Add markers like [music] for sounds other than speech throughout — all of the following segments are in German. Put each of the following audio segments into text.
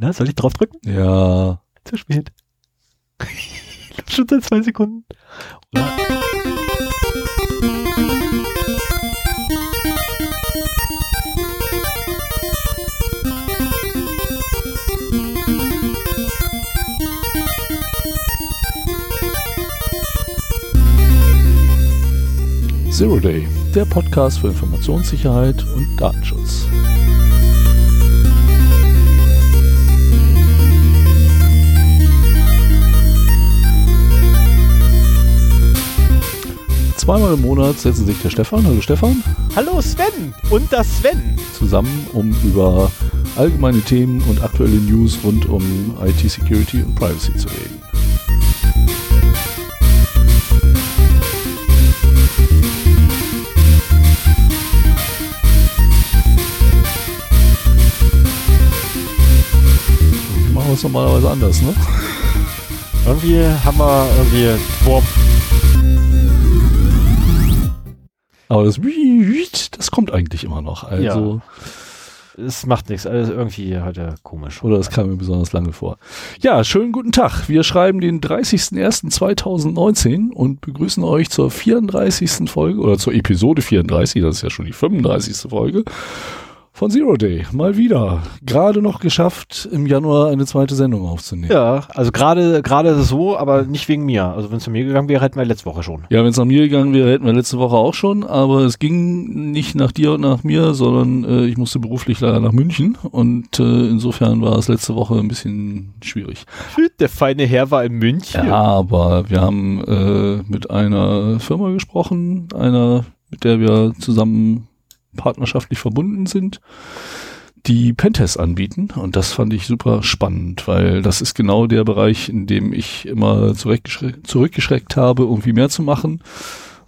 Na, soll ich drauf drücken? Ja. Zu spät. [laughs] Schon seit zwei Sekunden. Oder? Zero Day, der Podcast für Informationssicherheit und Datenschutz. Zweimal im Monat setzen sich der Stefan, hallo Stefan, Hallo Sven und das Sven. zusammen, um über allgemeine Themen und aktuelle News rund um IT-Security und Privacy zu reden. Wir machen es normalerweise anders, ne? Irgendwie haben wir irgendwie Boah, Aber das das kommt eigentlich immer noch. Also, es macht nichts, alles irgendwie heute komisch. Oder es kam mir besonders lange vor. Ja, schönen guten Tag. Wir schreiben den 30.01.2019 und begrüßen euch zur 34. Folge oder zur Episode 34, das ist ja schon die 35. Folge von Zero Day. Mal wieder. Gerade noch geschafft, im Januar eine zweite Sendung aufzunehmen. Ja, also gerade gerade ist es so, aber nicht wegen mir. Also wenn es zu mir gegangen wäre, hätten wir letzte Woche schon. Ja, wenn es nach mir gegangen wäre, hätten wir letzte Woche auch schon, aber es ging nicht nach dir und nach mir, sondern äh, ich musste beruflich leider nach München und äh, insofern war es letzte Woche ein bisschen schwierig. Der feine Herr war in München. Ja, aber wir haben äh, mit einer Firma gesprochen, einer, mit der wir zusammen partnerschaftlich verbunden sind, die Pentests anbieten. Und das fand ich super spannend, weil das ist genau der Bereich, in dem ich immer zurückgeschre zurückgeschreckt habe, irgendwie mehr zu machen,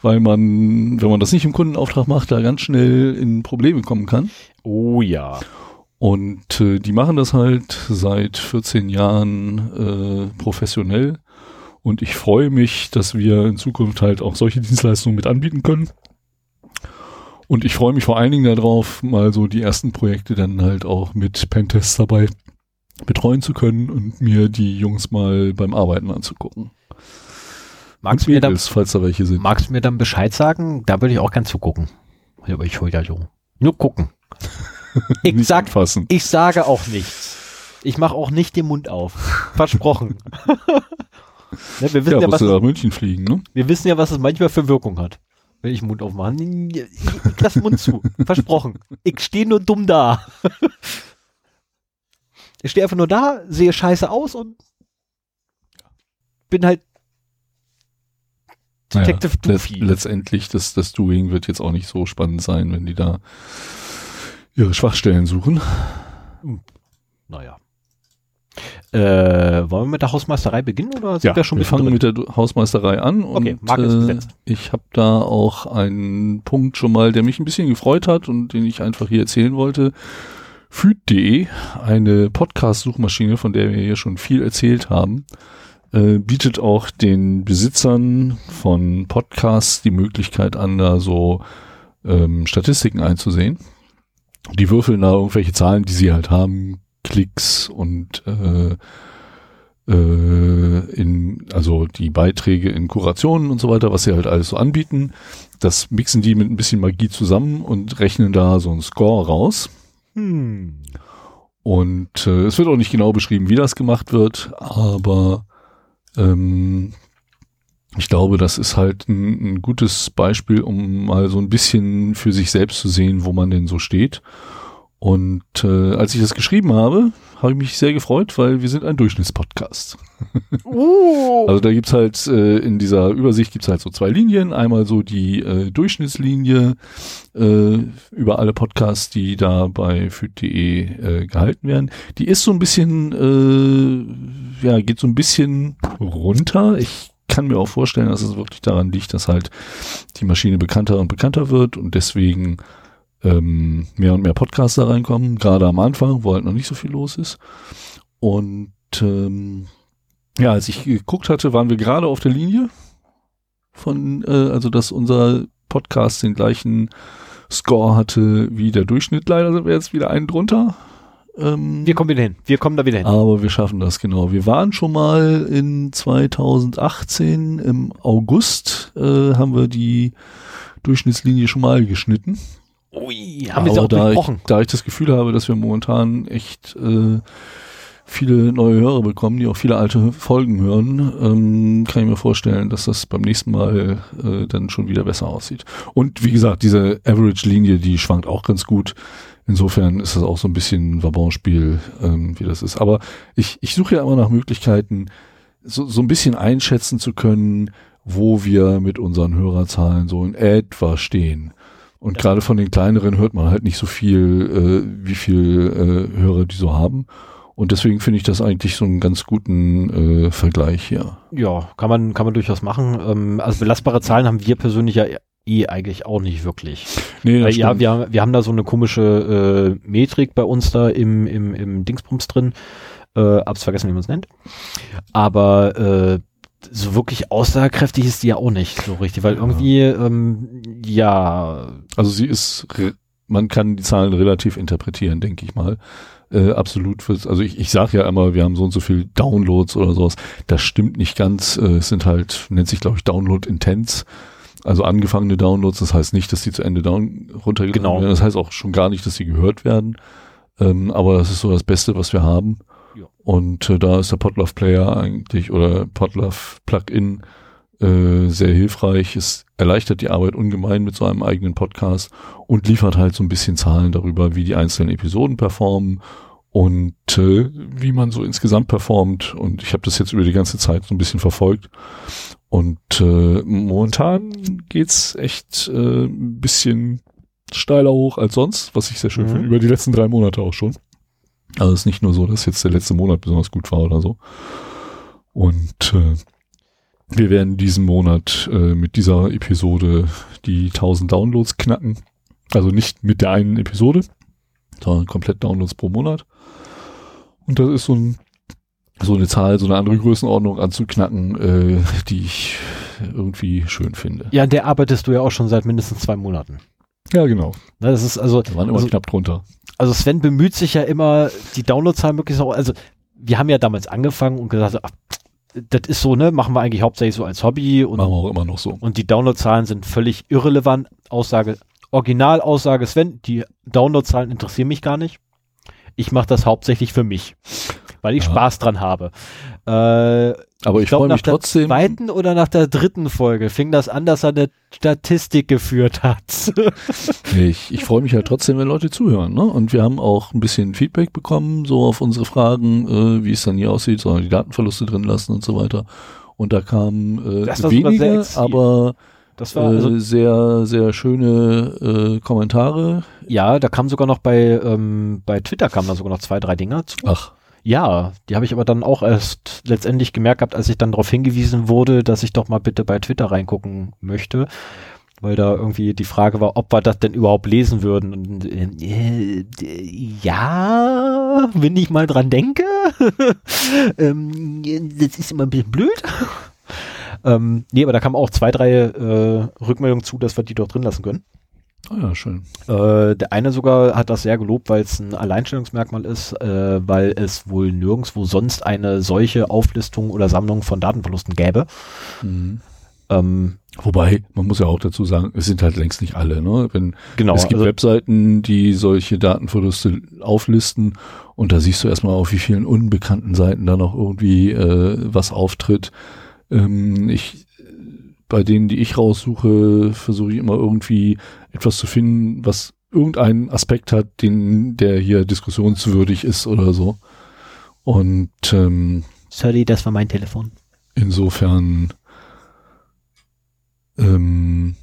weil man, wenn man das nicht im Kundenauftrag macht, da ganz schnell in Probleme kommen kann. Oh ja. Und äh, die machen das halt seit 14 Jahren äh, professionell. Und ich freue mich, dass wir in Zukunft halt auch solche Dienstleistungen mit anbieten können. Und ich freue mich vor allen Dingen darauf, mal so die ersten Projekte dann halt auch mit Pentests dabei betreuen zu können und mir die Jungs mal beim Arbeiten anzugucken. Magst du mir dann, falls da welche sind. magst du mir dann Bescheid sagen? Da würde ich auch gern zugucken. Ja, aber ich hol ja so. Nur gucken. [laughs] Ich sag, anfassen. ich sage auch nichts. Ich mache auch nicht den Mund auf. Versprochen. [laughs] ne, wir, wissen Ja, ja, was nach München fliegen, ne? wir wissen ja, was es manchmal für Wirkung hat. Wenn ich Mund aufmache. Ich, ich lass den Mund zu. [laughs] Versprochen. Ich stehe nur dumm da. [laughs] ich stehe einfach nur da, sehe scheiße aus und bin halt Detective Naja, Doofy. let- letztendlich, das, das Doing wird jetzt auch nicht so spannend sein, wenn die da ihre Schwachstellen suchen. Naja. Äh, wollen wir mit der Hausmeisterei beginnen oder sind wir schon wir fangen drin? mit der Hausmeisterei an Okay, und ist äh, ich habe da auch einen Punkt schon mal, der mich ein bisschen gefreut hat und den ich einfach hier erzählen wollte. Füd.de, eine Podcast-Suchmaschine, von der wir hier schon viel erzählt haben, äh, bietet auch den Besitzern von Podcasts die Möglichkeit an, da so ähm, Statistiken einzusehen. Die würfeln da irgendwelche Zahlen, die sie halt haben, Klicks und äh, äh, in, also die Beiträge in Kurationen und so weiter, was sie halt alles so anbieten. Das mixen die mit ein bisschen Magie zusammen und rechnen da so einen Score raus. Hm. Und äh, es wird auch nicht genau beschrieben, wie das gemacht wird, aber ähm, ich glaube, das ist halt ein, ein gutes Beispiel, um mal so ein bisschen für sich selbst zu sehen, wo man denn so steht. Und äh, als ich das geschrieben habe, habe ich mich sehr gefreut, weil wir sind ein Durchschnittspodcast. Uh. Also da gibt's halt äh, in dieser Übersicht gibt's halt so zwei Linien. Einmal so die äh, Durchschnittslinie äh, über alle Podcasts, die da bei füt.de äh, gehalten werden. Die ist so ein bisschen, äh, ja, geht so ein bisschen runter. Ich kann mir auch vorstellen, dass es wirklich daran liegt, dass halt die Maschine bekannter und bekannter wird und deswegen ähm, mehr und mehr Podcasts da reinkommen, gerade am Anfang, wo halt noch nicht so viel los ist. Und ähm, ja, als ich geguckt hatte, waren wir gerade auf der Linie von, äh, also dass unser Podcast den gleichen Score hatte wie der Durchschnitt. Leider sind wir jetzt wieder einen drunter. Ähm, Wir kommen wieder hin. Wir kommen da wieder hin. aber wir schaffen das, genau. Wir waren schon mal in 2018 im August, äh, haben wir die Durchschnittslinie schon mal geschnitten. Ui, haben wir auch da ich, da ich das Gefühl habe, dass wir momentan echt äh, viele neue Hörer bekommen, die auch viele alte Folgen hören, ähm, kann ich mir vorstellen, dass das beim nächsten Mal äh, dann schon wieder besser aussieht. Und wie gesagt, diese Average-Linie, die schwankt auch ganz gut. Insofern ist das auch so ein bisschen ein Wabonspiel, ähm, wie das ist. Aber ich, ich suche ja immer nach Möglichkeiten, so, so ein bisschen einschätzen zu können, wo wir mit unseren Hörerzahlen so in etwa stehen. Und Ja. gerade von den kleineren hört man halt nicht so viel, äh, wie viel äh, Hörer die so haben. Und deswegen finde ich das eigentlich so einen ganz guten äh, Vergleich hier. Ja, kann man, kann man durchaus machen. Ähm, also belastbare Zahlen haben wir persönlich ja eh eigentlich auch nicht wirklich. Nee, Weil, ja, wir, haben- wir haben da so eine komische äh, Metrik bei uns da im, im, im Dingsbums drin. Äh, hab's vergessen, wie man es nennt. Aber äh, so wirklich aussagekräftig ist die ja auch nicht so richtig, weil Ja. irgendwie, ähm, ja, Also sie ist, man kann die Zahlen relativ interpretieren, denke ich mal. Äh, absolut, fürs- also ich, ich sage ja immer, wir haben so und so viel Downloads oder sowas. Das stimmt nicht ganz. Äh, es sind halt, nennt sich glaube ich Download Intents. Also angefangene Downloads, das heißt nicht, dass die zu Ende down runtergeladen Genau. werden. Das heißt auch schon gar nicht, dass sie gehört werden. Ähm, aber das ist so das Beste, was wir haben. Und äh, da ist der Podlove Player eigentlich oder Podlove Plugin äh, sehr hilfreich. Es erleichtert die Arbeit ungemein mit so einem eigenen Podcast und liefert halt so ein bisschen Zahlen darüber, wie die einzelnen Episoden performen und äh, wie man so insgesamt performt. Und ich habe das jetzt über die ganze Zeit so ein bisschen verfolgt. Und äh, momentan geht's echt äh, ein bisschen steiler hoch als sonst, was ich sehr schön Mhm. finde, über die letzten drei Monate auch schon. Also es ist nicht nur so, dass jetzt der letzte Monat besonders gut war oder so. Und äh, wir werden diesen Monat äh, mit dieser Episode die 1000 Downloads knacken. Also nicht mit der einen Episode, sondern komplett Downloads pro Monat. Und das ist so, ein, so eine Zahl, so eine andere Größenordnung anzuknacken, äh, die ich irgendwie schön finde. ja, der arbeitest du ja auch schon seit mindestens zwei Monaten. Ja, genau. Das ist also, Da waren immer also, knapp drunter. Also Sven bemüht sich ja immer, die Downloadzahlen möglichst auch, also wir haben ja damals angefangen und gesagt, ach, das ist so, ne, machen wir eigentlich hauptsächlich so als Hobby und, Machen wir auch immer noch so. und die Downloadzahlen sind völlig irrelevant. Aussage, Originalaussage Sven, die Downloadzahlen interessieren mich gar nicht. Ich mache das hauptsächlich für mich, weil ich Ja. Spaß dran habe. Äh, Aber ich, glaub, freue nach mich der trotzdem. zweiten oder nach der dritten Folge fing das an, dass er eine Statistik geführt hat. [laughs] Ich, ich freue mich halt trotzdem, wenn Leute zuhören. Ne? Und wir haben auch ein bisschen Feedback bekommen, so auf unsere Fragen, äh, wie es dann hier aussieht, sollen wir die Datenverluste drin lassen und so weiter. Und da kamen äh, Das war sogar sehr wenige, exzessiv. aber Das war also äh, sehr, sehr schöne äh, Kommentare. Ja, da kam sogar noch bei, ähm, bei Twitter kamen da sogar noch zwei, drei Dinger zu. Ach, Ja, die habe ich aber dann auch erst letztendlich gemerkt gehabt, als ich dann darauf hingewiesen wurde, dass ich doch mal bitte bei Twitter reingucken möchte. Weil da irgendwie die Frage war, ob wir das denn überhaupt lesen würden. Und, äh, äh, ja, wenn ich mal dran denke. [laughs] ähm, das ist immer ein bisschen blöd. [laughs] ähm, nee, aber da kamen auch zwei, drei äh, Rückmeldungen zu, dass wir die doch drin lassen können. Ah ja, schön. Äh, der eine sogar hat das sehr gelobt, weil es ein Alleinstellungsmerkmal ist, äh, weil es wohl nirgendwo sonst eine solche Auflistung oder Sammlung von Datenverlusten gäbe. Mhm. Ähm, Wobei, man muss ja auch dazu sagen, es sind halt längst nicht alle. Ne? Wenn, genau. es gibt also, Webseiten, die solche Datenverluste auflisten und da siehst du erstmal auf wie vielen unbekannten Seiten da noch irgendwie äh, was auftritt. Ähm, ich, bei denen, die ich raussuche, versuche ich immer irgendwie etwas zu finden, was irgendeinen Aspekt hat, den, der hier diskussionswürdig ist oder so. Und ähm, sorry, das war mein Telefon. Insofern ähm,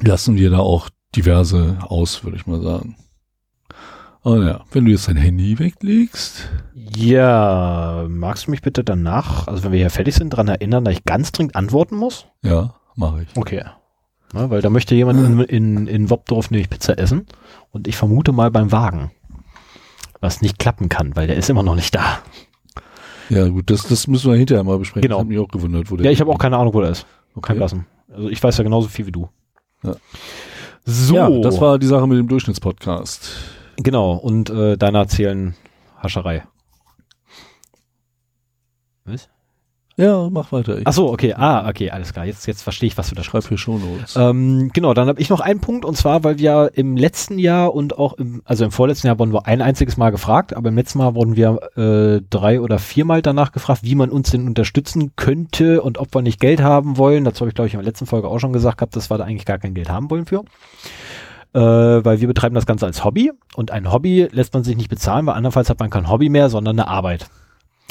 lassen wir da auch diverse aus, würde ich mal sagen. Aber ja, wenn du jetzt dein Handy weglegst, Ja, magst du mich bitte danach, also wenn wir hier fertig sind, daran erinnern, dass ich ganz dringend antworten muss? ja, mache ich. Okay. Na, weil da möchte jemand in, in, in Wobdorf nämlich Pizza essen und ich vermute mal beim Wagen. Was nicht klappen kann, weil der ist immer noch nicht da. Ja, gut, das, das müssen wir hinterher mal besprechen. Genau. Das hat mich auch gewundert, wo der Ja, ich habe auch keine Ahnung, wo der ist. okay. Kein Blassen. Also ich weiß ja genauso viel wie du. Ja. So. Ja, das war die Sache mit dem Durchschnittspodcast. Genau, und äh, deiner zählen Hascherei. Was? Ja, mach weiter. Ach so, okay. Ah, okay, alles klar. Jetzt, jetzt verstehe ich, was du da schreibst. Schreib hier schon los. Ähm, genau, dann habe ich noch einen Punkt und zwar, weil wir im letzten Jahr und auch im, also im vorletzten Jahr wurden wir ein einziges Mal gefragt, aber im letzten Mal wurden wir äh, drei oder viermal danach gefragt, wie man uns denn unterstützen könnte und ob wir nicht Geld haben wollen. Dazu habe ich, glaube ich, in der letzten Folge auch schon gesagt gehabt, dass wir da eigentlich gar kein Geld haben wollen für. Äh, weil wir betreiben das Ganze als Hobby und ein Hobby lässt man sich nicht bezahlen, weil andernfalls hat man kein Hobby mehr, sondern eine Arbeit.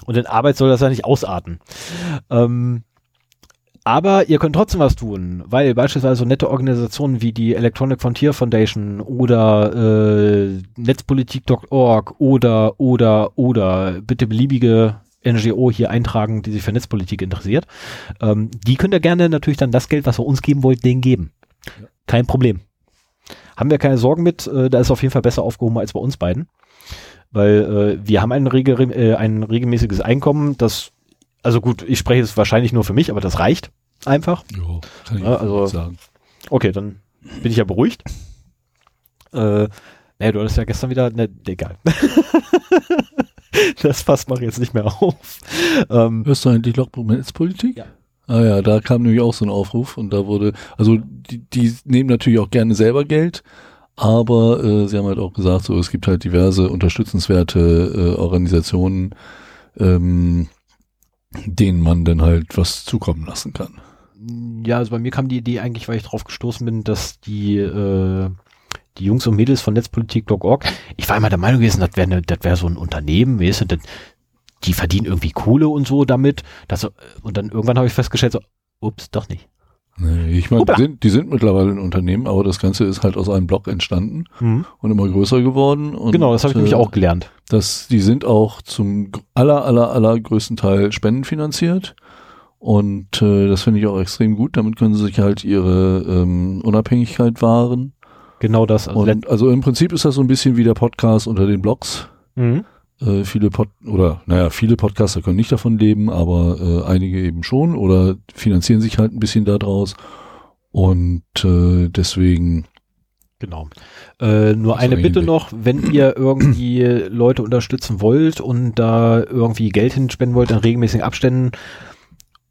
Und in Arbeit soll das ja nicht ausarten. Ähm, aber ihr könnt trotzdem was tun, weil beispielsweise so nette Organisationen wie die Electronic Frontier Foundation oder äh, Netzpolitik.org oder oder oder bitte beliebige NGO hier eintragen, die sich für Netzpolitik interessiert. Ähm, die könnt ihr gerne natürlich dann das Geld, was ihr uns geben wollt, denen geben. Kein Problem. Haben wir keine Sorgen mit, äh, da ist auf jeden Fall besser aufgehoben als bei uns beiden weil äh, wir haben ein, rege, äh, ein regelmäßiges Einkommen, das, also gut, ich spreche es wahrscheinlich nur für mich, aber das reicht einfach. Ja, kann ich ja, also, sagen. Okay, dann bin ich ja beruhigt. Äh, naja, du hattest ja gestern wieder, ne, egal. [laughs] das Fass mache ich jetzt nicht mehr auf. Ähm, Hörst du eigentlich Logbuch Netzpolitik? Ja. Ah ja, da kam nämlich auch so ein Aufruf und da wurde, also die, die nehmen natürlich auch gerne selber Geld, aber äh, sie haben halt auch gesagt, so es gibt halt diverse unterstützenswerte äh, Organisationen, ähm, denen man dann halt was zukommen lassen kann. Ja, also bei mir kam die Idee eigentlich, weil ich drauf gestoßen bin, dass die äh, die Jungs und Mädels von Netzpolitik.org, ich war immer der Meinung gewesen, das wäre ne, das so ein Unternehmen, weißt du, das, die verdienen irgendwie Kohle und so damit. Das, und dann irgendwann habe ich festgestellt, so, ups, doch nicht. Nee, ich meine, die sind, die sind mittlerweile ein Unternehmen, aber das Ganze ist halt aus einem Blog entstanden mhm. und immer größer geworden. Und, genau, das habe ich äh, nämlich auch gelernt. Das, die sind auch zum aller, aller, aller größten Teil spendenfinanziert. Und äh, das finde ich auch extrem gut. Damit können sie sich halt ihre ähm, Unabhängigkeit wahren. Genau das. Also, und, also im Prinzip ist das so ein bisschen wie der Podcast unter den Blogs. Mhm. Äh, viele Pod oder naja, viele Podcaster können nicht davon leben, aber äh, einige eben schon oder finanzieren sich halt ein bisschen daraus. Und äh, deswegen Genau. Äh, nur eine Bitte noch, wenn ihr irgendwie [clears throat] Leute unterstützen wollt und da irgendwie Geld hinspenden wollt in regelmäßigen Abständen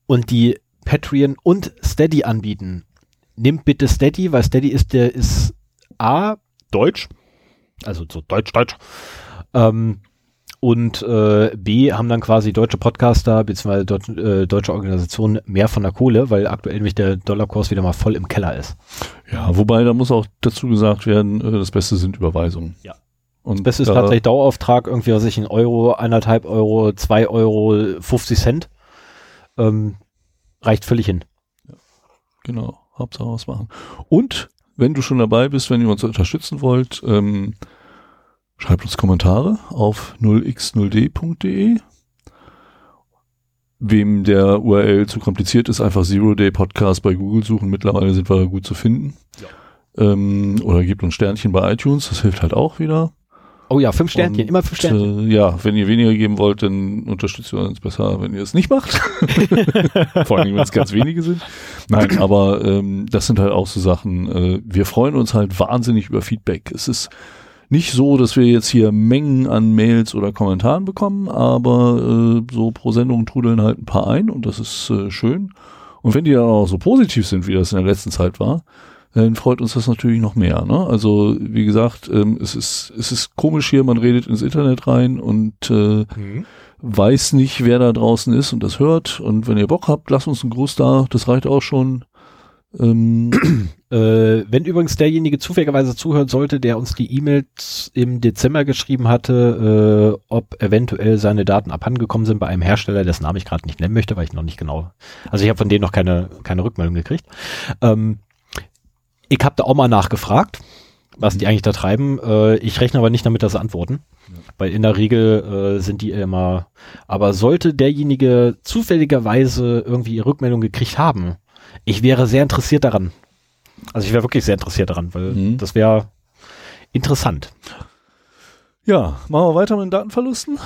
und die Patreon und Steady anbieten, nehmt bitte Steady, weil Steady ist der ist A Deutsch, also so Deutsch Deutsch. Ähm, und äh, B haben dann quasi deutsche Podcaster bzw. Deut äh, deutsche Organisationen mehr von der Kohle, weil aktuell nämlich der Dollarkurs wieder mal voll im Keller ist. Ja, wobei da muss auch dazu gesagt werden, äh, das Beste sind Überweisungen. Ja. Und das Beste ist tatsächlich Dauerauftrag, irgendwie, was ich, ein Euro, eineinhalb Euro, zwei Euro, 50 Cent. Ähm, reicht völlig hin. Ja, genau, Hauptsache was machen. Und wenn du schon dabei bist, wenn ihr uns unterstützen wollt, ähm, Schreibt uns Kommentare auf 0x0d.de. Wem der URL zu kompliziert ist, einfach Zero Day Podcast bei Google suchen. Mittlerweile sind wir da gut zu finden. Ja. Ähm, oder gebt uns Sternchen bei iTunes, das hilft halt auch wieder. Oh ja, fünf Sternchen, Und, immer fünf Sternchen. Äh, ja, wenn ihr weniger geben wollt, dann unterstützt ihr uns besser, wenn ihr es nicht macht. [laughs] Vor allem, wenn es ganz wenige sind. Nein, aber ähm, das sind halt auch so Sachen. Äh, wir freuen uns halt wahnsinnig über Feedback. Es ist nicht so, dass wir jetzt hier Mengen an Mails oder Kommentaren bekommen, aber äh, so pro Sendung trudeln halt ein paar ein und das ist äh, schön. Und wenn die dann auch so positiv sind, wie das in der letzten Zeit war, dann freut uns das natürlich noch mehr. Ne? Also wie gesagt, ähm, es ist es ist komisch hier, man redet ins Internet rein und äh, mhm. weiß nicht, wer da draußen ist und das hört. Und wenn ihr Bock habt, lasst uns einen Gruß da. Das reicht auch schon. Ähm, [clears throat] äh, wenn übrigens derjenige zufälligerweise zuhören sollte, der uns die E-Mails im Dezember geschrieben hatte, äh, ob eventuell seine Daten abhandengekommen sind bei einem Hersteller, dessen Namen ich gerade nicht nennen möchte, weil ich noch nicht genau, also ich habe von denen noch keine, keine Rückmeldung gekriegt. Ähm, ich habe da auch mal nachgefragt, was die eigentlich da treiben. Äh, ich rechne aber nicht damit, dass sie antworten. Ja. Weil in der Regel äh, sind die immer. Aber sollte derjenige zufälligerweise irgendwie Rückmeldung gekriegt haben, ich wäre sehr interessiert daran. Also ich wäre wirklich sehr interessiert daran, weil mhm. das wäre interessant. Ja, machen wir weiter mit den Datenverlusten?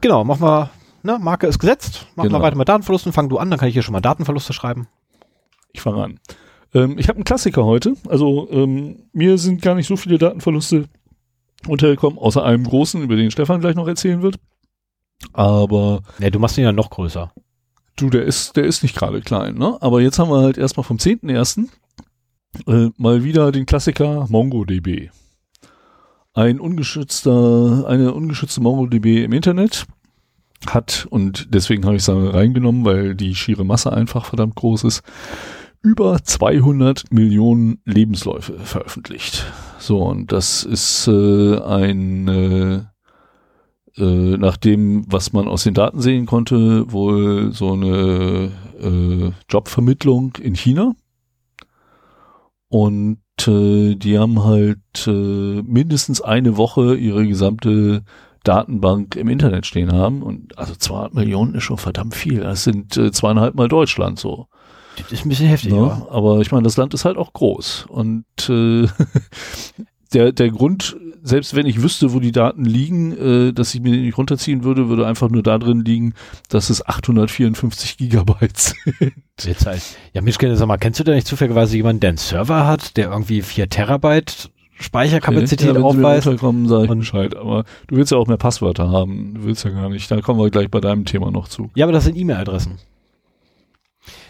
Genau, machen wir, ne, Marke ist gesetzt, machen genau. wir weiter mit Datenverlusten, fang du an, dann kann ich hier schon mal Datenverluste schreiben. Ich fange an. Ähm, ich habe einen Klassiker heute, also ähm, mir sind gar nicht so viele Datenverluste untergekommen, außer einem großen, über den Stefan gleich noch erzählen wird. Aber Ja, du machst ihn ja noch größer. Du, der ist, der ist nicht gerade klein, ne? Aber jetzt haben wir halt erstmal vom 10.01. Äh, mal wieder den Klassiker MongoDB. Ein ungeschützter, eine ungeschützte MongoDB im Internet hat, und deswegen habe ich es reingenommen, weil die schiere Masse einfach verdammt groß ist, über 200 Millionen Lebensläufe veröffentlicht. So, und das ist äh, ein, äh, äh, nach dem, was man aus den Daten sehen konnte, wohl so eine äh, Jobvermittlung in China. Und äh, die haben halt äh, mindestens eine Woche ihre gesamte Datenbank im Internet stehen haben. Und also 200 Millionen ist schon verdammt viel. Das sind äh, zweieinhalb Mal Deutschland so. Das ist ein bisschen heftig, Ne? ja. Aber ich meine, das Land ist halt auch groß. Und äh, [laughs] der, der Grund, selbst wenn ich wüsste, wo die Daten liegen, äh, dass ich mir die nicht runterziehen würde, würde einfach nur da drin liegen, dass es 854 Gigabyte [laughs] sind. Jetzt halt. Ja, Mischke, sag mal, kennst du da nicht zufälligerweise jemanden, der einen Server hat, der irgendwie 4 Terabyte Speicherkapazität ja, sie mir aufweist? runterkommen, sage ich Und- Bescheid. Aber du willst ja auch mehr Passwörter haben. Du willst ja gar nicht. Da kommen wir gleich bei deinem Thema noch zu. Ja, aber das sind E-Mail-Adressen.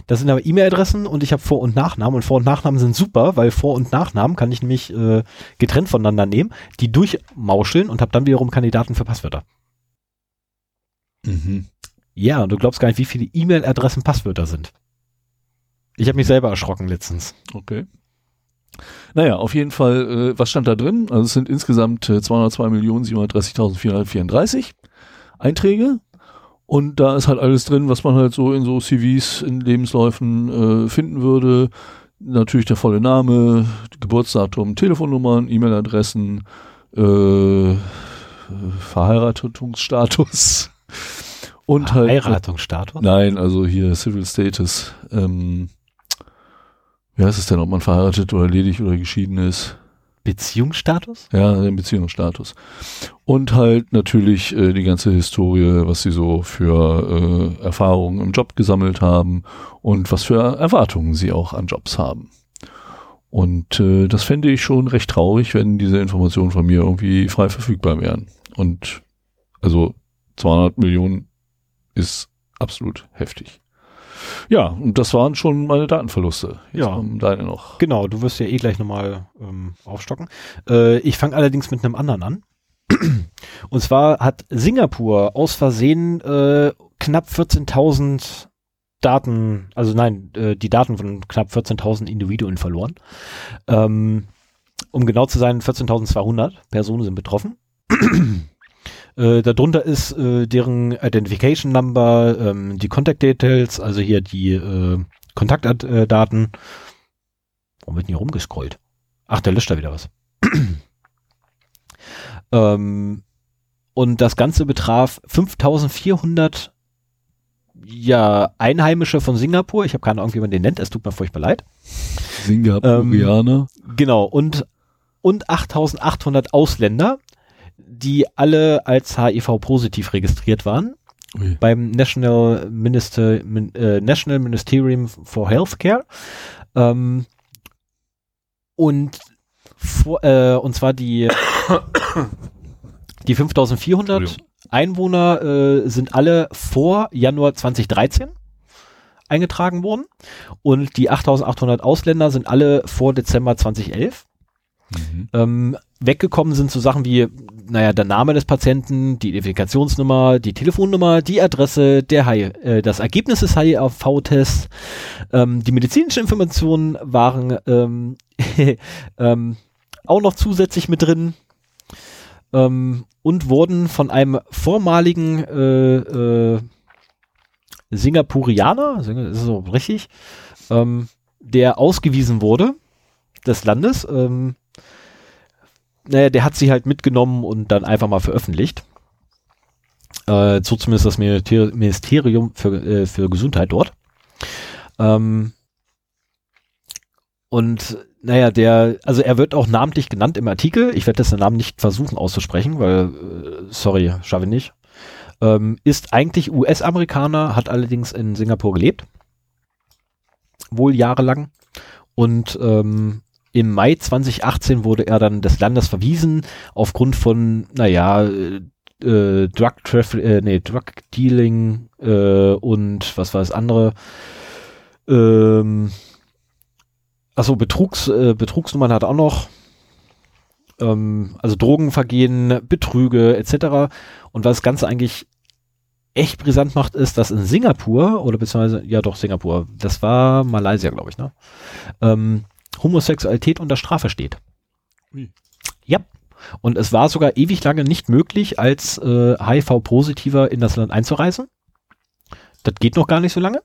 Das sind aber E-Mail-Adressen und ich habe Vor- und Nachnamen und Vor- und Nachnamen sind super, weil Vor- und Nachnamen kann ich nämlich äh, getrennt voneinander nehmen, die durchmauscheln und habe dann wiederum Kandidaten für Passwörter. Mhm. Ja, und du glaubst gar nicht, wie viele E-Mail-Adressen Passwörter sind. Ich habe mich selber erschrocken letztens. Okay. Naja, auf jeden Fall, äh, was stand da drin? Also es sind insgesamt äh, 202.730.434 Einträge. Und da ist halt alles drin, was man halt so in so CVs, in Lebensläufen äh, finden würde. Natürlich der volle Name, Geburtsdatum, Telefonnummern, E-Mail-Adressen, äh, Verheiratungsstatus [laughs] und halt Heiratungsstatus? Nein, also hier Civil Status. Ähm, wie heißt es denn, ob man verheiratet oder ledig oder geschieden ist? Beziehungsstatus? Ja, den Beziehungsstatus. Und halt natürlich äh, die ganze Historie, was sie so für äh, Erfahrungen im Job gesammelt haben und was für Erwartungen sie auch an Jobs haben. Und äh, das fände ich schon recht traurig, wenn diese Informationen von mir irgendwie frei verfügbar wären. Und also 200 Millionen ist absolut heftig. Ja, und das waren schon meine Datenverluste. Jetzt Ja. deine noch. Genau, du wirst ja eh gleich nochmal ähm, aufstocken. Äh, ich fange allerdings mit einem anderen an. [clears throat] Und zwar hat Singapur aus Versehen äh, knapp 14.000 Daten, also nein, äh, die Daten von knapp 14.000 Individuen verloren. Ähm, um genau zu sein, 14.200 Personen sind betroffen. [clears throat] Äh, darunter ist äh, deren Identification Number, ähm, die Contact Details, also hier die äh, Kontaktdaten. Warum wird denn hier rumgescrollt? Ach, der löscht da wieder was. [clears throat] ähm, und das Ganze betraf 5400 ja, Einheimische von Singapur. Ich habe keine Ahnung, wie man den nennt. Es tut mir furchtbar leid. Singapurianer. Genau. Und, und 8800 Ausländer, die alle als HIV-positiv registriert waren Ui. beim National, Minister, Min, äh, National Ministerium for Healthcare. Ähm, und, vor, äh, und zwar die, die 5400 Entschuldigung. Einwohner äh, sind alle vor Januar 2013 eingetragen worden und die 8800 Ausländer sind alle vor Dezember 2011. Mhm. Ähm, weggekommen sind so Sachen wie, naja, der Name des Patienten, die Identifikationsnummer, die Telefonnummer, die Adresse, der Hi äh, das Ergebnis des HIV-Tests, ähm, die medizinischen Informationen waren ähm, [laughs] ähm, auch noch zusätzlich mit drin ähm, und wurden von einem vormaligen äh, äh, Singapurianer, Sing- ist so richtig, ähm, der ausgewiesen wurde des Landes, ähm, naja, der hat sie halt mitgenommen und dann einfach mal veröffentlicht. Äh, so zumindest das Minister- Ministerium für, äh, für Gesundheit dort. Ähm, und naja, der, also er wird auch namentlich genannt im Artikel. Ich werde dessen Namen nicht versuchen auszusprechen, weil, äh, sorry, schaffe ich nicht. Ähm, ist eigentlich US-Amerikaner, hat allerdings in Singapur gelebt. Wohl jahrelang. Und ähm, im Mai 2018 wurde er dann des Landes verwiesen aufgrund von, naja, äh, äh, Drug äh, nee, Drug Dealing äh, und was war das andere? Ähm, achso, Betrugs, äh, Betrugsnummern hat er auch noch. Ähm, also Drogenvergehen, Betrüge etc. Und was das Ganze eigentlich echt brisant macht, ist, dass in Singapur, oder beziehungsweise, ja doch, Singapur, das war Malaysia, glaube ich, ne? Ähm, Homosexualität unter Strafe steht. Ui. Ja. Und es war sogar ewig lange nicht möglich, als äh, HIV-Positiver in das Land einzureisen. Das geht noch gar nicht so lange.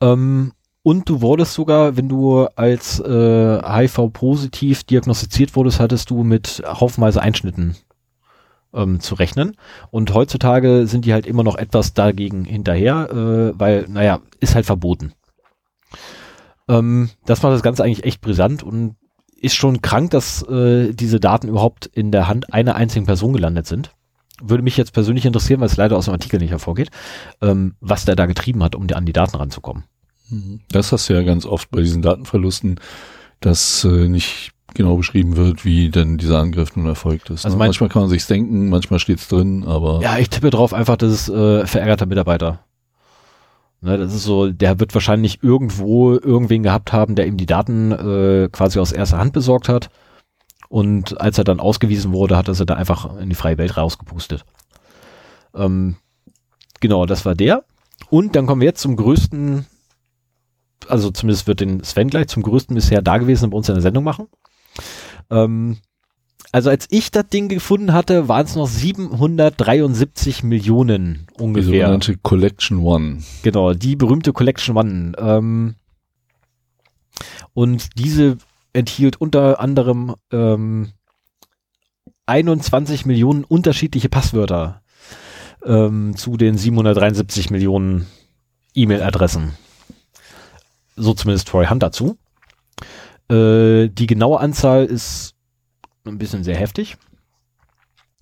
Ähm, und du wurdest sogar, wenn du als äh, HIV-positiv diagnostiziert wurdest, hattest du mit haufenweise Einschnitten ähm, zu rechnen. Und heutzutage sind die halt immer noch etwas dagegen hinterher, äh, weil, naja, ist halt verboten. Ähm, das macht das Ganze eigentlich echt brisant und ist schon krank, dass äh, diese Daten überhaupt in der Hand einer einzigen Person gelandet sind. Würde mich jetzt persönlich interessieren, weil es leider aus dem Artikel nicht hervorgeht, ähm, was der da getrieben hat, um an die Daten ranzukommen. Mhm. Das hast du ja ganz oft bei diesen Datenverlusten, dass äh, nicht genau beschrieben wird, wie denn dieser Angriff nun erfolgt ist. Also ne? manchmal kann man sich's denken, manchmal steht's drin, aber Ja, ich tippe drauf einfach, das ist äh, verärgerter Mitarbeiter. Ne, das ist so, der wird wahrscheinlich irgendwo irgendwen gehabt haben, der ihm die Daten äh, quasi aus erster Hand besorgt hat. Und als er dann ausgewiesen wurde, hat er sie da einfach in die freie Welt rausgepustet. Ähm, genau, das war der. Und dann kommen wir jetzt zum größten, also zumindest wird den Sven gleich zum größten bisher dagewesen bei uns in der Sendung machen. Ähm, also als ich das Ding gefunden hatte, waren es noch 773 Millionen die ungefähr. sogenannte Collection One. Genau, die berühmte Collection One. Ähm, und diese enthielt unter anderem ähm, 21 Millionen unterschiedliche Passwörter ähm, zu den 773 Millionen E-Mail-Adressen. So zumindest Troy Hunt dazu. Äh, die genaue Anzahl ist ein bisschen sehr heftig.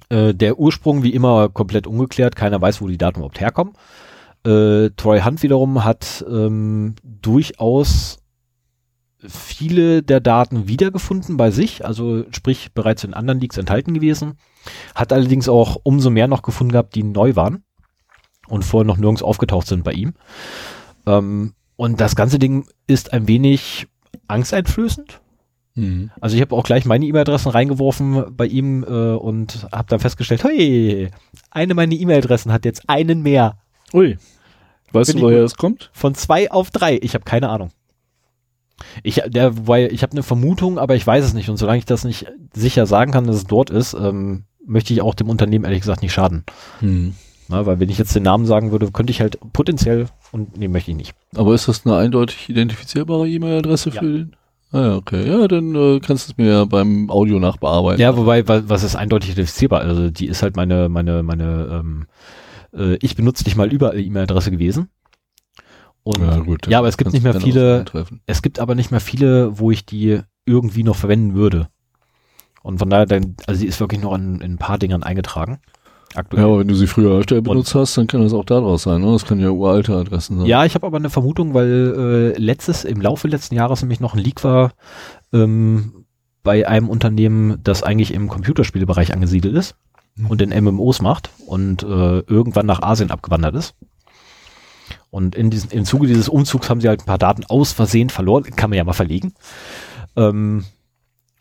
Äh, der Ursprung wie immer komplett ungeklärt. Keiner weiß, wo die Daten überhaupt herkommen. Äh, Troy Hunt wiederum hat ähm, durchaus viele der Daten wiedergefunden bei sich, also sprich bereits in anderen Leaks enthalten gewesen, hat allerdings auch umso mehr noch gefunden gehabt, die neu waren und vorher noch nirgends aufgetaucht sind bei ihm. Ähm, und das ganze Ding ist ein wenig angsteinflößend. Mhm. Also ich habe auch gleich meine E-Mail-Adressen reingeworfen bei ihm äh, und habe dann festgestellt, hey, eine meiner E-Mail-Adressen hat jetzt einen mehr. Ui. Weißt Bin du, woher das kommt? Von zwei auf drei. Ich habe keine Ahnung. Ich, der, weil ich habe eine Vermutung, aber ich weiß es nicht. Und solange ich das nicht sicher sagen kann, dass es dort ist, ähm, möchte ich auch dem Unternehmen ehrlich gesagt nicht schaden. Mhm. Na, weil wenn ich jetzt den Namen sagen würde, könnte ich halt potenziell und nee, möchte ich nicht. Aber ist das eine eindeutig identifizierbare E-Mail-Adresse Ja. für den? Ah ja, okay. Ja, dann äh, kannst du es mir beim Audio nachbearbeiten. Ja, wobei, wa- was ist eindeutig identifizierbar? Also die ist halt meine, meine, meine, ähm, äh, ich benutze dich mal überall E-Mail-Adresse gewesen. Und ja, gut. ja, aber es gibt nicht mehr viele- es gibt aber nicht mehr viele, wo ich die irgendwie noch verwenden würde. Und von daher, dann, also sie ist wirklich noch in, in ein paar Dingern eingetragen. Aktuell. Ja, aber wenn du sie früher öfter benutzt hast, dann kann das auch daraus sein. Ne? Das können ja uralte Adressen sein. Ja, ich habe aber eine Vermutung, weil äh, letztes, im Laufe letzten Jahres nämlich noch ein Leak war ähm, bei einem Unternehmen, das eigentlich im Computerspielebereich angesiedelt ist Mhm. und in MMOs macht und äh, irgendwann nach Asien abgewandert ist. Und in diesen, im Zuge dieses Umzugs haben sie halt ein paar Daten aus Versehen verloren. Kann man ja mal verlegen. Ähm,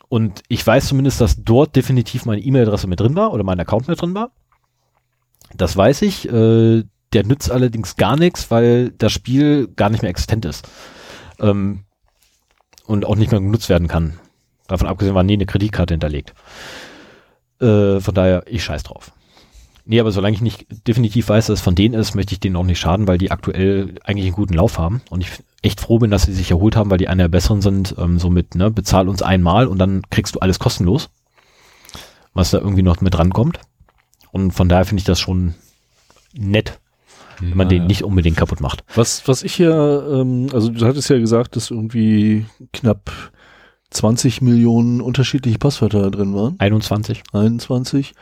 und ich weiß zumindest, dass dort definitiv meine E-Mail-Adresse mit drin war oder mein Account mit drin war. Das weiß ich. Äh, der nützt allerdings gar nichts, weil das Spiel gar nicht mehr existent ist. Ähm, und auch nicht mehr genutzt werden kann. Davon abgesehen war nie eine Kreditkarte hinterlegt. Äh, von daher, ich scheiß drauf. Nee, aber solange ich nicht definitiv weiß, dass es von denen ist, möchte ich denen auch nicht schaden, weil die aktuell eigentlich einen guten Lauf haben. Und ich echt froh bin, dass sie sich erholt haben, weil die einer der besseren sind. Ähm, somit, ne, bezahl uns einmal und dann kriegst du alles kostenlos. Was da irgendwie noch mit rankommt. Und von daher finde ich das schon nett, wenn man Ja, den nicht unbedingt kaputt macht. Was, was ich ja, ähm, also du hattest ja gesagt, dass irgendwie knapp 20 Millionen unterschiedliche Passwörter da drin waren. 21. 21.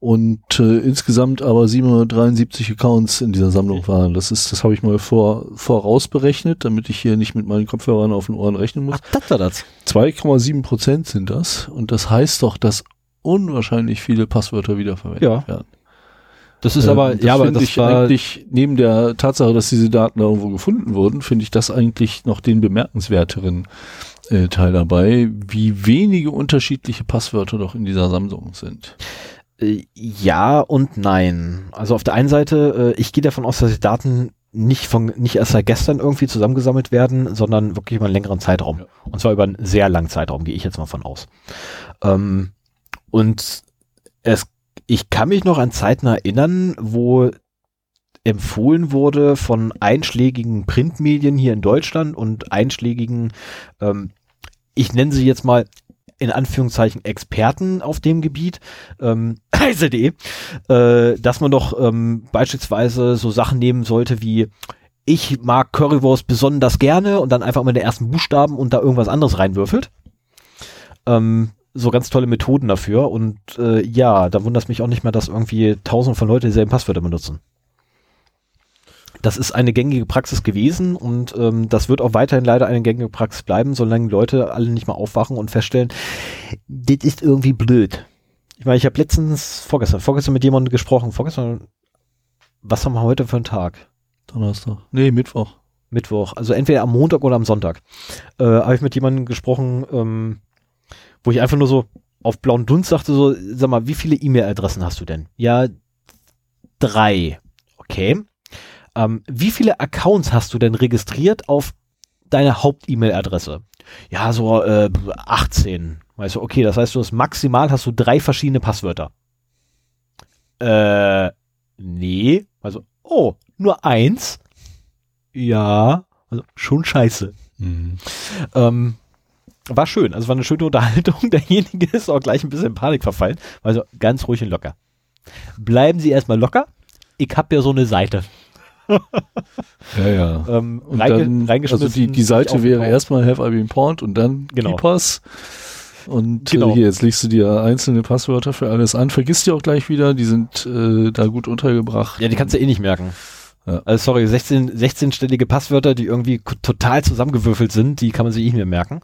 und äh, insgesamt aber 773 Accounts in dieser Sammlung waren. Das ist, das habe ich mal vor, vorausberechnet, damit ich hier nicht mit meinen Kopfhörern auf den Ohren rechnen muss. Ach, das war das. 2,7 Prozent sind das und das heißt doch, dass unwahrscheinlich viele Passwörter wiederverwendet Ja. werden. Das ist Ähm, aber, das ja, aber finde das ich eigentlich, neben der Tatsache, dass diese Daten da irgendwo gefunden wurden, finde ich das eigentlich noch den bemerkenswerteren äh, Teil dabei, wie wenige unterschiedliche Passwörter doch in dieser Sammlung sind. Äh, Ja und nein. Also auf der einen Seite, äh, ich gehe davon aus, dass die Daten nicht von nicht erst seit gestern irgendwie zusammengesammelt werden, sondern wirklich über einen längeren Zeitraum. Ja. Und zwar über einen sehr langen Zeitraum, gehe ich jetzt mal von aus. Ähm, und es, ich kann mich noch an Zeiten erinnern, wo empfohlen wurde von einschlägigen Printmedien hier in Deutschland und einschlägigen, ähm, ich nenne sie jetzt mal in Anführungszeichen Experten auf dem Gebiet, ähm, [coughs] äh, dass man doch ähm, beispielsweise so Sachen nehmen sollte wie ich mag Currywurst besonders gerne und dann einfach mal den ersten Buchstaben und da irgendwas anderes reinwürfelt. Ähm, so ganz tolle Methoden dafür und äh, ja, da wundert es mich auch nicht mehr, dass irgendwie tausend von Leuten dieselben Passwörter benutzen. Das ist eine gängige Praxis gewesen und ähm, das wird auch weiterhin leider eine gängige Praxis bleiben, solange Leute alle nicht mal aufwachen und feststellen, das ist irgendwie blöd. Ich meine, ich habe letztens, vorgestern, vorgestern mit jemandem gesprochen, vorgestern, was haben wir heute für einen Tag? Donnerstag. Nee, Mittwoch. Mittwoch, also entweder am Montag oder am Sonntag, äh, habe ich mit jemandem gesprochen, ähm, wo ich einfach nur so auf blauen Dunst sagte, so, sag mal, wie viele E-Mail-Adressen hast du denn? Ja, drei. Okay. Ähm, wie viele Accounts hast du denn registriert auf deine Haupt-E-Mail-Adresse? Ja, so äh, 18. Weißt du, okay, das heißt, du hast maximal hast du drei verschiedene Passwörter. Äh, nee. Also, oh, nur eins? Ja, also schon scheiße. Mhm. Ähm, war schön, also war eine schöne Unterhaltung. [laughs] Derjenige ist auch gleich ein bisschen in Panik verfallen. Also ganz ruhig und locker. Bleiben Sie erstmal locker. Ich habe ja so eine Seite. Ja, ja. Ähm, Und reinge- dann, also die, die Seite wäre erstmal Have I Been Pawned und dann Genau. Keepers. Und Genau. äh, hier, jetzt legst du dir einzelne Passwörter für alles an. Vergiss die auch gleich wieder, die sind äh, da gut untergebracht. Ja, die kannst du eh nicht merken. Ja. Also sorry, 16, 16-stellige Passwörter, die irgendwie total zusammengewürfelt sind, die kann man sich eh nicht mehr merken.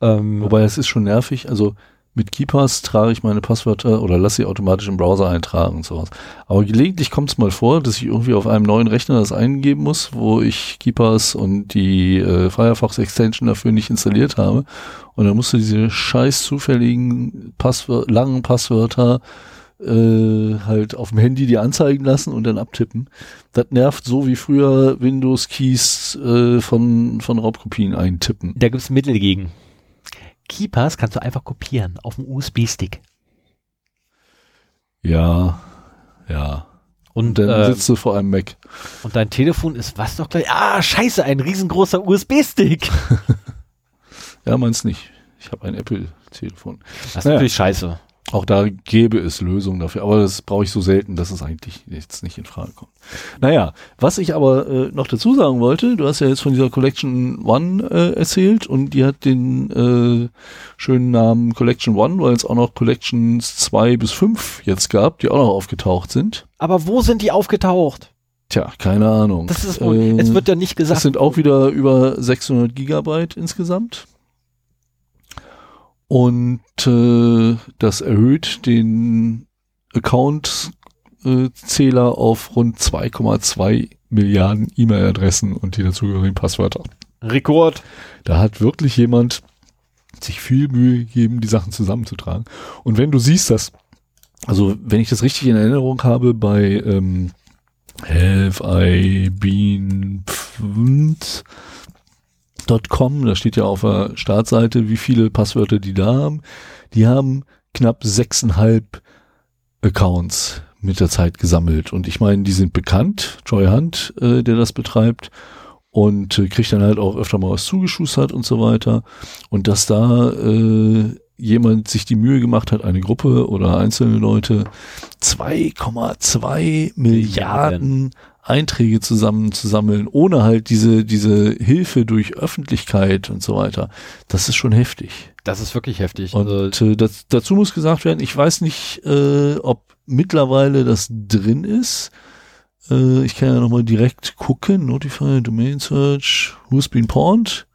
Ähm, Wobei es ist schon nervig. Also mit Keepers trage ich meine Passwörter oder lasse sie automatisch im Browser eintragen und sowas. Aber gelegentlich kommt es mal vor, dass ich irgendwie auf einem neuen Rechner das eingeben muss, wo ich Keepers und die äh, Firefox Extension dafür nicht installiert habe. Und dann musst du diese scheiß zufälligen Passwör langen Passwörter äh, halt auf dem Handy dir anzeigen lassen und dann abtippen. Das nervt so wie früher Windows-Keys äh, von, von Raubkopien eintippen. da gibt's Mittel gegen. Keepers kannst du einfach kopieren auf dem USB-Stick. Ja, ja. Und, Dann äh, sitzt du vor einem Mac. und dein Telefon ist was doch gleich? Ah, scheiße, ein riesengroßer USB-Stick. [laughs] Ja, meins nicht. Ich habe ein Apple-Telefon. Das ist Naja. natürlich scheiße. Auch da gäbe es Lösungen dafür, aber das brauche ich so selten, dass es eigentlich jetzt nicht in Frage kommt. Naja, was ich aber äh, noch dazu sagen wollte, du hast ja jetzt von dieser Collection One äh, erzählt und die hat den äh, schönen Namen Collection One, weil es auch noch Collections 2 bis 5 jetzt gab, die auch noch aufgetaucht sind. Aber wo sind die aufgetaucht? Tja, keine Ahnung. Das ist wohl, Äh, es wird ja nicht gesagt. Das sind auch wieder über 600 Gigabyte insgesamt. Und äh, das erhöht den Account-Zähler auf rund 2,2 Milliarden E-Mail-Adressen und die dazugehörigen Passwörter. Rekord. Da hat wirklich jemand sich viel Mühe gegeben, die Sachen zusammenzutragen. Und wenn du siehst, dass, also wenn ich das richtig in Erinnerung habe, bei ähm, Have I been pfund .com, da steht ja auf der Startseite, wie viele Passwörter die da haben. Die haben knapp sechseinhalb Accounts mit der Zeit gesammelt. Und ich meine, die sind bekannt. Joy Hunt, äh, der das betreibt und äh, kriegt dann halt auch öfter mal was zugeschustert und so weiter. Und dass da äh, jemand sich die Mühe gemacht hat, eine Gruppe oder einzelne Leute 2,2 Milliarden Einträge zusammenzusammeln, ohne halt diese, diese Hilfe durch Öffentlichkeit und so weiter. Das ist schon heftig. Das ist wirklich heftig. Und Also, äh, das, dazu muss gesagt werden, ich weiß nicht, äh, ob mittlerweile das drin ist. Äh, ich kann ja nochmal direkt gucken. Notify, Domain Search, Who's Been Pawned.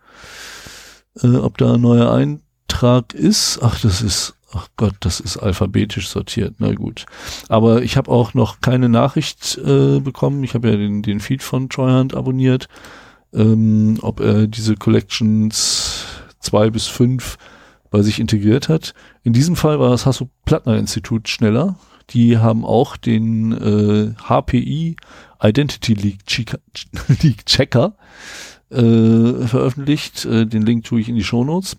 Äh, ob da ein neuer Eintrag ist. Ach, das ist, ach Gott, das ist alphabetisch sortiert. Na gut. Aber ich habe auch noch keine Nachricht äh, bekommen. Ich habe ja den, den Feed von Treuhand abonniert. Ähm, ob er diese Collections zwei bis fünf bei sich integriert hat. In diesem Fall war das Hasso-Plattner-Institut schneller. Die haben auch den äh, HPI Identity League Checker, [laughs] League Checker äh, veröffentlicht. Äh, den Link tue ich in die Show Notes.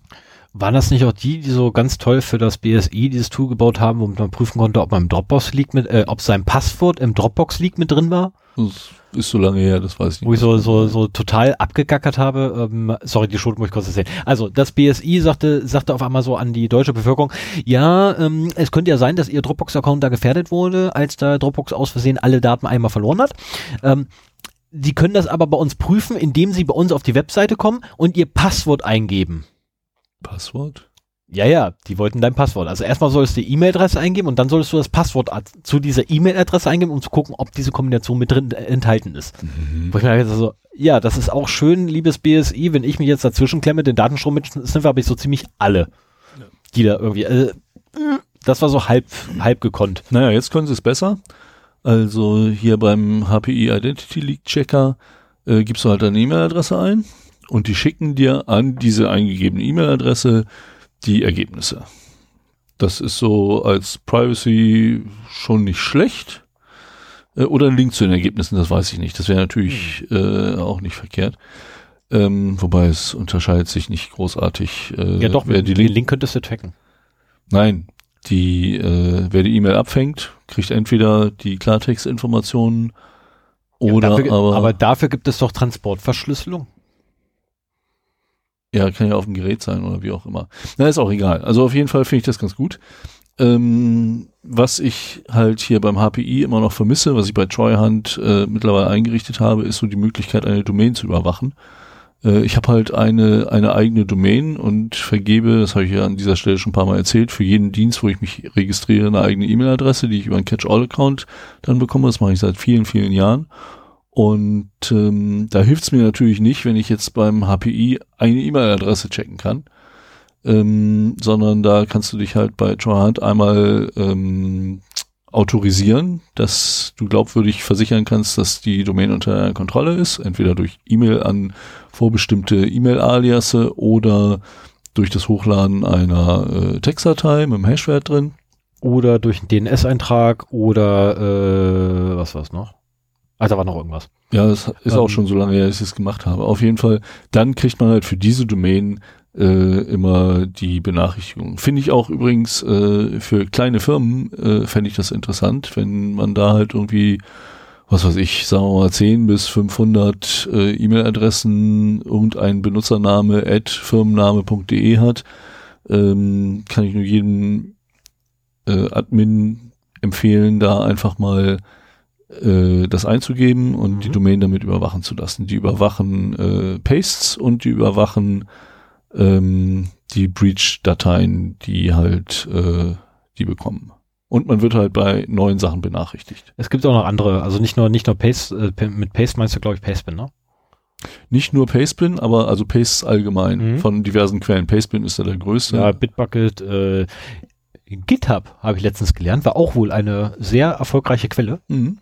Waren das nicht auch die, die so ganz toll für das BSI dieses Tool gebaut haben, womit man prüfen konnte, ob man im Dropbox liegt mit, äh, ob sein Passwort im Dropbox liegt mit drin war? Das ist so lange her, das weiß ich nicht. Wo ich so, so, so total abgegackert habe. Ähm, sorry, die Schuld muss ich kurz erzählen. Also, das BSI sagte, sagte auf einmal so an die deutsche Bevölkerung, ja, ähm, es könnte ja sein, dass ihr Dropbox-Account da gefährdet wurde, als da Dropbox aus Versehen alle Daten einmal verloren hat. Ähm, die können das aber bei uns prüfen, indem sie bei uns auf die Webseite kommen und ihr Passwort eingeben. Passwort? Ja, ja, die wollten dein Passwort. Also erstmal solltest du die E-Mail-Adresse eingeben und dann solltest du das Passwort zu dieser E-Mail-Adresse eingeben, um zu gucken, ob diese Kombination mit drin enthalten ist. Mhm. Wo ich mir so, ja, das ist auch schön, liebes BSI, wenn ich mich jetzt dazwischen klemme, den Datenstrom mit Sniffer habe ich so ziemlich alle, ja. die da irgendwie, äh, das war so halb, halb gekonnt. Naja, jetzt können sie es besser. Also hier beim HPI Identity Leak Checker äh, gibst du halt deine E-Mail-Adresse ein und die schicken dir an diese eingegebene E-Mail-Adresse die Ergebnisse. Das ist so als Privacy schon nicht schlecht. Äh, oder ein Link zu den Ergebnissen, das weiß ich nicht. Das wäre natürlich hm. äh, auch nicht verkehrt. Ähm, wobei es unterscheidet sich nicht großartig. Äh, ja doch, wer die Link, Link könntest du tracken. Nein, die, äh, wer die E-Mail abfängt, kriegt entweder die Klartextinformationen oder ja, dafür, aber. Aber dafür gibt es doch Transportverschlüsselung. Ja, kann ja auf dem Gerät sein oder wie auch immer. Na, ist auch egal. Also auf jeden Fall finde ich das ganz gut. Ähm, was ich halt hier beim HPI immer noch vermisse, was ich bei Treuhand äh, mittlerweile eingerichtet habe, ist so die Möglichkeit, eine Domain zu überwachen. Äh, ich habe halt eine, eine eigene Domain und vergebe, das habe ich ja an dieser Stelle schon ein paar Mal erzählt, für jeden Dienst, wo ich mich registriere, eine eigene E-Mail-Adresse, die ich über einen Catch-all-Account dann bekomme. Das mache ich seit vielen, vielen Jahren. Und ähm, da hilft es mir natürlich nicht, wenn ich jetzt beim HPI eine E-Mail-Adresse checken kann, ähm, sondern da kannst du dich halt bei Trahand einmal ähm, autorisieren, dass du glaubwürdig versichern kannst, dass die Domain unter deiner Kontrolle ist, entweder durch E-Mail an vorbestimmte E-Mail-Aliasse oder durch das Hochladen einer äh, Textdatei mit einem Hashwert drin. Oder durch einen DNS-Eintrag oder äh, was war es noch? Da war noch irgendwas. Ja, das ist ähm, auch schon so lange her, dass ich es gemacht habe. Auf jeden Fall, dann kriegt man halt für diese Domain äh, immer die Benachrichtigung. Finde ich auch übrigens äh, für kleine Firmen äh, fände ich das interessant, wenn man da halt irgendwie, was weiß ich, sagen wir mal 10 bis 500 äh, E-Mail-Adressen, irgendein Benutzername at firmenname.de hat, ähm, kann ich nur jedem äh, Admin empfehlen, da einfach mal äh, das einzugeben und mhm. die Domain damit überwachen zu lassen. Die überwachen äh, Pastes und die überwachen ähm, die Breach-Dateien, die halt äh, die bekommen. Und man wird halt bei neuen Sachen benachrichtigt. Es gibt auch noch andere, also nicht nur nicht nur Paste, äh, mit Paste meinst du glaube ich Pastebin, ne? Nicht nur Pastebin, aber also Pastes allgemein mhm. von diversen Quellen. Pastebin ist ja der größte. Ja, Bitbucket, äh, GitHub, habe ich letztens gelernt, war auch wohl eine sehr erfolgreiche Quelle. Mhm.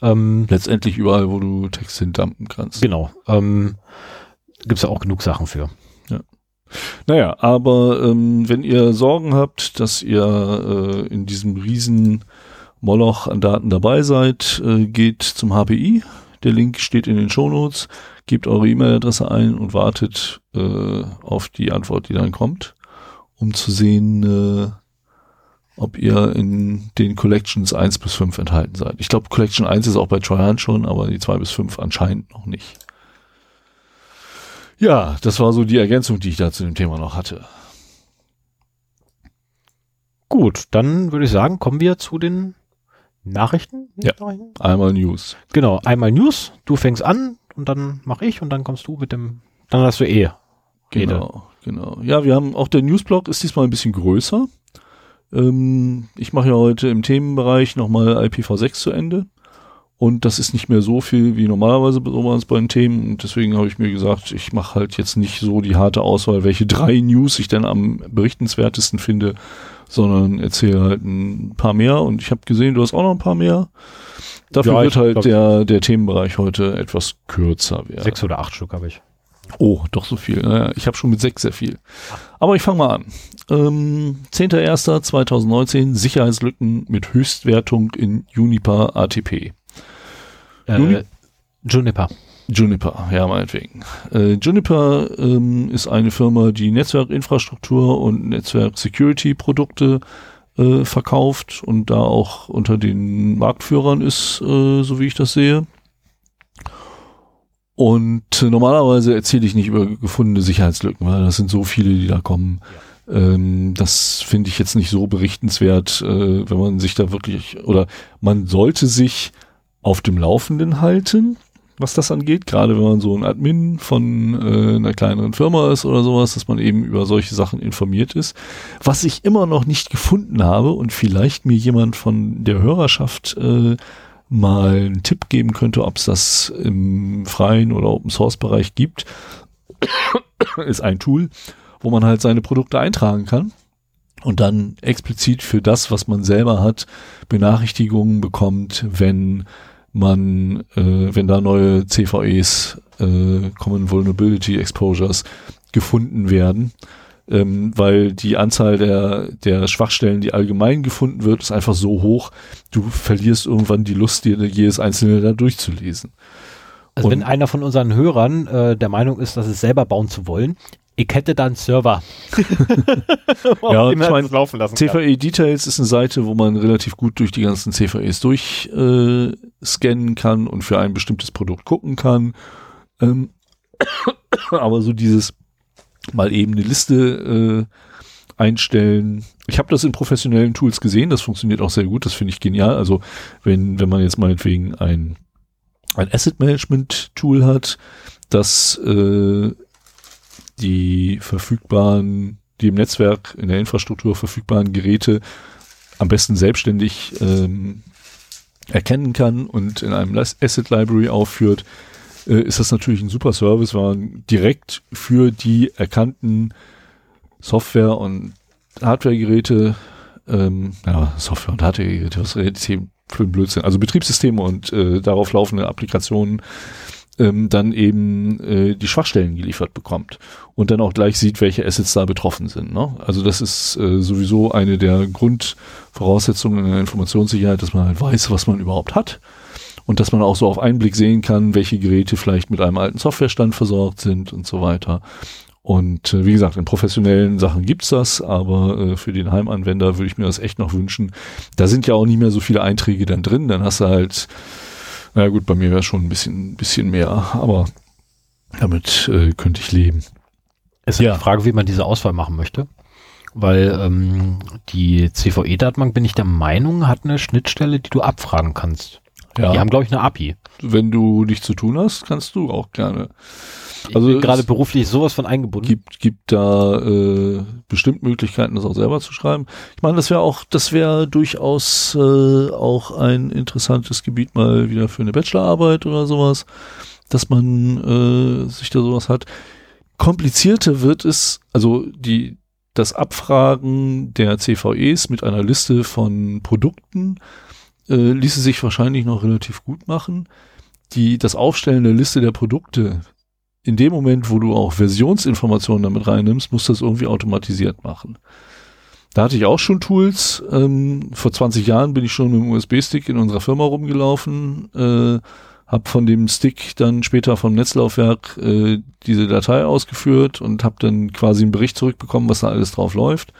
Ähm, Letztendlich überall, wo du Text hindumpen kannst. Genau. Ähm, Gibt es ja auch genug Sachen für. Ja. Naja, aber ähm, wenn ihr Sorgen habt, dass ihr äh, in diesem riesen Moloch an Daten dabei seid, äh, geht zum HPI. Der Link steht in den Shownotes. Gebt eure E-Mail-Adresse ein und wartet äh, auf die Antwort, die dann kommt, um zu sehen, äh, ob ihr in den Collections 1 bis 5 enthalten seid. Ich glaube, Collection 1 ist auch bei Tryon schon, aber die 2 bis 5 anscheinend noch nicht. Ja, das war so die Ergänzung, die ich da zu dem Thema noch hatte. Gut, dann würde ich sagen, kommen wir zu den Nachrichten. Ja, einmal News. Genau, einmal News. Du fängst an und dann mache ich und dann kommst du mit dem, dann hast du eh. Genau, genau. Ja, wir haben auch der Newsblog ist diesmal ein bisschen größer. Ähm, ich mache ja heute im Themenbereich nochmal IPv6 zu Ende. Und das ist nicht mehr so viel wie normalerweise so bei den Themen. Und deswegen habe ich mir gesagt, ich mache halt jetzt nicht so die harte Auswahl, welche drei News ich denn am berichtenswertesten finde, sondern erzähle halt ein paar mehr. Und ich habe gesehen, du hast auch noch ein paar mehr. Dafür Ja, wird halt glaub- der, der Themenbereich heute etwas kürzer werden. Sechs oder acht Stück habe ich. Oh, doch so viel. Naja, ich habe schon mit sechs sehr viel. Aber ich fange mal an. Ähm, 10.01.2019, Sicherheitslücken mit Höchstwertung in Juniper ATP. Juni- Äh, Juniper. Juniper, ja, meinetwegen. Äh, Juniper ähm, ist eine Firma, die Netzwerkinfrastruktur und Netzwerk-Security-Produkte äh, verkauft und da auch unter den Marktführern ist, äh, so wie ich das sehe. Und äh, normalerweise erzähle ich nicht über gefundene Sicherheitslücken, weil das sind so viele, die da kommen. Ähm, das finde ich jetzt nicht so berichtenswert, äh, wenn man sich da wirklich, oder man sollte sich auf dem Laufenden halten, was das angeht, gerade wenn man so ein Admin von äh, einer kleineren Firma ist oder sowas, dass man eben über solche Sachen informiert ist. Was ich immer noch nicht gefunden habe und vielleicht mir jemand von der Hörerschaft äh, mal einen Tipp geben könnte, ob es das im freien oder Open Source Bereich gibt, [coughs] ist ein Tool, wo man halt seine Produkte eintragen kann und dann explizit für das, was man selber hat, Benachrichtigungen bekommt, wenn man, äh, wenn da neue CVEs, äh, Common Vulnerability Exposures, gefunden werden. Ähm, weil die Anzahl der, der Schwachstellen, die allgemein gefunden wird, ist einfach so hoch, du verlierst irgendwann die Lust, dir jedes einzelne da durchzulesen. Also Und- wenn einer von unseren Hörern äh, der Meinung ist, dass es selber bauen zu wollen, ich hätte da einen Server. [laughs] Ja, ich mein, laufen lassen kann. CVE Details ist eine Seite, wo man relativ gut durch die ganzen CVEs durch äh, kann und für ein bestimmtes Produkt gucken kann. Ähm, [coughs] aber so dieses mal eben eine Liste äh, einstellen. Ich habe das in professionellen Tools gesehen, das funktioniert auch sehr gut, das finde ich genial. Also wenn, wenn man jetzt meinetwegen ein, ein Asset Management Tool hat, das äh, die verfügbaren, die im Netzwerk, in der Infrastruktur verfügbaren Geräte am besten selbstständig ähm, erkennen kann und in einem Asset Library aufführt, äh, ist das natürlich ein super Service, weil man direkt für die erkannten Software- und Hardware-Geräte, ähm, ja, Software- und Hardware-Geräte, was redet hier für ein Blödsinn, also Betriebssysteme und äh, darauf laufende Applikationen, ähm, dann eben äh, die Schwachstellen geliefert bekommt und dann auch gleich sieht, welche Assets da betroffen sind. Ne? Also das ist äh, sowieso eine der Grundvoraussetzungen in der Informationssicherheit, dass man halt weiß, was man überhaupt hat und dass man auch so auf einen Blick sehen kann, welche Geräte vielleicht mit einem alten Softwarestand versorgt sind und so weiter. Und äh, wie gesagt, in professionellen Sachen gibt's das, aber äh, für den Heimanwender würde ich mir das echt noch wünschen. Da sind ja auch nicht mehr so viele Einträge dann drin, dann hast du halt na gut, bei mir wäre schon ein bisschen, bisschen mehr, aber damit äh, könnte ich leben. Es ist Ja. die Frage, wie man diese Auswahl machen möchte. Weil ähm, die CVE-Datenbank, bin ich der Meinung, hat eine Schnittstelle, die du abfragen kannst. Ja, Die haben, glaube ich, eine API. wenn du nichts zu tun hast, kannst du auch gerne. Also gerade beruflich sowas von eingebunden. Gibt, gibt da äh, bestimmt Möglichkeiten, das auch selber zu schreiben. Ich meine, das wäre auch, das wäre durchaus äh, auch ein interessantes Gebiet mal wieder für eine Bachelorarbeit oder sowas, dass man äh, sich da sowas hat. Komplizierter wird es, also die das Abfragen der CVEs mit einer Liste von Produkten äh, ließe sich wahrscheinlich noch relativ gut machen. Die, das Aufstellen der Liste der Produkte in dem Moment, wo du auch Versionsinformationen damit reinnimmst, musst du das irgendwie automatisiert machen. Da hatte ich auch schon Tools. Ähm, vor 20 Jahren bin ich schon mit dem USB-Stick in unserer Firma rumgelaufen, äh, habe von dem Stick dann später vom Netzlaufwerk äh, diese Datei ausgeführt und habe dann quasi einen Bericht zurückbekommen, was da alles drauf läuft.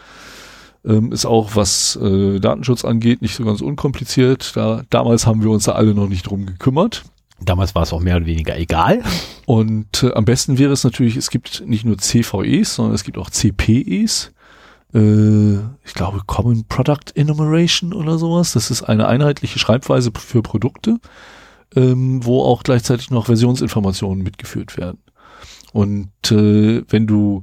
Ähm, ist auch, was äh, Datenschutz angeht, nicht so ganz unkompliziert. Da, damals haben wir uns da alle noch nicht drum gekümmert. Damals war es auch mehr oder weniger egal. Und äh, am besten wäre es natürlich, es gibt nicht nur CVEs, sondern es gibt auch CPEs. Äh, ich glaube Common Product Enumeration oder sowas. Das ist eine einheitliche Schreibweise für Produkte, ähm, wo auch gleichzeitig noch Versionsinformationen mitgeführt werden. Und äh, wenn du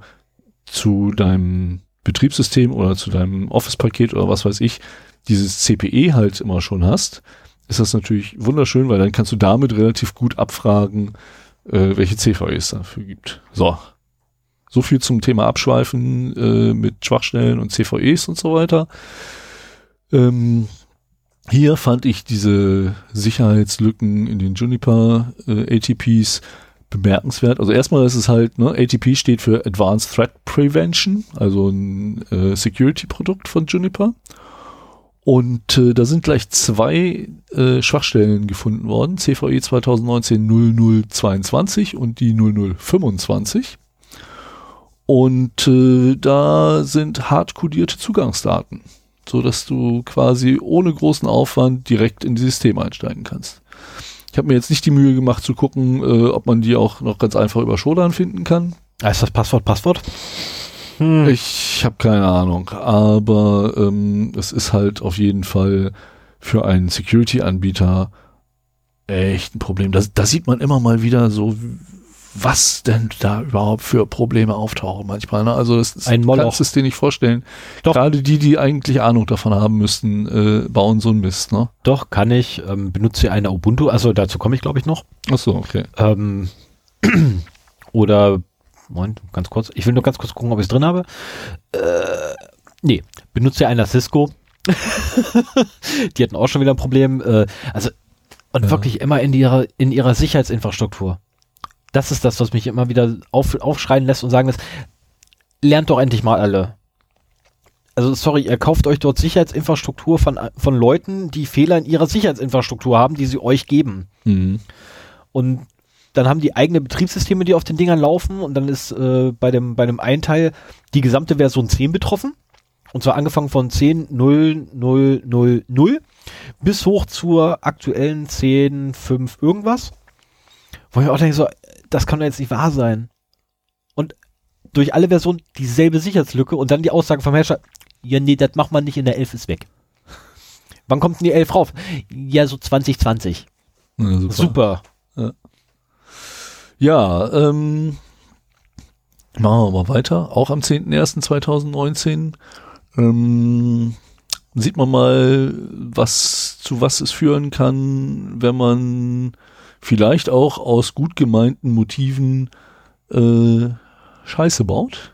zu deinem Betriebssystem oder zu deinem Office-Paket oder was weiß ich, dieses CPE halt immer schon hast, ist das natürlich wunderschön, weil dann kannst du damit relativ gut abfragen, äh, welche CVE es dafür gibt. So. So viel zum Thema Abschweifen äh, mit Schwachstellen und CVEs und so weiter. Ähm, hier fand ich diese Sicherheitslücken in den Juniper äh, ATPs bemerkenswert. Also erstmal ist es halt, ne, ATP steht für Advanced Threat Prevention, also ein äh, Security-Produkt von Juniper. Und äh, da sind gleich zwei äh, Schwachstellen gefunden worden, CVE 2019 0022 und die 0025. Und äh, da sind hardcodierte Zugangsdaten, so dass du quasi ohne großen Aufwand direkt in die System einsteigen kannst. Ich habe mir jetzt nicht die Mühe gemacht zu gucken, äh, ob man die auch noch ganz einfach über Shodan finden kann. Ist das Passwort Passwort? Hm. Ich habe keine Ahnung, aber ähm, es ist halt auf jeden Fall für einen Security-Anbieter echt ein Problem. Da, da sieht man immer mal wieder so, was denn da überhaupt für Probleme auftauchen manchmal. Ne? Also es ist, ein kannst es dir nicht vorstellen. Doch. Gerade die, die eigentlich Ahnung davon haben müssten, äh, bauen so einen Mist. Ne? Doch, kann ich. Ähm, benutze eine Ubuntu, also dazu komme ich glaube ich noch. Ach so, okay. Ähm, [clears throat] oder Moment, ganz kurz. Ich will nur ganz kurz gucken, ob ich es drin habe. Äh, nee, benutzt ja einer Cisco. [laughs] die hatten auch schon wieder ein Problem. Äh, also, und Ja. wirklich immer in ihrer, in ihrer Sicherheitsinfrastruktur. Das ist das, was mich immer wieder auf, aufschreien lässt und sagen lässt, lernt doch endlich mal alle. Also, sorry, ihr kauft euch dort Sicherheitsinfrastruktur von, von Leuten, die Fehler in ihrer Sicherheitsinfrastruktur haben, die sie euch geben. Mhm. Und dann haben die eigene Betriebssysteme, die auf den Dingern laufen und dann ist äh, bei dem bei dem einen Teil die gesamte Version 10 betroffen. Und zwar angefangen von 10 0 0 0 0 bis hoch zur aktuellen 10 5 irgendwas. Wo ich auch denke so, das kann doch jetzt nicht wahr sein. Und durch alle Versionen dieselbe Sicherheitslücke und dann die Aussage vom Herrscher, ja nee, das macht man nicht in der 11 ist weg. Wann kommt denn die 11 rauf? Ja, so 2020. Ja, super. Super. Ja, ähm, machen wir mal weiter. Auch am 10.01.2019 ähm, sieht man mal, was zu was es führen kann, wenn man vielleicht auch aus gut gemeinten Motiven äh, Scheiße baut.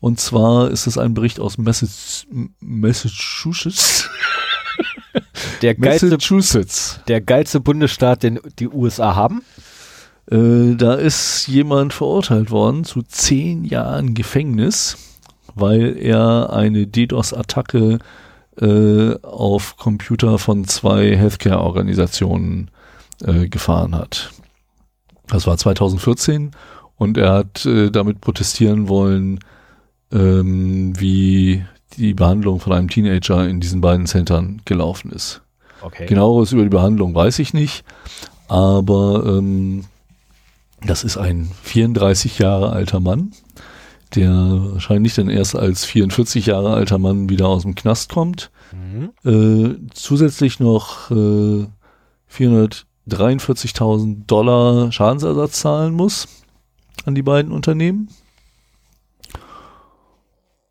Und zwar ist es ein Bericht aus Massach- Massachusetts. Der [laughs] geilste Massachusetts. der geilste Bundesstaat, den die USA haben. Äh, da ist jemand verurteilt worden zu zehn Jahren Gefängnis, weil er eine DDoS-Attacke äh, auf Computer von zwei Healthcare-Organisationen äh, gefahren hat. Das war 2014 und er hat äh, damit protestieren wollen, ähm, wie die Behandlung von einem Teenager in diesen beiden Centern gelaufen ist. Okay. Genaueres über die Behandlung weiß ich nicht, aber ähm, das ist ein 34 Jahre alter Mann, der wahrscheinlich dann erst als 44 Jahre alter Mann wieder aus dem Knast kommt. Mhm. Äh, zusätzlich noch äh, 443.000 Dollar Schadensersatz zahlen muss an die beiden Unternehmen.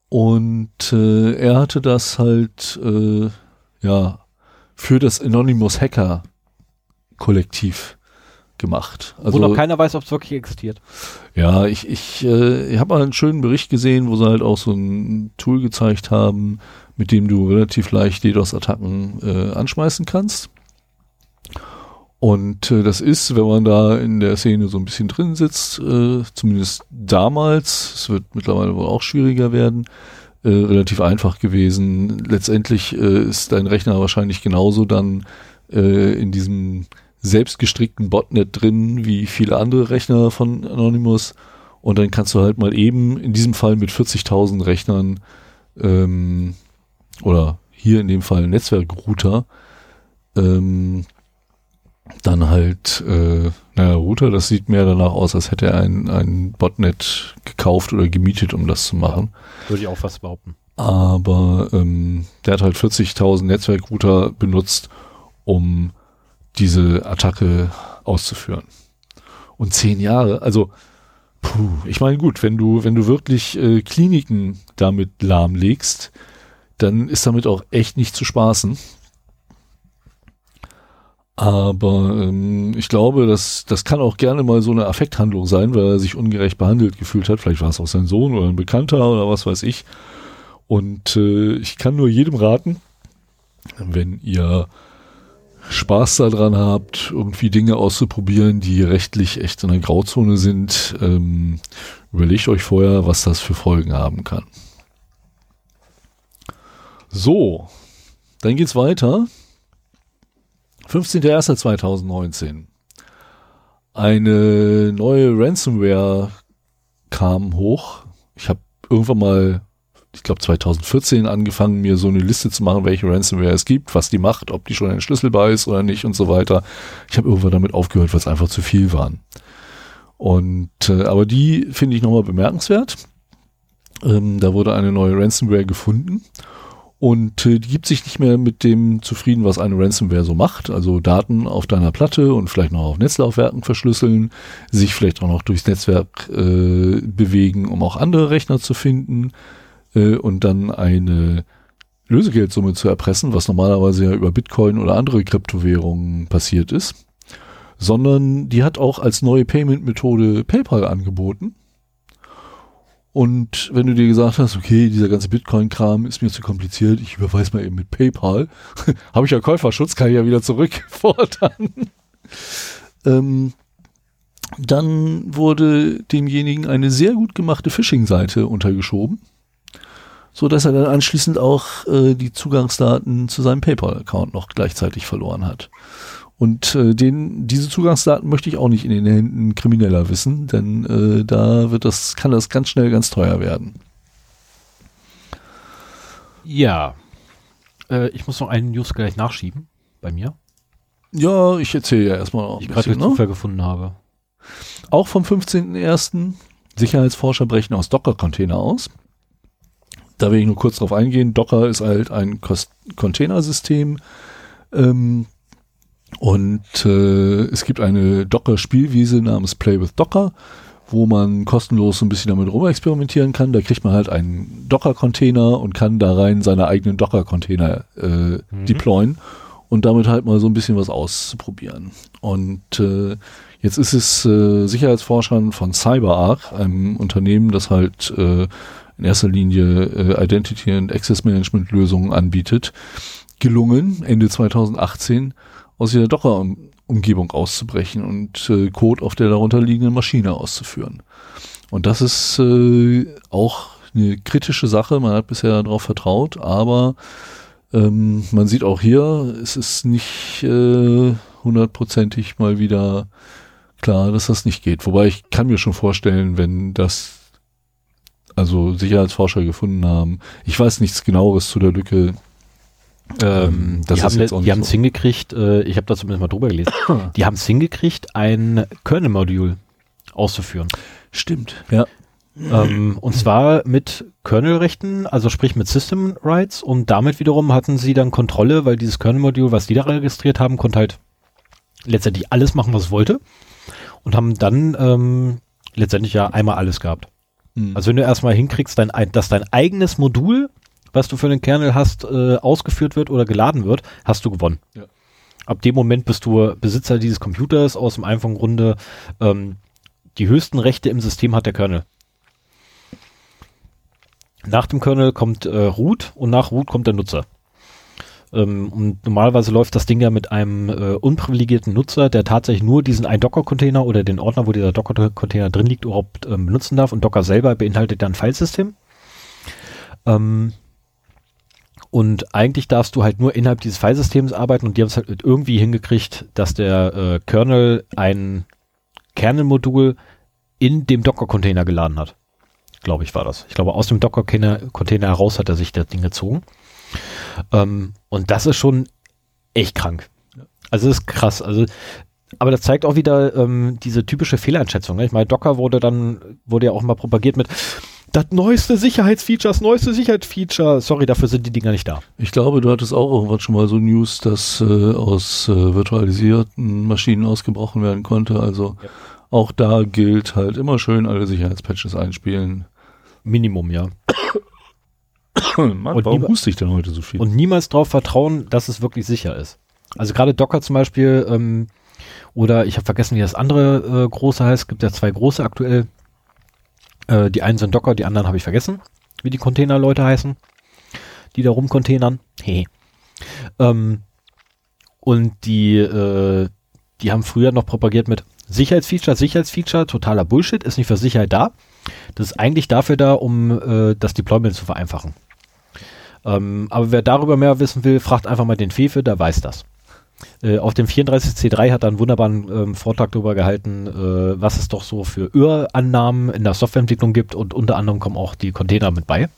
Und äh, er hatte das halt äh, ja für das Anonymous Hacker Kollektiv gemacht. Wo noch keiner weiß, ob es wirklich existiert. Ja, ich, ich, äh, ich habe mal einen schönen Bericht gesehen, wo sie halt auch so ein Tool gezeigt haben, mit dem du relativ leicht DDoS-Attacken äh, anschmeißen kannst. Und äh, das ist, wenn man da in der Szene so ein bisschen drin sitzt, äh, zumindest damals, es wird mittlerweile wohl auch schwieriger werden, äh, relativ einfach gewesen. Letztendlich äh, ist dein Rechner wahrscheinlich genauso dann äh, in diesem selbstgestrickten Botnet drin wie viele andere Rechner von Anonymous. Und dann kannst du halt mal eben, in diesem Fall mit 40.000 Rechnern ähm, oder hier in dem Fall Netzwerkrouter, ähm, dann halt, äh, naja, Router, das sieht mehr danach aus, als hätte er ein, ein Botnet gekauft oder gemietet, um das zu machen. Würde ich auch fast behaupten. Aber ähm, der hat halt 40.000 Netzwerkrouter benutzt, um diese Attacke auszuführen. Und zehn Jahre, also puh, Puh, ich meine, gut, wenn du, wenn du wirklich äh, Kliniken damit lahmlegst, dann ist damit auch echt nicht zu spaßen. Aber ähm, ich glaube, das, das kann auch gerne mal so eine Affekthandlung sein, weil er sich ungerecht behandelt gefühlt hat. Vielleicht war es auch sein Sohn oder ein Bekannter oder was weiß ich. Und äh, ich kann nur jedem raten, wenn ihr Spaß daran habt, irgendwie Dinge auszuprobieren, die rechtlich echt in der Grauzone sind, ähm, überlegt euch vorher, was das für Folgen haben kann. So, dann geht's weiter. 15.01.2019. Eine neue Ransomware kam hoch. Ich habe irgendwann mal ich glaube 2014 angefangen, mir so eine Liste zu machen, welche Ransomware es gibt, was die macht, ob die schon entschlüsselbar ist oder nicht und so weiter. Ich habe irgendwann damit aufgehört, weil es einfach zu viel waren. Und äh, aber die finde ich nochmal bemerkenswert. Ähm, da wurde eine neue Ransomware gefunden und äh, die gibt sich nicht mehr mit dem zufrieden, was eine Ransomware so macht. Also Daten auf deiner Platte und vielleicht noch auf Netzlaufwerken verschlüsseln, sich vielleicht auch noch durchs Netzwerk äh, bewegen, um auch andere Rechner zu finden äh, und dann eine Lösegeldsumme zu erpressen, was normalerweise ja über Bitcoin oder andere Kryptowährungen passiert ist, sondern die hat auch als neue Payment-Methode PayPal angeboten. Und wenn du dir gesagt hast, okay, dieser ganze Bitcoin-Kram ist mir zu kompliziert, ich überweise mal eben mit PayPal, [laughs] habe ich ja Käuferschutz, kann ich ja wieder zurückfordern. [laughs] ähm, dann wurde demjenigen eine sehr gut gemachte Phishing-Seite untergeschoben so dass er dann anschließend auch äh, die Zugangsdaten zu seinem PayPal-Account noch gleichzeitig verloren hat. Und äh, den, diese Zugangsdaten möchte ich auch nicht in den Händen Krimineller wissen, denn äh, da wird das, kann das ganz schnell ganz teuer werden. Ja. Äh, ich muss noch einen News gleich nachschieben bei mir. Ja, ich erzähle ja erstmal noch. Ich gerade ne? Zufall gefunden habe. Auch vom 15.01. Sicherheitsforscher brechen aus Docker-Container aus. Da will ich nur kurz drauf eingehen. Docker ist halt ein Containersystem. Ähm, und äh, es gibt eine Docker-Spielwiese namens Play with Docker, wo man kostenlos so ein bisschen damit rumexperimentieren kann. Da kriegt man halt einen Docker-Container und kann da rein seine eigenen Docker-Container äh, mhm. deployen und damit halt mal so ein bisschen was auszuprobieren. Und äh, jetzt ist es äh, Sicherheitsforschern von CyberArk, einem Unternehmen, das halt äh, in erster Linie äh, Identity und Access Management Lösungen anbietet, gelungen, Ende 2018 aus ihrer Docker-Umgebung auszubrechen und äh, Code auf der darunter liegenden Maschine auszuführen. Und das ist äh, auch eine kritische Sache. Man hat bisher darauf vertraut, aber ähm, man sieht auch hier, es ist nicht äh, hundertprozentig mal wieder klar, dass das nicht geht. Wobei ich kann mir schon vorstellen, wenn das also Sicherheitsforscher gefunden haben. Ich weiß nichts genaueres zu der Lücke. Ähm, die haben es so. hingekriegt, äh, ich habe da zumindest mal drüber gelesen, [coughs] die haben es hingekriegt, ein Kernel-Modul auszuführen. Stimmt, ja. Ähm, und zwar mit Kernel-Rechten, also sprich mit System Rights und damit wiederum hatten sie dann Kontrolle, weil dieses Kernel-Modul, was die da registriert haben, konnte halt letztendlich alles machen, was es wollte und haben dann ähm, letztendlich ja einmal alles gehabt. Mhm. Also wenn du erstmal hinkriegst, dein, dass dein eigenes Modul, was du für den Kernel hast, äh, ausgeführt wird oder geladen wird, hast du gewonnen. Ja. Ab dem Moment bist du Besitzer dieses Computers aus dem einfachen Grunde. Ähm, die höchsten Rechte im System hat der Kernel. Nach dem Kernel kommt äh, Root und nach Root kommt der Nutzer. Ähm, und normalerweise läuft das Ding ja mit einem äh, unprivilegierten Nutzer, der tatsächlich nur diesen einen Docker-Container oder den Ordner, wo dieser Docker-Container drin liegt, überhaupt ähm, benutzen darf. Und Docker selber beinhaltet dann ein Filesystem. Ähm, und eigentlich darfst du halt nur innerhalb dieses Filesystems arbeiten und die haben es halt irgendwie hingekriegt, dass der äh, Kernel ein Kernel-Modul in dem Docker-Container geladen hat. Glaube ich, war das. Ich glaube, aus dem Docker-Container heraus hat er sich das Ding gezogen. Ähm, und das ist schon echt krank. Also das ist krass. Also, aber das zeigt auch wieder ähm, diese typische Fehleinschätzung. Ne? Ich meine, Docker wurde dann, wurde ja auch mal propagiert mit das neueste Sicherheitsfeature, das neueste Sicherheitsfeature. Sorry, dafür sind die Dinger nicht da. Ich glaube, du hattest auch irgendwann schon mal so News, dass äh, aus äh, virtualisierten Maschinen ausgebrochen werden konnte. Also ja. Auch da gilt halt immer schön alle Sicherheitspatches einspielen. Minimum, ja. Mann, Und warum huste ich denn heute so viel? Und niemals darauf vertrauen, dass es wirklich sicher ist. Also gerade Docker zum Beispiel, ähm, oder ich habe vergessen, wie das andere äh, große heißt. Gibt ja zwei große aktuell. Äh, die einen sind Docker, die anderen habe ich vergessen, wie die Containerleute heißen, die da rumcontainern. Hey. Ähm, und die, äh, die haben früher noch propagiert mit Sicherheitsfeature, Sicherheitsfeature, totaler Bullshit, ist nicht für Sicherheit da. Das ist eigentlich dafür da, um äh, das Deployment zu vereinfachen. Ähm, aber wer darüber mehr wissen will, fragt einfach mal den Fefe, der weiß das. Äh, auf dem 34C3 hat er einen wunderbaren ähm, Vortrag darüber gehalten, äh, was es doch so für Örannahmen in der Softwareentwicklung gibt und unter anderem kommen auch die Container mit bei.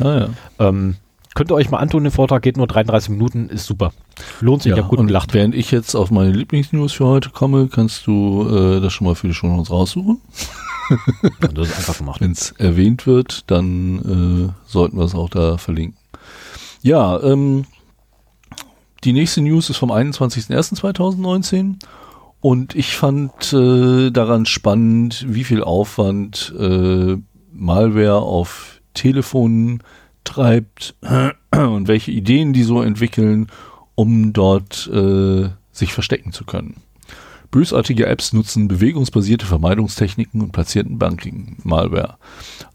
ah, ja. Ähm, könnt ihr euch mal antun, den Vortrag geht nur 33 Minuten, ist super. Lohnt sich, ja, gut und gelacht. während ich jetzt auf meine Lieblingsnews für heute komme, kannst du äh, das schon mal für die Show Notes raussuchen. [laughs] Das ist einfach gemacht. Wenn es erwähnt wird, dann äh, sollten wir es auch da verlinken. Ja, ähm, die nächste News ist vom 21.01.2019 und ich fand äh, daran spannend, wie viel Aufwand äh, Malware auf Telefonen treibt [clears throat] und welche Ideen die so entwickeln, um dort äh, sich verstecken zu können. Bösartige Apps nutzen bewegungsbasierte Vermeidungstechniken und platzierten Banking-Malware.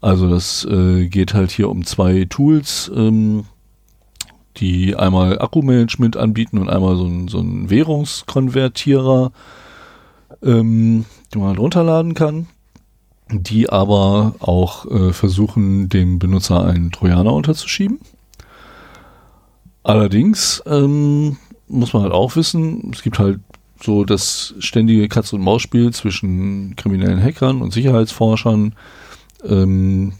Also das äh, geht halt hier um zwei Tools, ähm, die einmal Akkumanagement anbieten und einmal so ein, so Währungskonvertierer, ähm, die man halt runterladen kann, die aber auch äh, versuchen, dem Benutzer einen Trojaner unterzuschieben. Allerdings ähm, muss man halt auch wissen, es gibt halt so das ständige Katz- und Maus-Spiel zwischen kriminellen Hackern und Sicherheitsforschern, ähm,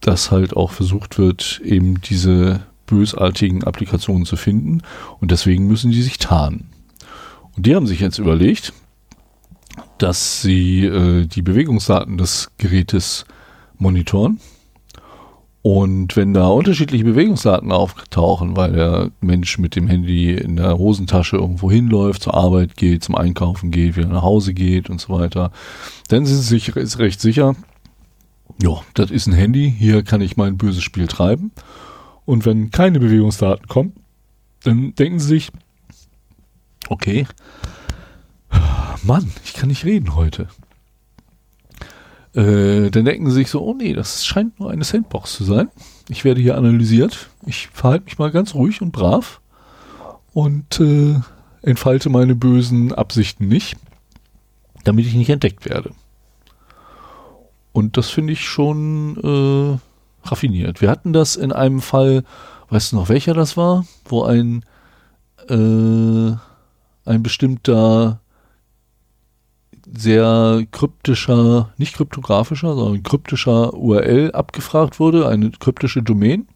dass halt auch versucht wird, eben diese bösartigen Applikationen zu finden und deswegen müssen die sich tarnen. Und die haben sich jetzt überlegt, dass sie äh, die Bewegungsdaten des Gerätes monitoren und wenn da unterschiedliche Bewegungsdaten auftauchen, weil der Mensch mit dem Handy in der Hosentasche irgendwo hinläuft, zur Arbeit geht, zum Einkaufen geht, wieder nach Hause geht und so weiter, dann sind sie sich recht sicher, ja, das ist ein Handy, hier kann ich mein böses Spiel treiben. Und wenn keine Bewegungsdaten kommen, dann denken sie sich, okay, Mann, ich kann nicht reden heute. Äh, dann denken sie sich so, oh nee, das scheint nur eine Sandbox zu sein. Ich werde hier analysiert. Ich verhalte mich mal ganz ruhig und brav und äh, entfalte meine bösen Absichten nicht, damit ich nicht entdeckt werde. Und das finde ich schon äh, raffiniert. Wir hatten das in einem Fall, weißt du noch, welcher das war, wo ein äh, ein bestimmter sehr kryptischer, nicht kryptografischer, sondern kryptischer URL abgefragt wurde, eine kryptische Domain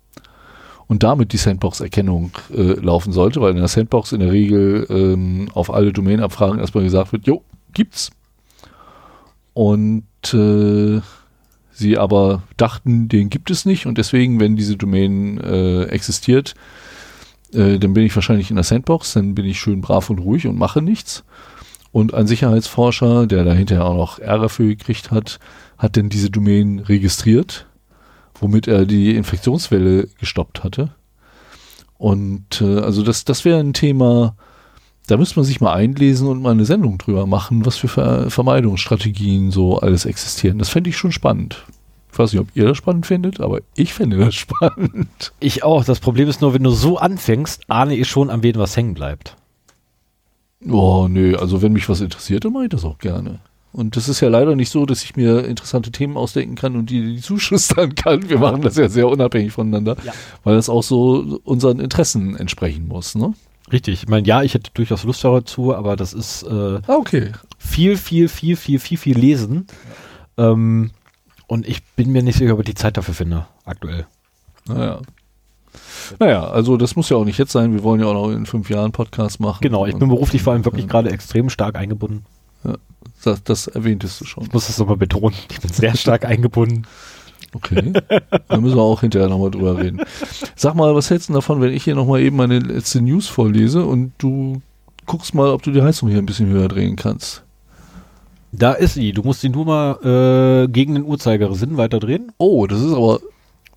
und damit die Sandbox-Erkennung äh, laufen sollte, weil in der Sandbox in der Regel ähm, auf alle Domain-Abfragen erstmal gesagt wird, jo, gibt's. Und äh, sie aber dachten, den gibt es nicht und deswegen, wenn diese Domain äh, existiert, äh, dann bin ich wahrscheinlich in der Sandbox, dann bin ich schön brav und ruhig und mache nichts. Und ein Sicherheitsforscher, der da hinterher auch noch Ärger für gekriegt hat, hat denn diese Domain registriert, womit er die Infektionswelle gestoppt hatte. Und äh, also das, das wäre ein Thema, da müsste man sich mal einlesen und mal eine Sendung drüber machen, was für Ver Vermeidungsstrategien so alles existieren. Das fände ich schon spannend. Ich weiß nicht, ob ihr das spannend findet, aber ich finde das [laughs] spannend. Ich auch. Das Problem ist nur, wenn du so anfängst, ahne ich schon, an wen was hängen bleibt. Oh, nö, also wenn mich was interessiert, dann mache ich das auch gerne. Und das ist ja leider nicht so, dass ich mir interessante Themen ausdenken kann und die, die zuschustern [laughs] kann. Wir machen das ja sehr unabhängig voneinander, Ja. weil das auch so unseren Interessen entsprechen muss, ne? Richtig. Ich meine, ja, ich hätte durchaus Lust dazu, aber das ist äh, Ah, okay. viel, viel, viel, viel, viel, viel lesen. Ähm, und ich bin mir nicht sicher, ob ich die Zeit dafür finde, aktuell. Naja. Naja, also das muss ja auch nicht jetzt sein. Wir wollen ja auch noch in fünf Jahren Podcast machen. Genau, ich bin beruflich vor allem wirklich Ja. gerade extrem stark eingebunden. Das, das erwähntest du schon. Ich muss das nochmal betonen. Ich bin sehr stark [laughs] eingebunden. Okay. da müssen wir auch hinterher nochmal drüber reden. Sag mal, was hältst du davon, wenn ich hier nochmal eben meine letzte News vorlese und du guckst mal, ob du die Heizung hier ein bisschen höher drehen kannst? Da ist sie. Du musst sie nur mal äh, gegen den Uhrzeigersinn weiter drehen. Oh, das ist aber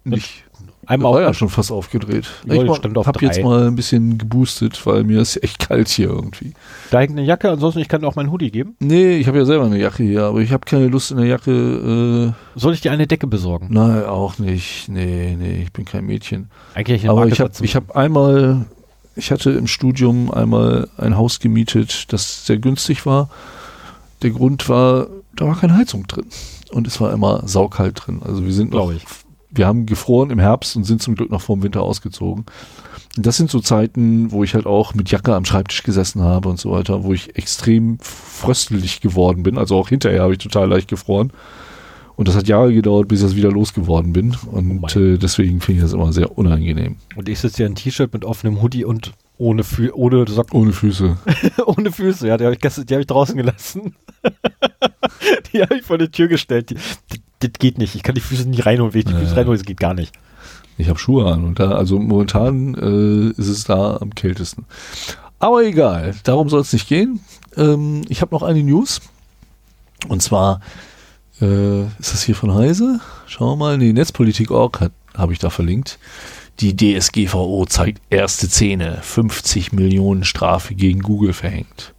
nicht. Einmal war ja schon fast aufgedreht. Ja, ich stand auf habe jetzt mal ein bisschen geboostet, weil mir ist echt kalt hier irgendwie. Da hängt eine Jacke, ansonsten ich kann dir auch meinen Hoodie geben. Nee, ich habe ja selber eine Jacke hier, aber ich habe keine Lust in der Jacke. Äh, Soll ich dir eine Decke besorgen? nein, auch nicht. Nee, nee, ich bin kein Mädchen. Eigentlich eine Aber ich habe ich hab einmal, ich hatte im Studium einmal ein Haus gemietet, das sehr günstig war. Der Grund war, da war keine Heizung drin. Und es war immer saukalt drin. Also wir sind noch, ich. Wir haben gefroren im Herbst und sind zum Glück noch vor dem Winter ausgezogen. Und das sind so Zeiten, wo ich halt auch mit Jacke am Schreibtisch gesessen habe und so weiter, wo ich extrem fröstelig geworden bin. Also auch hinterher habe ich total leicht gefroren. Und das hat Jahre gedauert, bis ich das wieder losgeworden bin. Und Oh äh, deswegen finde ich das immer sehr unangenehm. Und ich sitze hier in T-Shirt mit offenem Hoodie und ohne, Fü ohne Socken, Ohne Füße. [laughs] ohne Füße. Ja, die habe ich, gestern- die hab ich draußen gelassen. [laughs] die habe ich vor die Tür gestellt. Die, die, das geht nicht. Ich kann die Füße nicht reinholen. Wenn ich die. Füße reinhole, das geht gar nicht. Ich habe Schuhe an und da, also momentan äh, ist es da am kältesten. Aber egal, darum soll es nicht gehen. Ähm, ich habe noch eine News. Und zwar äh, ist das hier von Heise? Schauen wir mal. Nee, Netzpolitik.org habe ich da verlinkt. Die DSGVO zeigt erste Szene. 50 Millionen Strafe gegen Google verhängt.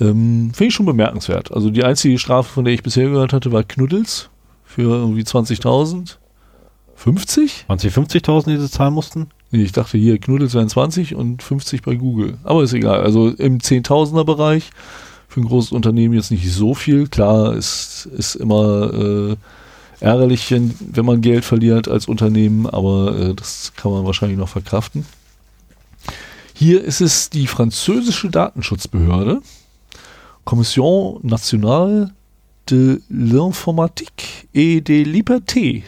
Ähm, Finde ich schon bemerkenswert. Also die einzige Strafe, von der ich bisher gehört hatte, war Knuddels für irgendwie 20.000. 50? Waren es die 50.000, die sie zahlen mussten? Nee, ich dachte hier Knuddels wären 20 und 50 bei Google. Aber ist egal. Also im Zehntausender Bereich. Für ein großes Unternehmen jetzt nicht so viel. Klar, es ist immer äh, ärgerlich, wenn, wenn man Geld verliert als Unternehmen, aber äh, das kann man wahrscheinlich noch verkraften. Hier ist es die französische Datenschutzbehörde, Commission Nationale de l'Informatique et de Liberté,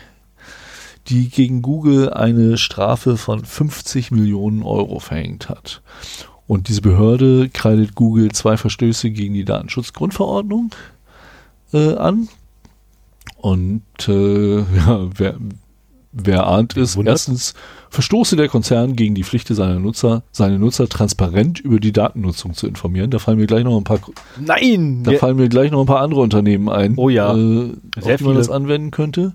die gegen Google eine Strafe von 50 Millionen Euro verhängt hat. Und diese Behörde kreidet Google zwei Verstöße gegen die Datenschutzgrundverordnung äh, an. Und äh, [laughs] ja, wer, wer ahnt es, Wundert? erstens verstoße der Konzern gegen die Pflicht seiner Nutzer, seine Nutzer transparent über die Datennutzung zu informieren. Da fallen mir gleich noch ein paar, Nein! da fallen mir gleich noch ein paar andere Unternehmen ein, Oh ja. äh, auf die man das anwenden könnte.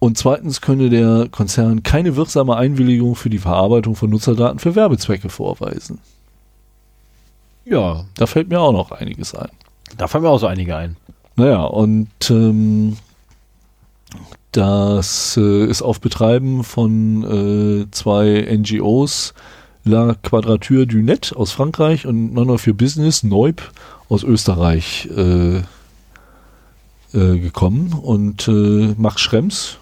Und zweitens könne der Konzern keine wirksame Einwilligung für die Verarbeitung von Nutzerdaten für Werbezwecke vorweisen. ja, Da fällt mir auch noch einiges ein. da fallen mir auch so einige ein. Naja, und ähm, das äh, ist auf Betreiben von äh, zwei NGOs, La Quadrature du Net aus Frankreich und None für Business, Neub aus Österreich äh, äh, gekommen. Und äh, Max Schrems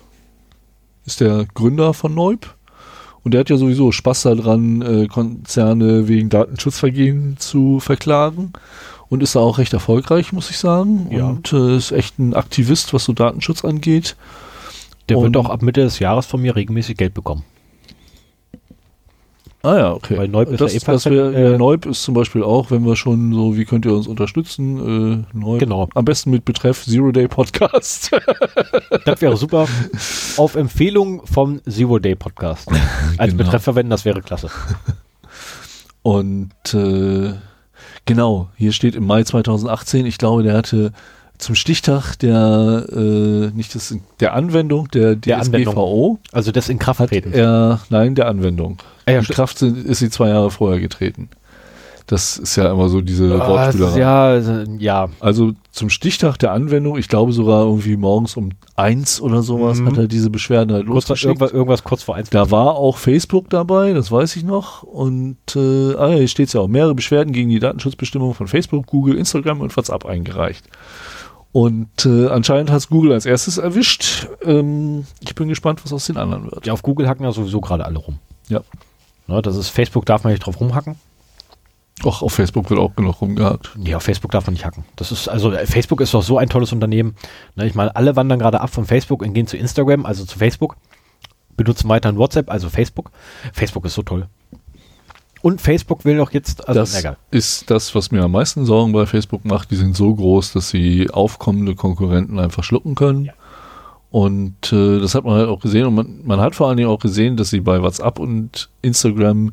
ist der Gründer von Neub. Und der hat ja sowieso Spaß daran, äh, Konzerne wegen Datenschutzvergehen zu verklagen. Und ist da auch recht erfolgreich, muss ich sagen. Ja. Und äh, ist echt ein Aktivist, was so Datenschutz angeht. Der Und- wird auch ab Mitte des Jahres von mir regelmäßig Geld bekommen. Ah ja, okay. Weil Neub ist das, ja das wär, äh, Neub ist zum Beispiel auch, wenn wir schon so, wie könnt ihr uns unterstützen? Äh, Neub. Genau. Am besten mit Betreff Zero Day Podcast. [laughs] Das wäre super. [laughs] Auf Empfehlung vom Zero Day Podcast. [laughs] Als Genau. Betreff verwenden, das wäre klasse. Und äh, genau, hier steht im Mai 2018, ich glaube, der hatte zum Stichtag der äh, nicht des, der Anwendung der Der Anwendung. DSGVO Also das in Kraft hat treten. er nein der Anwendung. Ah, ja, in Kraft sind, ist sie zwei Jahre vorher getreten. Das ist ja immer so diese Ah, Wortspielerei. ist ja, also, ja. Also zum Stichtag der Anwendung, ich glaube sogar irgendwie morgens um eins oder sowas, Mhm. hat er diese Beschwerden halt Kurz, losgeschickt. irgendwas, irgendwas kurz vor eins. Da war auch Facebook dabei, das weiß ich noch. Und äh, ah, ja, hier steht ja auch, mehrere Beschwerden gegen die Datenschutzbestimmungen von Facebook, Google, Instagram und WhatsApp eingereicht. Und äh, anscheinend hat es Google als erstes erwischt. Ähm, ich bin gespannt, was aus den anderen wird. Ja, auf Google hacken ja sowieso gerade alle rum. Ja. Ne, das ist Facebook, darf man nicht drauf rumhacken. Auch auf Facebook wird auch genug rumgehakt. Nee, auf Facebook darf man nicht hacken. Das ist, also äh, Facebook ist doch so ein tolles Unternehmen. Ne, ich meine, alle wandern gerade ab von Facebook und gehen zu Instagram, also zu Facebook. Benutzen weiterhin WhatsApp, also Facebook. Facebook ist so toll. Und Facebook will doch jetzt, also das egal. ist das, was mir am meisten Sorgen bei Facebook macht. Die sind so groß, dass sie aufkommende Konkurrenten einfach schlucken können. Ja. Und äh, das hat man halt auch gesehen. Und man, man hat vor allen Dingen auch gesehen, dass sie bei WhatsApp und Instagram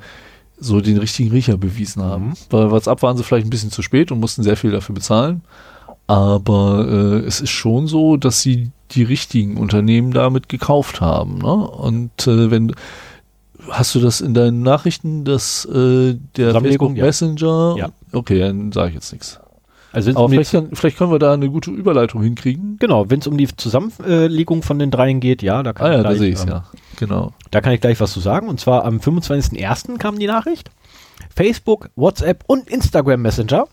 so den richtigen Riecher bewiesen haben. Mhm. Bei WhatsApp waren sie vielleicht ein bisschen zu spät und mussten sehr viel dafür bezahlen. Aber äh, es ist schon so, dass sie die richtigen Unternehmen damit gekauft haben. Ne? Und äh, wenn hast du das in deinen Nachrichten, dass äh, der Facebook Messenger? Ja. Okay, dann sage ich jetzt nichts. Also Aber vielleicht, kann, vielleicht, können wir da eine gute Überleitung hinkriegen. Genau, wenn es um die Zusammenlegung von den dreien geht, ja, da kann ah, ich ja, gleich, da sehe ich ähm, ja. Genau. Da kann ich gleich was zu sagen. Und zwar am 25.01. kam die Nachricht. Facebook, WhatsApp und Instagram Messenger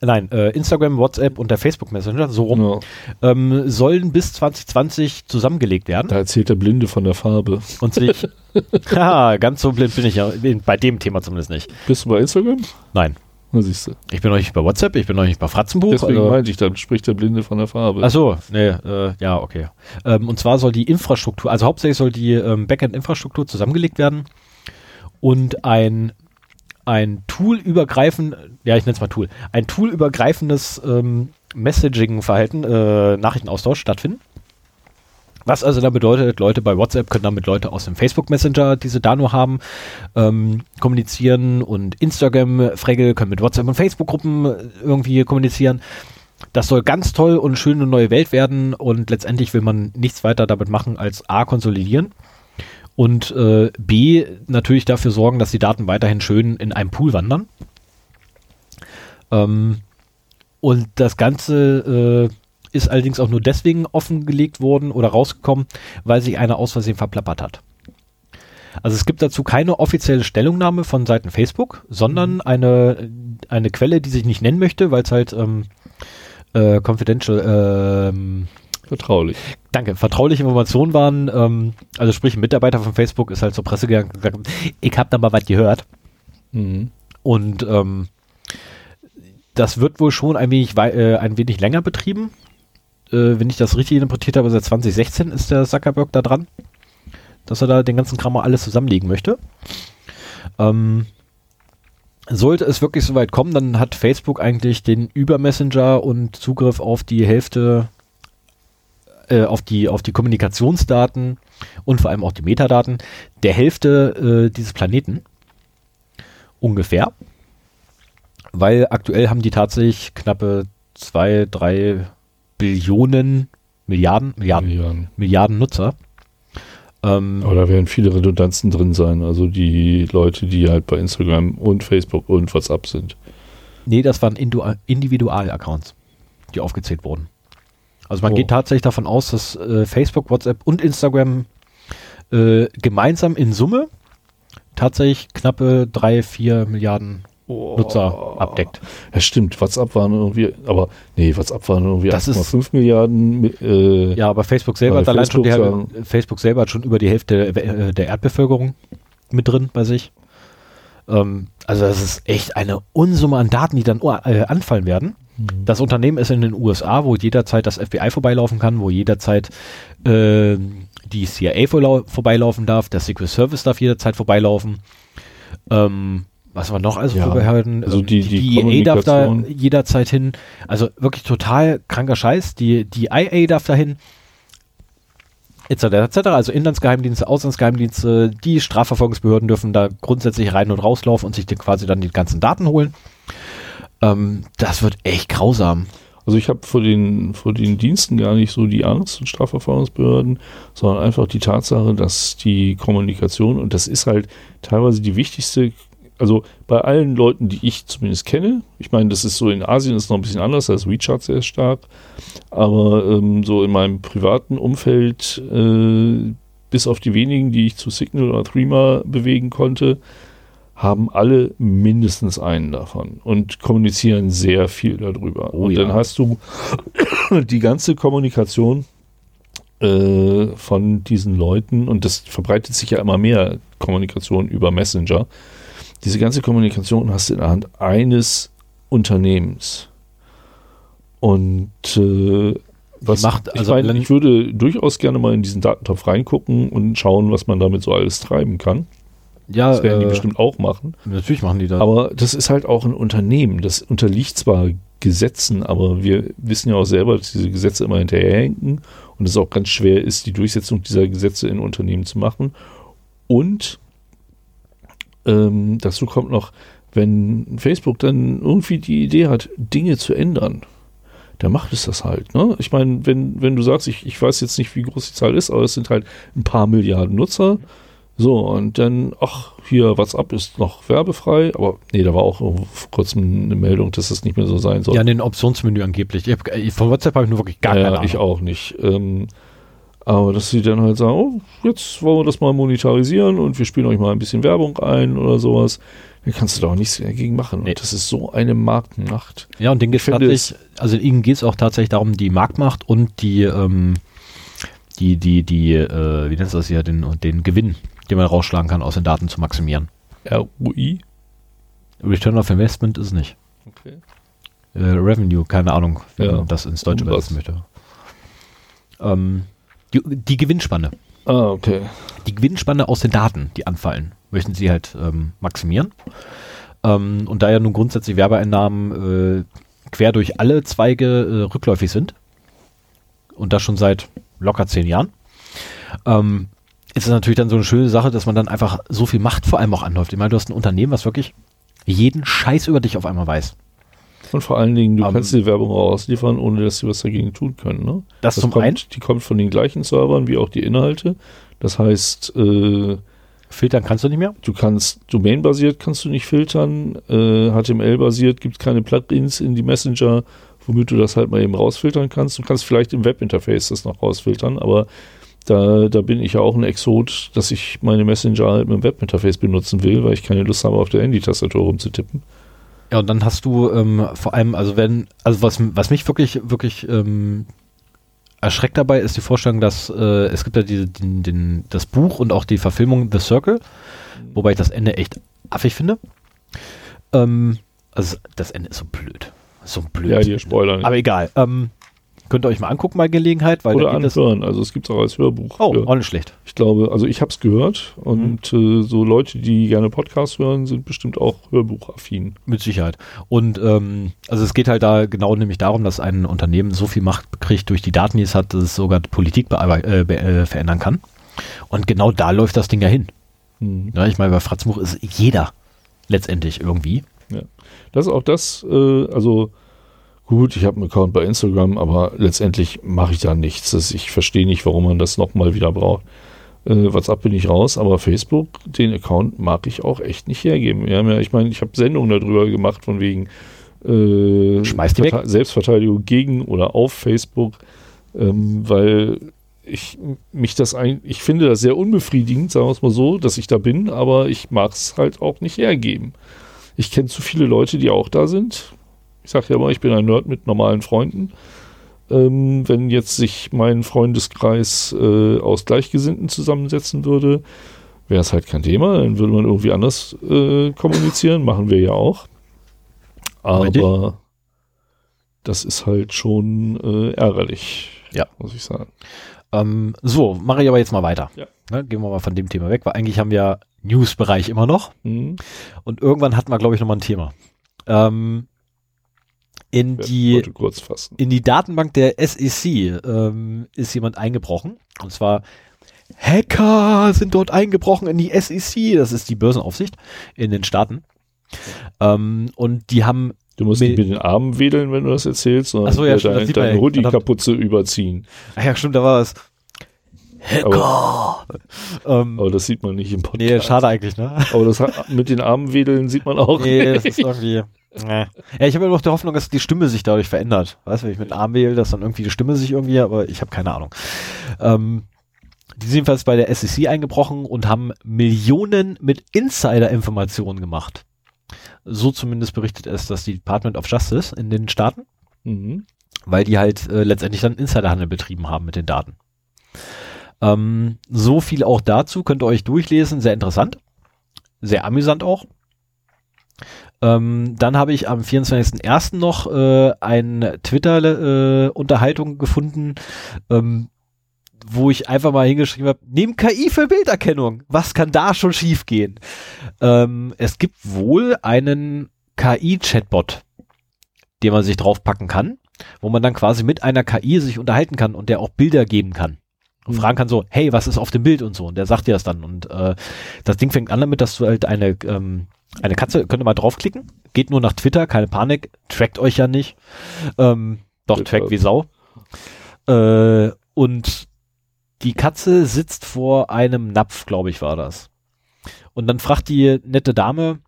Nein, äh, Instagram, WhatsApp und der Facebook Messenger, so rum, ja. ähm, sollen bis 2020 zusammengelegt werden. Da erzählt der Blinde von der Farbe. Und sich, [laughs] [laughs] ja, ganz so blind bin ich ja, bei dem Thema zumindest nicht. Bist du bei Instagram? Nein. Na, siehst du. Ich bin noch nicht bei WhatsApp, ich bin noch nicht bei Fratzenbuch. Deswegen also, meinte ich, dann spricht der Blinde von der Farbe. Ach so, nee, äh, ja, okay. Ähm, und zwar soll die Infrastruktur, also hauptsächlich soll die ähm, Backend-Infrastruktur zusammengelegt werden und ein ein Tool-übergreifend, ja, ich nenne es mal Tool, ein Tool-übergreifendes ähm, Messaging-Verhalten, äh, Nachrichtenaustausch stattfinden. Was also da bedeutet, Leute bei WhatsApp können damit Leute aus dem Facebook Messenger, die sie da nur haben, ähm, kommunizieren und Instagram-Fregel können mit WhatsApp und Facebook-Gruppen irgendwie kommunizieren. Das soll ganz toll und schön eine neue Welt werden und letztendlich will man nichts weiter damit machen als A, konsolidieren und äh, B, natürlich dafür sorgen, dass die Daten weiterhin schön in einem Pool wandern. Ähm, und das Ganze äh, ist allerdings auch nur deswegen offengelegt worden oder rausgekommen, weil sich einer aus Versehen verplappert hat. Also es gibt dazu keine offizielle Stellungnahme von Seiten Facebook, sondern mhm. eine, eine Quelle, die sich nicht nennen möchte, weil es halt ähm, äh, confidential ähm, Vertraulich. Danke. Vertrauliche Informationen waren, ähm, also sprich, ein Mitarbeiter von Facebook ist halt zur Presse gegangen und gesagt, ich habe da mal was gehört. Mhm. Und ähm, das wird wohl schon ein wenig, äh, ein wenig länger betrieben. Äh, wenn ich das richtig interpretiert habe, seit 2016 ist der Zuckerberg da dran, dass er da den ganzen Kram mal alles zusammenlegen möchte. Ähm, sollte es wirklich soweit kommen, dann hat Facebook eigentlich den Über-Messenger und Zugriff auf die Hälfte äh, auf, die, auf die Kommunikationsdaten und vor allem auch die Metadaten der Hälfte äh, dieses Planeten. Ungefähr. Weil aktuell haben die tatsächlich knappe zwei, drei Billionen, Milliarden, Milliarden, Milliarden, Milliarden Nutzer. Ähm, Aber da werden viele Redundanzen drin sein, also die Leute, die halt bei Instagram und Facebook und WhatsApp sind. Nee, das waren Individual-Accounts, die aufgezählt wurden. Also man oh. geht tatsächlich davon aus, dass äh, Facebook, WhatsApp und Instagram äh, gemeinsam in Summe tatsächlich knappe drei, vier Milliarden oh. Nutzer abdeckt. Ja, stimmt. WhatsApp waren irgendwie, aber nee, WhatsApp waren irgendwie 1,5 Milliarden. Äh, ja, aber Facebook selber hat allein schon die, Facebook selber hat schon über die Hälfte äh, der Erdbevölkerung mit drin bei sich. Ähm, also das ist echt eine Unsumme an Daten, die dann äh, anfallen werden. Mhm. Das Unternehmen ist in den USA, wo jederzeit das FBI vorbeilaufen kann, wo jederzeit äh, die CIA vorbeilaufen darf, der Secret Service darf jederzeit vorbeilaufen. Ähm, was wir noch also ja, vorbehalten? Also die, die, die EA darf da jederzeit hin. Also wirklich total kranker Scheiß. Die, die IA darf da hin. Etc. etc. Also Inlandsgeheimdienste, Auslandsgeheimdienste, die Strafverfolgungsbehörden dürfen da grundsätzlich rein und rauslaufen und sich quasi dann die ganzen Daten holen. Ähm, das wird echt grausam. Also ich habe vor den, vor den Diensten gar nicht so die Angst und Strafverfahrensbehörden, sondern einfach die Tatsache, dass die Kommunikation, und das ist halt teilweise die wichtigste, also bei allen Leuten, die ich zumindest kenne, ich meine, das ist so in Asien ist noch ein bisschen anders, da ist WeChat sehr stark, aber ähm, so in meinem privaten Umfeld, äh, bis auf die wenigen, die ich zu Signal oder Threema bewegen konnte, haben alle mindestens einen davon und kommunizieren sehr viel darüber. Oh, und ja. dann hast du [coughs] die ganze Kommunikation äh, von diesen Leuten und das verbreitet sich ja immer mehr Kommunikation über Messenger. Diese ganze Kommunikation hast du in der Hand eines Unternehmens. Und äh, was macht, also ich, meine, ich würde durchaus gerne mal in diesen Datentopf reingucken und schauen, was man damit so alles treiben kann. Ja, das werden die äh, bestimmt auch machen. Natürlich machen die das. Aber das ist halt auch ein Unternehmen. Das unterliegt zwar Gesetzen, aber wir wissen ja auch selber, dass diese Gesetze immer hinterherhängen und es auch ganz schwer ist, die Durchsetzung dieser Gesetze in Unternehmen zu machen. Und ähm, dazu kommt noch, wenn Facebook dann irgendwie die Idee hat, Dinge zu ändern, dann macht es das halt. Ne? Ich meine, wenn, wenn du sagst, ich, ich weiß jetzt nicht, wie groß die Zahl ist, aber es sind halt ein paar Milliarden Nutzer. So, und dann, ach, hier, WhatsApp ist noch werbefrei, aber nee, da war auch vor kurzem eine Meldung, dass das nicht mehr so sein soll. Ja, in den Optionsmenü angeblich. Ich hab, von WhatsApp habe ich nur wirklich gar ja, keine Ahnung. ich auch nicht. Ähm, aber dass sie dann halt sagen, oh, jetzt wollen wir das mal monetarisieren und wir spielen euch mal ein bisschen Werbung ein oder sowas, dann kannst du da auch nichts dagegen machen. Nee. Und das ist so eine Markenmacht. Ja, und denen geht tatsächlich, also ihnen geht es auch tatsächlich darum, die Marktmacht und die, ähm, die, die, die, äh, wie nennt das hier, den, den Gewinn, den man rausschlagen kann, aus den Daten zu maximieren. ROI? Return of Investment ist es nicht. Okay. Äh, Revenue, keine Ahnung, wie Ja. man das ins Deutsche übersetzen möchte. Ähm, die, die Gewinnspanne. Ah, okay. Die Gewinnspanne aus den Daten, die anfallen, möchten sie halt ähm, maximieren. Ähm, und da ja nun grundsätzlich Werbeeinnahmen äh, quer durch alle Zweige äh, rückläufig sind, und das schon seit locker zehn Jahren, ähm, ist es natürlich dann so eine schöne Sache, dass man dann einfach so viel Macht vor allem auch anläuft. Ich meine, du hast ein Unternehmen, was wirklich jeden Scheiß über dich auf einmal weiß. Und vor allen Dingen, du Ähm, kannst die Werbung auch ausliefern, ohne dass sie was dagegen tun können. Ne? Das, zum kommt, einen Die kommt von den gleichen Servern wie auch die Inhalte. Das heißt, äh, filtern kannst du nicht mehr. du kannst domain-basiert kannst du nicht filtern, äh, HTML-basiert gibt es keine Plugins in die Messenger, womit du das halt mal eben rausfiltern kannst. Du kannst vielleicht im Webinterface das noch rausfiltern, aber da, da bin ich ja auch ein Exot, dass ich meine Messenger halt mit dem Webinterface benutzen will, weil ich keine Lust habe, auf der Handy-Tastatur rumzutippen. Ja, und dann hast du ähm, vor allem, also wenn, also was, was mich wirklich, wirklich ähm, erschreckt dabei, ist die Vorstellung, dass äh, es gibt ja die, den, den, das Buch und auch die Verfilmung The Circle, wobei ich das Ende echt affig finde. Ähm, also das Ende ist so blöd. So blöd. Ja, hier spoilern. Aber egal. Ähm, könnt ihr euch mal angucken bei Gelegenheit, weil Oder anhören. Also es gibt es auch als Hörbuch. Oh, für- auch nicht schlecht. Ich glaube, also ich habe es gehört und äh, so Leute, die gerne Podcasts hören, sind bestimmt auch hörbuchaffin. Mit Sicherheit. Und ähm, also es geht halt da genau nämlich darum, dass ein Unternehmen so viel Macht kriegt durch die Daten, die es hat, dass es sogar die Politik äh, äh, verändern kann. Und genau da läuft das Ding ja hin. Hm. Ja, ich meine, bei Fratzmuch ist jeder letztendlich irgendwie. Das ist auch das, äh, also gut, ich habe einen Account bei Instagram, aber letztendlich mache ich da nichts. Das, ich verstehe nicht, warum man das nochmal wieder braucht. Äh, WhatsApp bin ich raus, aber Facebook, den Account mag ich auch echt nicht hergeben. Ja, ich meine, ich habe Sendungen darüber gemacht, von wegen äh, Schmeiß die weg. Verte- Selbstverteidigung gegen oder auf Facebook, ähm, weil ich mich das ein, ich finde das sehr unbefriedigend, sagen wir es mal so, dass ich da bin, aber ich mag es halt auch nicht hergeben. Ich kenne zu viele Leute, die auch da sind. Ich sage ja immer, ich bin ein Nerd mit normalen Freunden. Ähm, wenn jetzt sich mein Freundeskreis äh, aus Gleichgesinnten zusammensetzen würde, wäre es halt kein Thema. Dann würde man irgendwie anders äh, kommunizieren. Machen wir ja auch. Aber das ist halt schon äh, ärgerlich, Ja. muss ich sagen. Ähm, so, mache ich aber jetzt mal weiter. Ja. Ne, gehen wir mal von dem Thema weg, weil eigentlich haben wir News-Bereich immer noch. Hm. Und irgendwann hatten wir, glaube ich, nochmal ein Thema. Ähm, in die in die Datenbank der SEC ähm, ist jemand eingebrochen. Und zwar Hacker sind dort eingebrochen in die SEC. Das ist die Börsenaufsicht in den Staaten. Ähm, und die haben, Du musst Mit- nicht mit den Armen wedeln, wenn du das erzählst, sondern so, ja, das deine, deine. Hoodie-Kapuze überziehen. ach ja stimmt, da war es. Hacker! ähm, Aber das sieht man nicht im Podcast. nee, schade eigentlich, ne? Aber das mit den Armen wedeln sieht man auch Nee, das nicht. ist irgendwie. Ja, ich habe immer noch die Hoffnung, dass die Stimme sich dadurch verändert. Weißt du, wenn ich mit Arm wähle, dass dann irgendwie die Stimme sich irgendwie, aber ich habe keine Ahnung. Ähm, die sind jedenfalls bei der SEC eingebrochen und haben Millionen mit Insider-Informationen gemacht. So zumindest berichtet es das Department of Justice in den Staaten, Mhm. weil die halt äh, letztendlich dann Insiderhandel betrieben haben mit den Daten. Ähm, so viel auch dazu, könnt ihr euch durchlesen, sehr interessant, sehr amüsant auch. Ähm, dann habe ich am 24.01. noch äh, eine Twitter-Unterhaltung gefunden, ähm, wo ich einfach mal hingeschrieben habe, nehmen KI für Bilderkennung. Was kann da schon schiefgehen? Ähm, es gibt wohl einen KI-Chatbot, den man sich draufpacken kann, wo man dann quasi mit einer KI sich unterhalten kann und der auch Bilder geben kann. und fragen kann so, hey, was ist auf dem Bild und so. Und der sagt dir das dann. Und äh, das Ding fängt an damit, dass du halt eine, ähm, eine Katze, könnt ihr mal draufklicken, geht nur nach Twitter, keine Panik, trackt euch ja nicht. Ähm, doch, trackt wie Sau. Äh, und die Katze sitzt vor einem Napf, glaube ich, war das. Und dann fragt die nette Dame,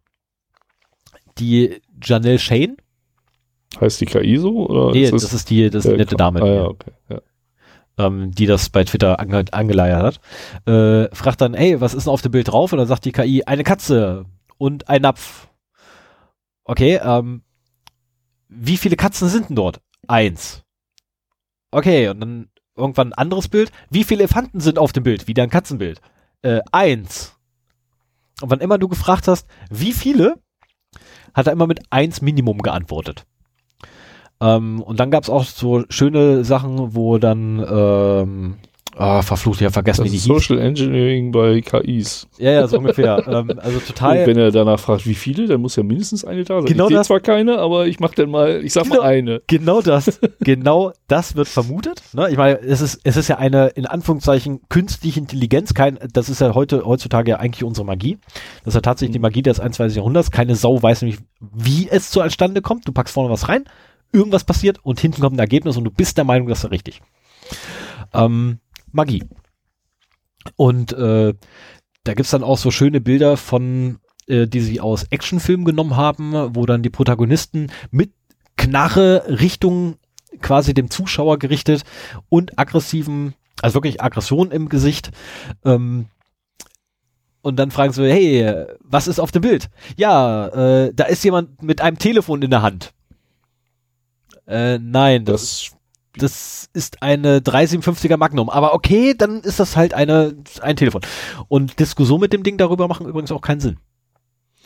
die Janelle Shane. Heißt die KI so? Oder Nee, ist das, ist die, das ist die nette Dame. Ah, ja, okay. Ja. ähm, die das bei Twitter ange angeleiert hat, äh, fragt dann, hey, was ist denn auf dem Bild drauf? Und dann sagt die KI, eine Katze und ein Napf. Okay, ähm, wie viele Katzen sind denn dort? Eins. Okay, und dann irgendwann ein anderes Bild. Wie viele Elefanten sind auf dem Bild? Wieder ein Katzenbild. Äh, eins. Und wann immer du gefragt hast, wie viele, hat er immer mit eins Minimum geantwortet. Ähm, und dann gab es auch so schöne Sachen, wo dann, ähm, ah, verflucht, ja, vergessen, Das wie die ist hieß. Social Engineering bei KIs. Ja, ja, so ungefähr. [laughs] ähm, also Und total. wenn er danach fragt, wie viele, dann muss ja mindestens eine da sein. Genau ich sehe das- zwar keine, aber ich mach dann mal, ich sag Genau. mal eine. Genau das, [laughs] genau das wird vermutet. Ne? Ich meine, es ist, es ist ja eine, in Anführungszeichen, künstliche Intelligenz, kein, das ist ja heute, heutzutage ja eigentlich unsere Magie. Das ist ja tatsächlich die Magie des 21. Jahrhunderts. Keine Sau weiß nämlich, wie es zustande kommt. Du packst vorne was rein, irgendwas passiert und hinten kommt ein Ergebnis und du bist der Meinung, das ist richtig. Ähm, Magie. Und äh, da gibt's dann auch so schöne Bilder von, äh, die sie aus Actionfilmen genommen haben, wo dann die Protagonisten mit Knarre Richtung quasi dem Zuschauer gerichtet und aggressiven, also wirklich Aggression im Gesicht. Ähm, und dann fragen sie, hey, was ist auf dem Bild? Ja, äh, da ist jemand mit einem Telefon in der Hand. Äh, nein, das, Das, das ist eine 357er Magnum. Aber okay, dann ist das halt eine, ein Telefon. Und Diskussion mit dem Ding darüber machen übrigens auch keinen Sinn.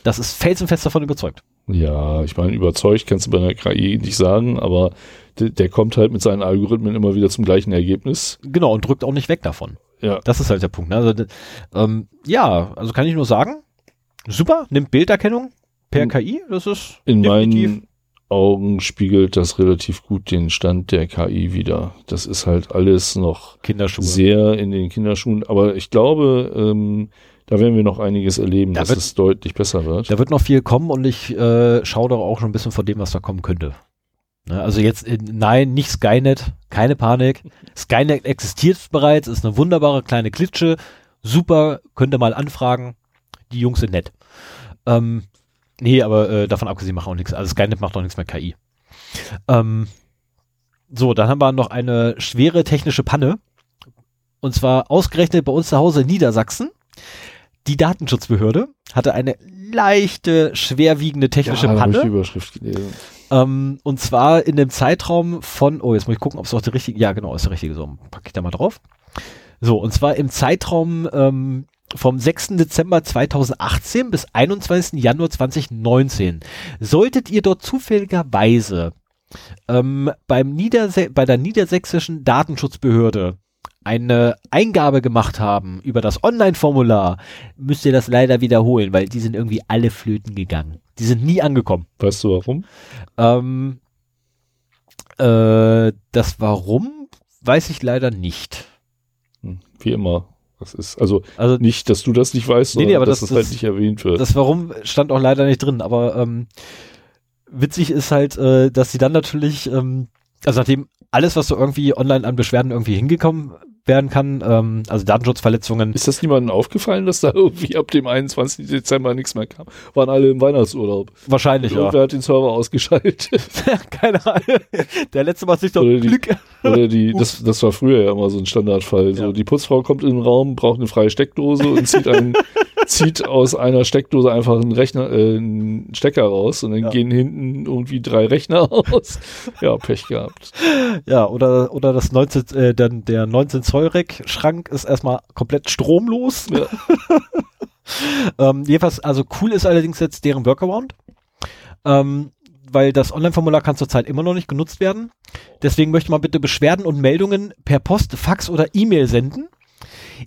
Das ist felsenfest davon überzeugt. ja, ich meine, überzeugt kannst du bei einer KI nicht sagen, aber der, der kommt halt mit seinen Algorithmen immer wieder zum gleichen Ergebnis. Genau, und drückt auch nicht weg davon. Ja. Das ist halt der Punkt. Ne? Also, ähm, ja, also kann ich nur sagen, super, nimmt Bilderkennung per In- KI, das ist In definitiv- meinen Augen spiegelt das relativ gut den Stand der KI wieder. Das ist halt alles noch sehr in den Kinderschuhen, aber ich glaube, ähm, da werden wir noch einiges erleben, Da dass wird- es deutlich besser wird. Da wird noch viel kommen und ich äh, schaue doch auch schon ein bisschen von dem, was da kommen könnte. Ne, also jetzt, äh, nein, nicht Skynet, keine Panik. Skynet existiert bereits, ist eine wunderbare kleine Klitsche. Super, könnt ihr mal anfragen. Die Jungs sind nett. Ähm, nee, aber äh, davon abgesehen machen auch nichts. Also Skynet macht auch nichts mehr KI. Ähm, so, dann haben wir noch eine schwere technische Panne. Und zwar ausgerechnet bei uns zu Hause in Niedersachsen. Die Datenschutzbehörde hatte eine leichte, schwerwiegende technische da hab ich die Panne. Überschrift gelesen. Ähm, und zwar in dem Zeitraum von, oh, jetzt muss ich gucken, ob es auch der richtige, ja genau, ist der richtige, so, packe ich da mal drauf. So, und zwar im Zeitraum ähm, vom 6. Dezember 2018 bis 21. Januar 2019. Solltet ihr dort zufälligerweise ähm, beim Niederse bei der niedersächsischen Datenschutzbehörde eine Eingabe gemacht haben über das Online-Formular, müsst ihr das leider wiederholen, weil die sind irgendwie alle flöten gegangen. Die sind nie angekommen. Weißt du warum? Ähm, äh, das Warum weiß ich leider nicht. Hm, Wie immer. Das ist, also Also nicht, dass du das nicht weißt, Nee, nee, sondern aber dass das- das, halt das- nicht erwähnt wird. das Warum stand auch leider nicht drin, aber ähm, witzig ist halt, äh, dass sie dann natürlich, ähm, also nachdem alles, was so irgendwie online an Beschwerden irgendwie hingekommen werden kann, ähm, also Datenschutzverletzungen, Ist das niemandem aufgefallen, dass da irgendwie ab dem 21. Dezember nichts mehr kam? Waren alle im Weihnachtsurlaub. wahrscheinlich, ja. Irgendwer hat den Server ausgeschaltet. [laughs] Keine Ahnung. Der letzte macht sich doch Oder die- Glück. Oder die, das, das war früher ja immer so ein Standardfall. So, Ja. die Putzfrau kommt in den Raum, braucht eine freie Steckdose und zieht einen, [laughs] zieht aus einer Steckdose einfach einen Rechner, äh, einen Stecker raus und dann Ja. gehen hinten irgendwie drei Rechner aus. Ja, Pech gehabt. Ja, oder, oder das 19, äh, dann der 19 Zoll Rack Schrank ist erstmal komplett stromlos. Ja. [laughs] ähm, jedenfalls, also cool ist allerdings jetzt deren Workaround. Ähm, weil das Online-Formular kann zurzeit immer noch nicht genutzt werden. Deswegen möchte man bitte Beschwerden und Meldungen per Post, Fax oder E-Mail senden.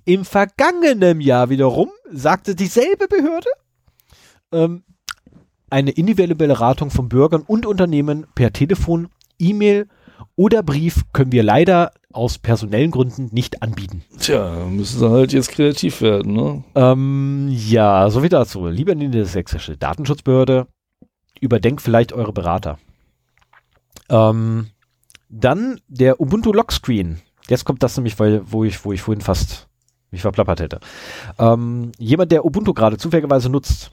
Im vergangenen Jahr wiederum sagte dieselbe Behörde, ähm, eine individuelle Beratung von Bürgern und Unternehmen per Telefon, E-Mail oder Brief können wir leider aus personellen Gründen nicht anbieten. Tja, müssen sie halt jetzt kreativ werden, ne? Ähm, ja, soviel dazu. Lieber niedersächsische Datenschutzbehörde, überdenkt vielleicht eure Berater. Ähm, dann der Ubuntu Lockscreen. Jetzt kommt das nämlich, weil, wo ich, wo ich vorhin fast mich verplappert hätte. Ähm, jemand, der Ubuntu gerade zufälligerweise nutzt,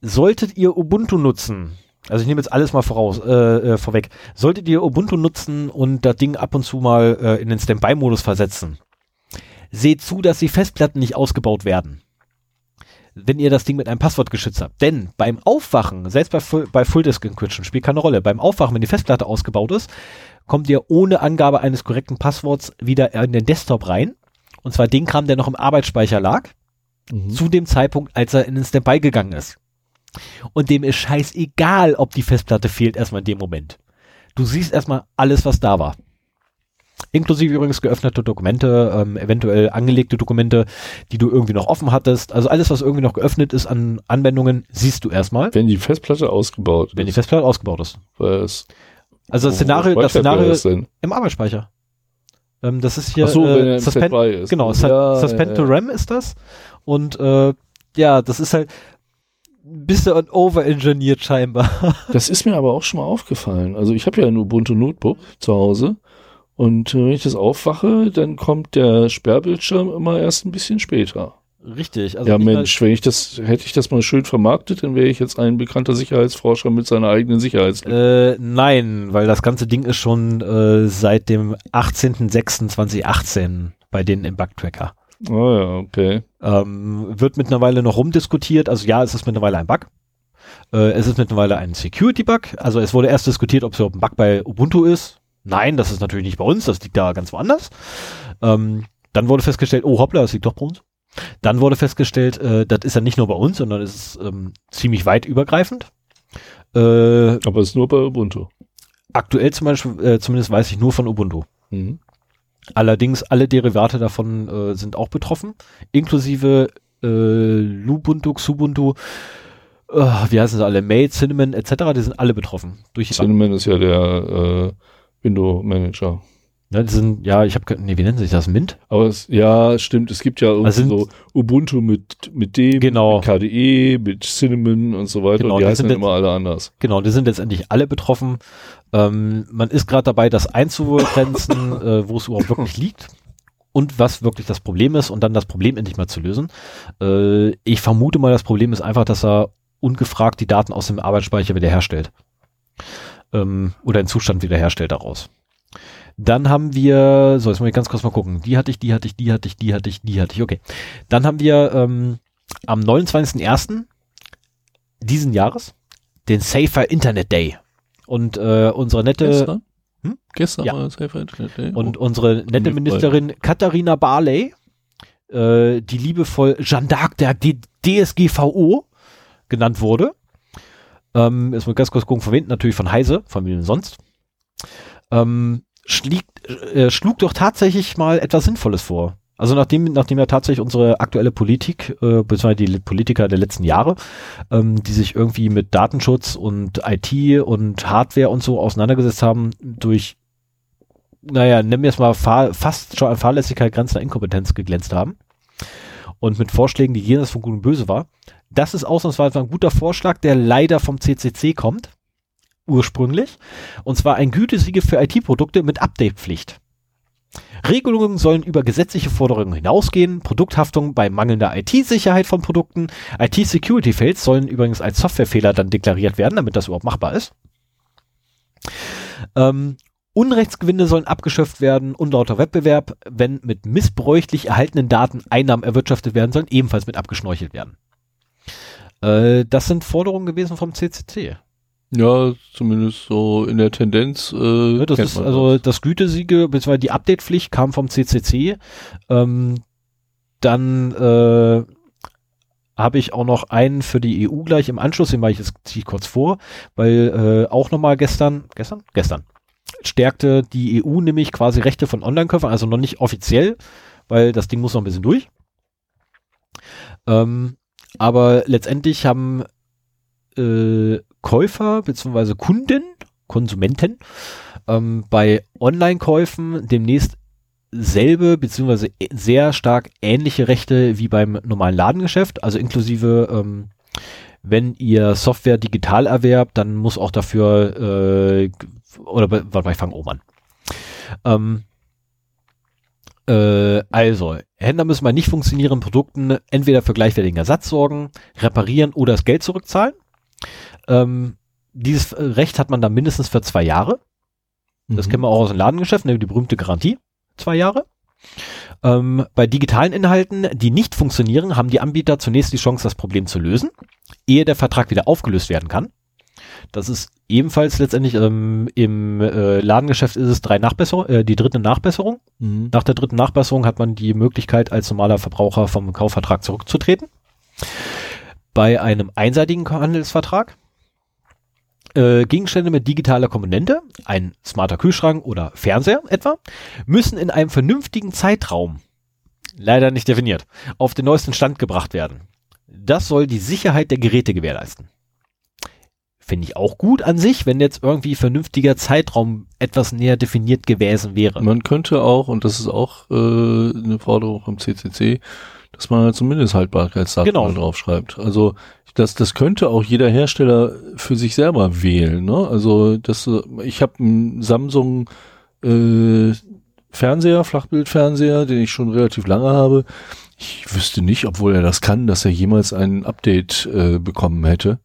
solltet ihr Ubuntu nutzen, also ich nehme jetzt alles mal voraus, äh, äh, vorweg, solltet ihr Ubuntu nutzen und das Ding ab und zu mal äh, in den Standby-Modus versetzen, seht zu, dass die Festplatten nicht ausgebaut werden. Wenn ihr das Ding mit einem Passwort geschützt habt. Denn beim Aufwachen, selbst bei, bei Full Disk Encryption, spielt keine Rolle. Beim Aufwachen, wenn die Festplatte ausgebaut ist, kommt ihr ohne Angabe eines korrekten Passworts wieder in den Desktop rein. Und zwar den Kram, der noch im Arbeitsspeicher lag, Mhm. zu dem Zeitpunkt, als er in den Standby gegangen ist. Und dem ist scheißegal, ob die Festplatte fehlt, erstmal in dem Moment. Du siehst erstmal alles, was da war. Inklusive übrigens geöffnete Dokumente, ähm, eventuell angelegte Dokumente, die du irgendwie noch offen hattest. Also alles, was irgendwie noch geöffnet ist an Anwendungen, siehst du erstmal, Wenn die Festplatte ausgebaut wenn die ist, Festplatte ausgebaut ist. es, Also das Szenario, das Szenario das denn? im Arbeitsspeicher. Ähm, das ist hier Ach so, wenn er äh, Suspend, ist. genau, Ja, Suspend ja, to. RAM ist das. Und äh, ja, das ist halt ein bisschen overengineert scheinbar. [laughs] Das ist mir aber auch schon mal aufgefallen. Also ich habe ja ein Ubuntu Notebook zu Hause und äh, wenn ich das aufwache, dann kommt der Sperrbildschirm immer erst ein bisschen später. Richtig. Also ja Mensch, wenn ich das, hätte ich das mal schön vermarktet, dann wäre ich jetzt ein bekannter Sicherheitsforscher mit seiner eigenen Sicherheits... Äh, nein, weil das ganze Ding ist schon äh, seit dem 18.06.2018 bei denen im Bugtracker. Ah ja, okay. Ähm, wird mittlerweile noch rumdiskutiert. Also ja, es ist mittlerweile ein Bug. Äh, es ist mittlerweile ein Security-Bug. Also es wurde erst diskutiert, ob es überhaupt ein Bug bei Ubuntu ist. Nein, das ist natürlich nicht bei uns, das liegt da ganz woanders. Ähm, dann wurde festgestellt, oh hoppla, das liegt doch bei uns. Dann wurde festgestellt, äh, das ist ja nicht nur bei uns, sondern es ist ähm, ziemlich weit übergreifend. Äh, Aber es ist nur bei Ubuntu. aktuell zum Beispiel, äh, zumindest weiß ich nur von Ubuntu. Mhm. Allerdings alle Derivate davon äh, sind auch betroffen, inklusive äh, Lubuntu, Xubuntu, äh, wie heißen sie alle, Mate, Cinnamon etc., die sind alle betroffen. Durch. Cinnamon ist ja der äh, Window Manager. Ja, die sind, ja, ich habe, nee, wie nennen sich das, Mint? Aber es, ja, stimmt, es gibt ja irgendwie Also so Ubuntu mit, mit dem, Genau. mit KDE, mit Cinnamon und so weiter. Genau, und die heißen immer alle anders. Genau, die sind letztendlich alle betroffen. Ähm, man ist gerade dabei, das einzugrenzen, [laughs] äh, wo es überhaupt wirklich liegt und was wirklich das Problem ist und dann das Problem endlich mal zu lösen. Äh, ich vermute mal, das Problem ist einfach, dass er ungefragt die Daten aus dem Arbeitsspeicher wiederherstellt. Ähm, oder den Zustand wiederherstellt daraus. Dann haben wir, so, jetzt muss ich ganz kurz mal gucken. Die hatte ich, die hatte ich, die hatte ich, die hatte ich, die hatte ich, okay. Dann haben wir ähm, am 29.01. diesen Jahres den Safer Internet Day. Und äh, unsere nette Gestern? Hm? Gestern Ja. war Safer Internet Day. und Oh. unsere nette Ministerin Katharina Barley, äh, die liebevoll Jeanne d'Arc der DSGVO genannt wurde. Ähm, ist mal ganz kurz gucken, wem? Natürlich von Heise, von wem sonst. Ähm, schlieg, äh, schlug doch tatsächlich mal etwas Sinnvolles vor. Also nachdem, nachdem ja tatsächlich unsere aktuelle Politik, äh, beziehungsweise die Politiker der letzten Jahre, ähm, die sich irgendwie mit Datenschutz und IT und Hardware und so auseinandergesetzt haben, durch naja, nennen wir es mal fahr, fast schon an Fahrlässigkeit grenzender Inkompetenz geglänzt haben. Und mit Vorschlägen, die jenseits von Gut und Böse war. Das ist ausnahmsweise ein guter Vorschlag, der leider vom CCC kommt. Ursprünglich. Und zwar ein Gütesiegel für IT-Produkte mit Update-Pflicht. Regelungen sollen über gesetzliche Forderungen hinausgehen. Produkthaftung bei mangelnder IT-Sicherheit von Produkten. IT-Security-Fails sollen übrigens als Softwarefehler dann deklariert werden, damit das überhaupt machbar ist. Ähm, Unrechtsgewinne sollen abgeschöpft werden, unlauter Wettbewerb, wenn mit missbräuchlich erhaltenen Daten Einnahmen erwirtschaftet werden sollen, ebenfalls mit abgeschnorchelt werden. Äh, das sind Forderungen gewesen vom CCC. Ja, zumindest so in der Tendenz. Äh, Ne, das ist also das Gütesiegel bzw. die Updatepflicht kam vom CCC. Ähm, dann äh, habe ich auch noch einen für die EU gleich im Anschluss, den mache ich jetzt ziehe ich kurz vor, weil äh, auch nochmal gestern, gestern, gestern stärkte die EU nämlich quasi Rechte von Online-Käufern, also noch nicht offiziell, weil das Ding muss noch ein bisschen durch. Ähm, aber letztendlich haben äh, Käufer bzw. Kunden Konsumenten ähm, bei Online-Käufen demnächst selbe beziehungsweise sehr stark ähnliche Rechte wie beim normalen Ladengeschäft, also inklusive ähm, wenn ihr Software digital erwerbt, dann muss auch dafür äh, oder warte mal, ich fange oben an. Ähm, äh, also, Händler müssen bei nicht funktionierenden Produkten entweder für gleichwertigen Ersatz sorgen, reparieren oder das Geld zurückzahlen. Ähm, dieses Recht hat man dann mindestens für zwei Jahre. Das mhm. kennen wir auch aus dem Ladengeschäft, ne, die berühmte Garantie. Zwei Jahre. Ähm, bei digitalen Inhalten, die nicht funktionieren, haben die Anbieter zunächst die Chance, das Problem zu lösen, ehe der Vertrag wieder aufgelöst werden kann. Das ist ebenfalls letztendlich ähm, im äh, Ladengeschäft ist es drei Nachbesserung, äh, die dritte Nachbesserung. Mhm. Nach der dritten Nachbesserung hat man die Möglichkeit, als normaler Verbraucher vom Kaufvertrag zurückzutreten. Bei einem einseitigen Handelsvertrag äh, Gegenstände mit digitaler Komponente, ein smarter Kühlschrank oder Fernseher etwa, müssen in einem vernünftigen Zeitraum, leider nicht definiert, auf den neuesten Stand gebracht werden. Das soll die Sicherheit der Geräte gewährleisten. Finde ich auch gut an sich, wenn jetzt irgendwie vernünftiger Zeitraum etwas näher definiert gewesen wäre. Man könnte auch, und das ist auch äh, eine Forderung vom CCC, dass man halt zumindest Haltbarkeitsdatum genau. draufschreibt. Also das, das könnte auch jeder Hersteller für sich selber wählen. Ne? Also das, ich habe einen Samsung äh, Fernseher, Flachbildfernseher, den ich schon relativ lange habe. Ich wüsste nicht, obwohl er das kann, dass er jemals ein Update äh, bekommen hätte.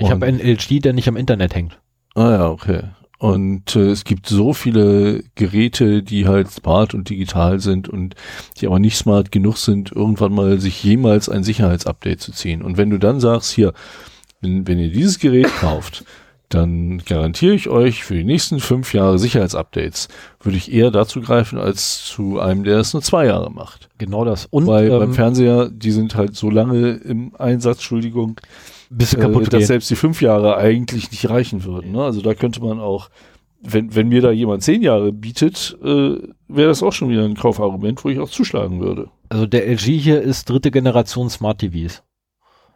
Ich habe einen LG, der nicht am Internet hängt. Ah ja, okay. Und äh, es gibt so viele Geräte, die halt smart und digital sind und die aber nicht smart genug sind, irgendwann mal sich jemals ein Sicherheitsupdate zu ziehen. Und wenn du dann sagst, hier, wenn, wenn ihr dieses Gerät kauft, dann garantiere ich euch für die nächsten fünf Jahre Sicherheitsupdates, würde ich eher dazu greifen, als zu einem, der es nur zwei Jahre macht. Genau das. Und Weil ähm, beim Fernseher, die sind halt so lange im Einsatz, Entschuldigung, bis äh, kaputt dass gehen. selbst die fünf Jahre eigentlich nicht reichen würden. Ne? Also da könnte man auch, wenn, wenn mir da jemand zehn Jahre bietet, äh, wäre das auch schon wieder ein Kaufargument, wo ich auch zuschlagen würde. Also der LG hier ist dritte Generation Smart TVs.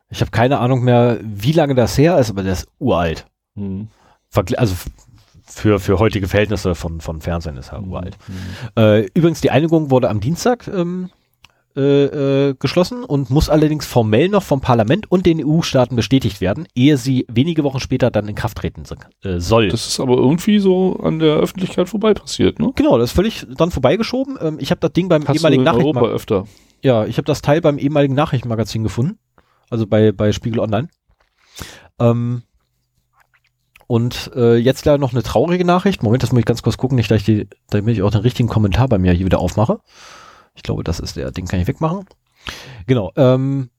Ich habe keine Ahnung mehr, wie lange das her ist, aber der ist uralt. Hm. Also für, für heutige Verhältnisse von, von Fernsehen ist er hm. uralt. Hm. Äh, übrigens, die Einigung wurde am Dienstag ähm, äh, äh, geschlossen und muss allerdings formell noch vom Parlament und den EU-Staaten bestätigt werden, ehe sie wenige Wochen später dann in Kraft treten äh, soll. Das ist aber irgendwie so an der Öffentlichkeit vorbei passiert, ne? Genau, das ist völlig dann vorbeigeschoben. Ähm, ich habe das Ding beim Hast ehemaligen Nachrichtenmagazin. öfter. Ja, ich habe das Teil beim ehemaligen Nachrichtenmagazin gefunden, also bei bei Spiegel Online. Ähm, und äh, jetzt leider noch eine traurige Nachricht. Moment, das muss ich ganz kurz gucken, nicht, dass ich die, damit ich auch den richtigen Kommentar bei mir hier wieder aufmache. Ich glaube, das ist der, den kann ich wegmachen. Genau, ähm,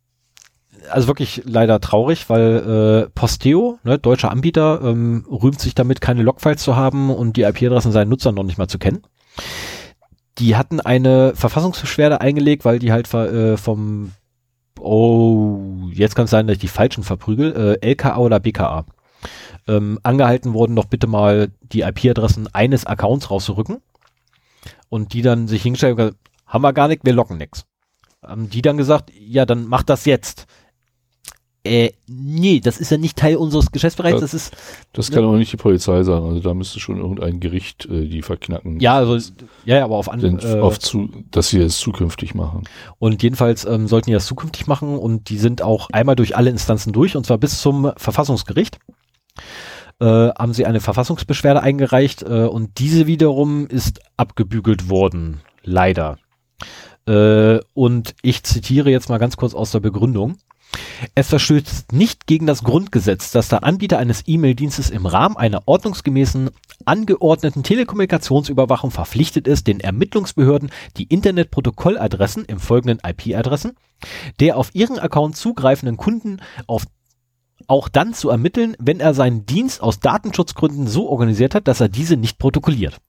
also wirklich leider traurig, weil äh, Posteo, ne, deutscher Anbieter, ähm, rühmt sich damit, keine Logfiles zu haben und die IP-Adressen seinen Nutzern noch nicht mal zu kennen. Die hatten eine Verfassungsbeschwerde eingelegt, weil die halt äh, vom Oh, jetzt kann es sein, dass ich die falschen verprügel, äh, LKA oder BKA. Ähm, angehalten wurden, doch bitte mal die IP-Adressen eines Accounts rauszurücken und die dann sich hingestellt haben, haben wir gar nicht, wir locken nix. Haben die dann gesagt, ja, dann mach das jetzt. Äh, nee, das ist ja nicht Teil unseres Geschäftsbereichs, das, ist. Das kann ne, auch nicht die Polizei sagen, also da müsste schon irgendein Gericht äh, die verknacken. Ja, also, ja, aber auf andere, äh, auf zu, dass sie es zukünftig machen. Und jedenfalls ähm, sollten die das zukünftig machen und die sind auch einmal durch alle Instanzen durch und zwar bis zum Verfassungsgericht. Äh, haben sie eine Verfassungsbeschwerde eingereicht äh, und diese wiederum ist abgebügelt worden. Leider. Äh, und ich zitiere jetzt mal ganz kurz aus der Begründung. Es verstößt nicht gegen das Grundgesetz, dass der Anbieter eines E-Mail-Dienstes im Rahmen einer ordnungsgemäßen angeordneten Telekommunikationsüberwachung verpflichtet ist, den Ermittlungsbehörden die Internetprotokolladressen im folgenden IP-Adressen der auf ihren Account zugreifenden Kunden auf auch dann zu ermitteln, wenn er seinen Dienst aus Datenschutzgründen so organisiert hat, dass er diese nicht protokolliert.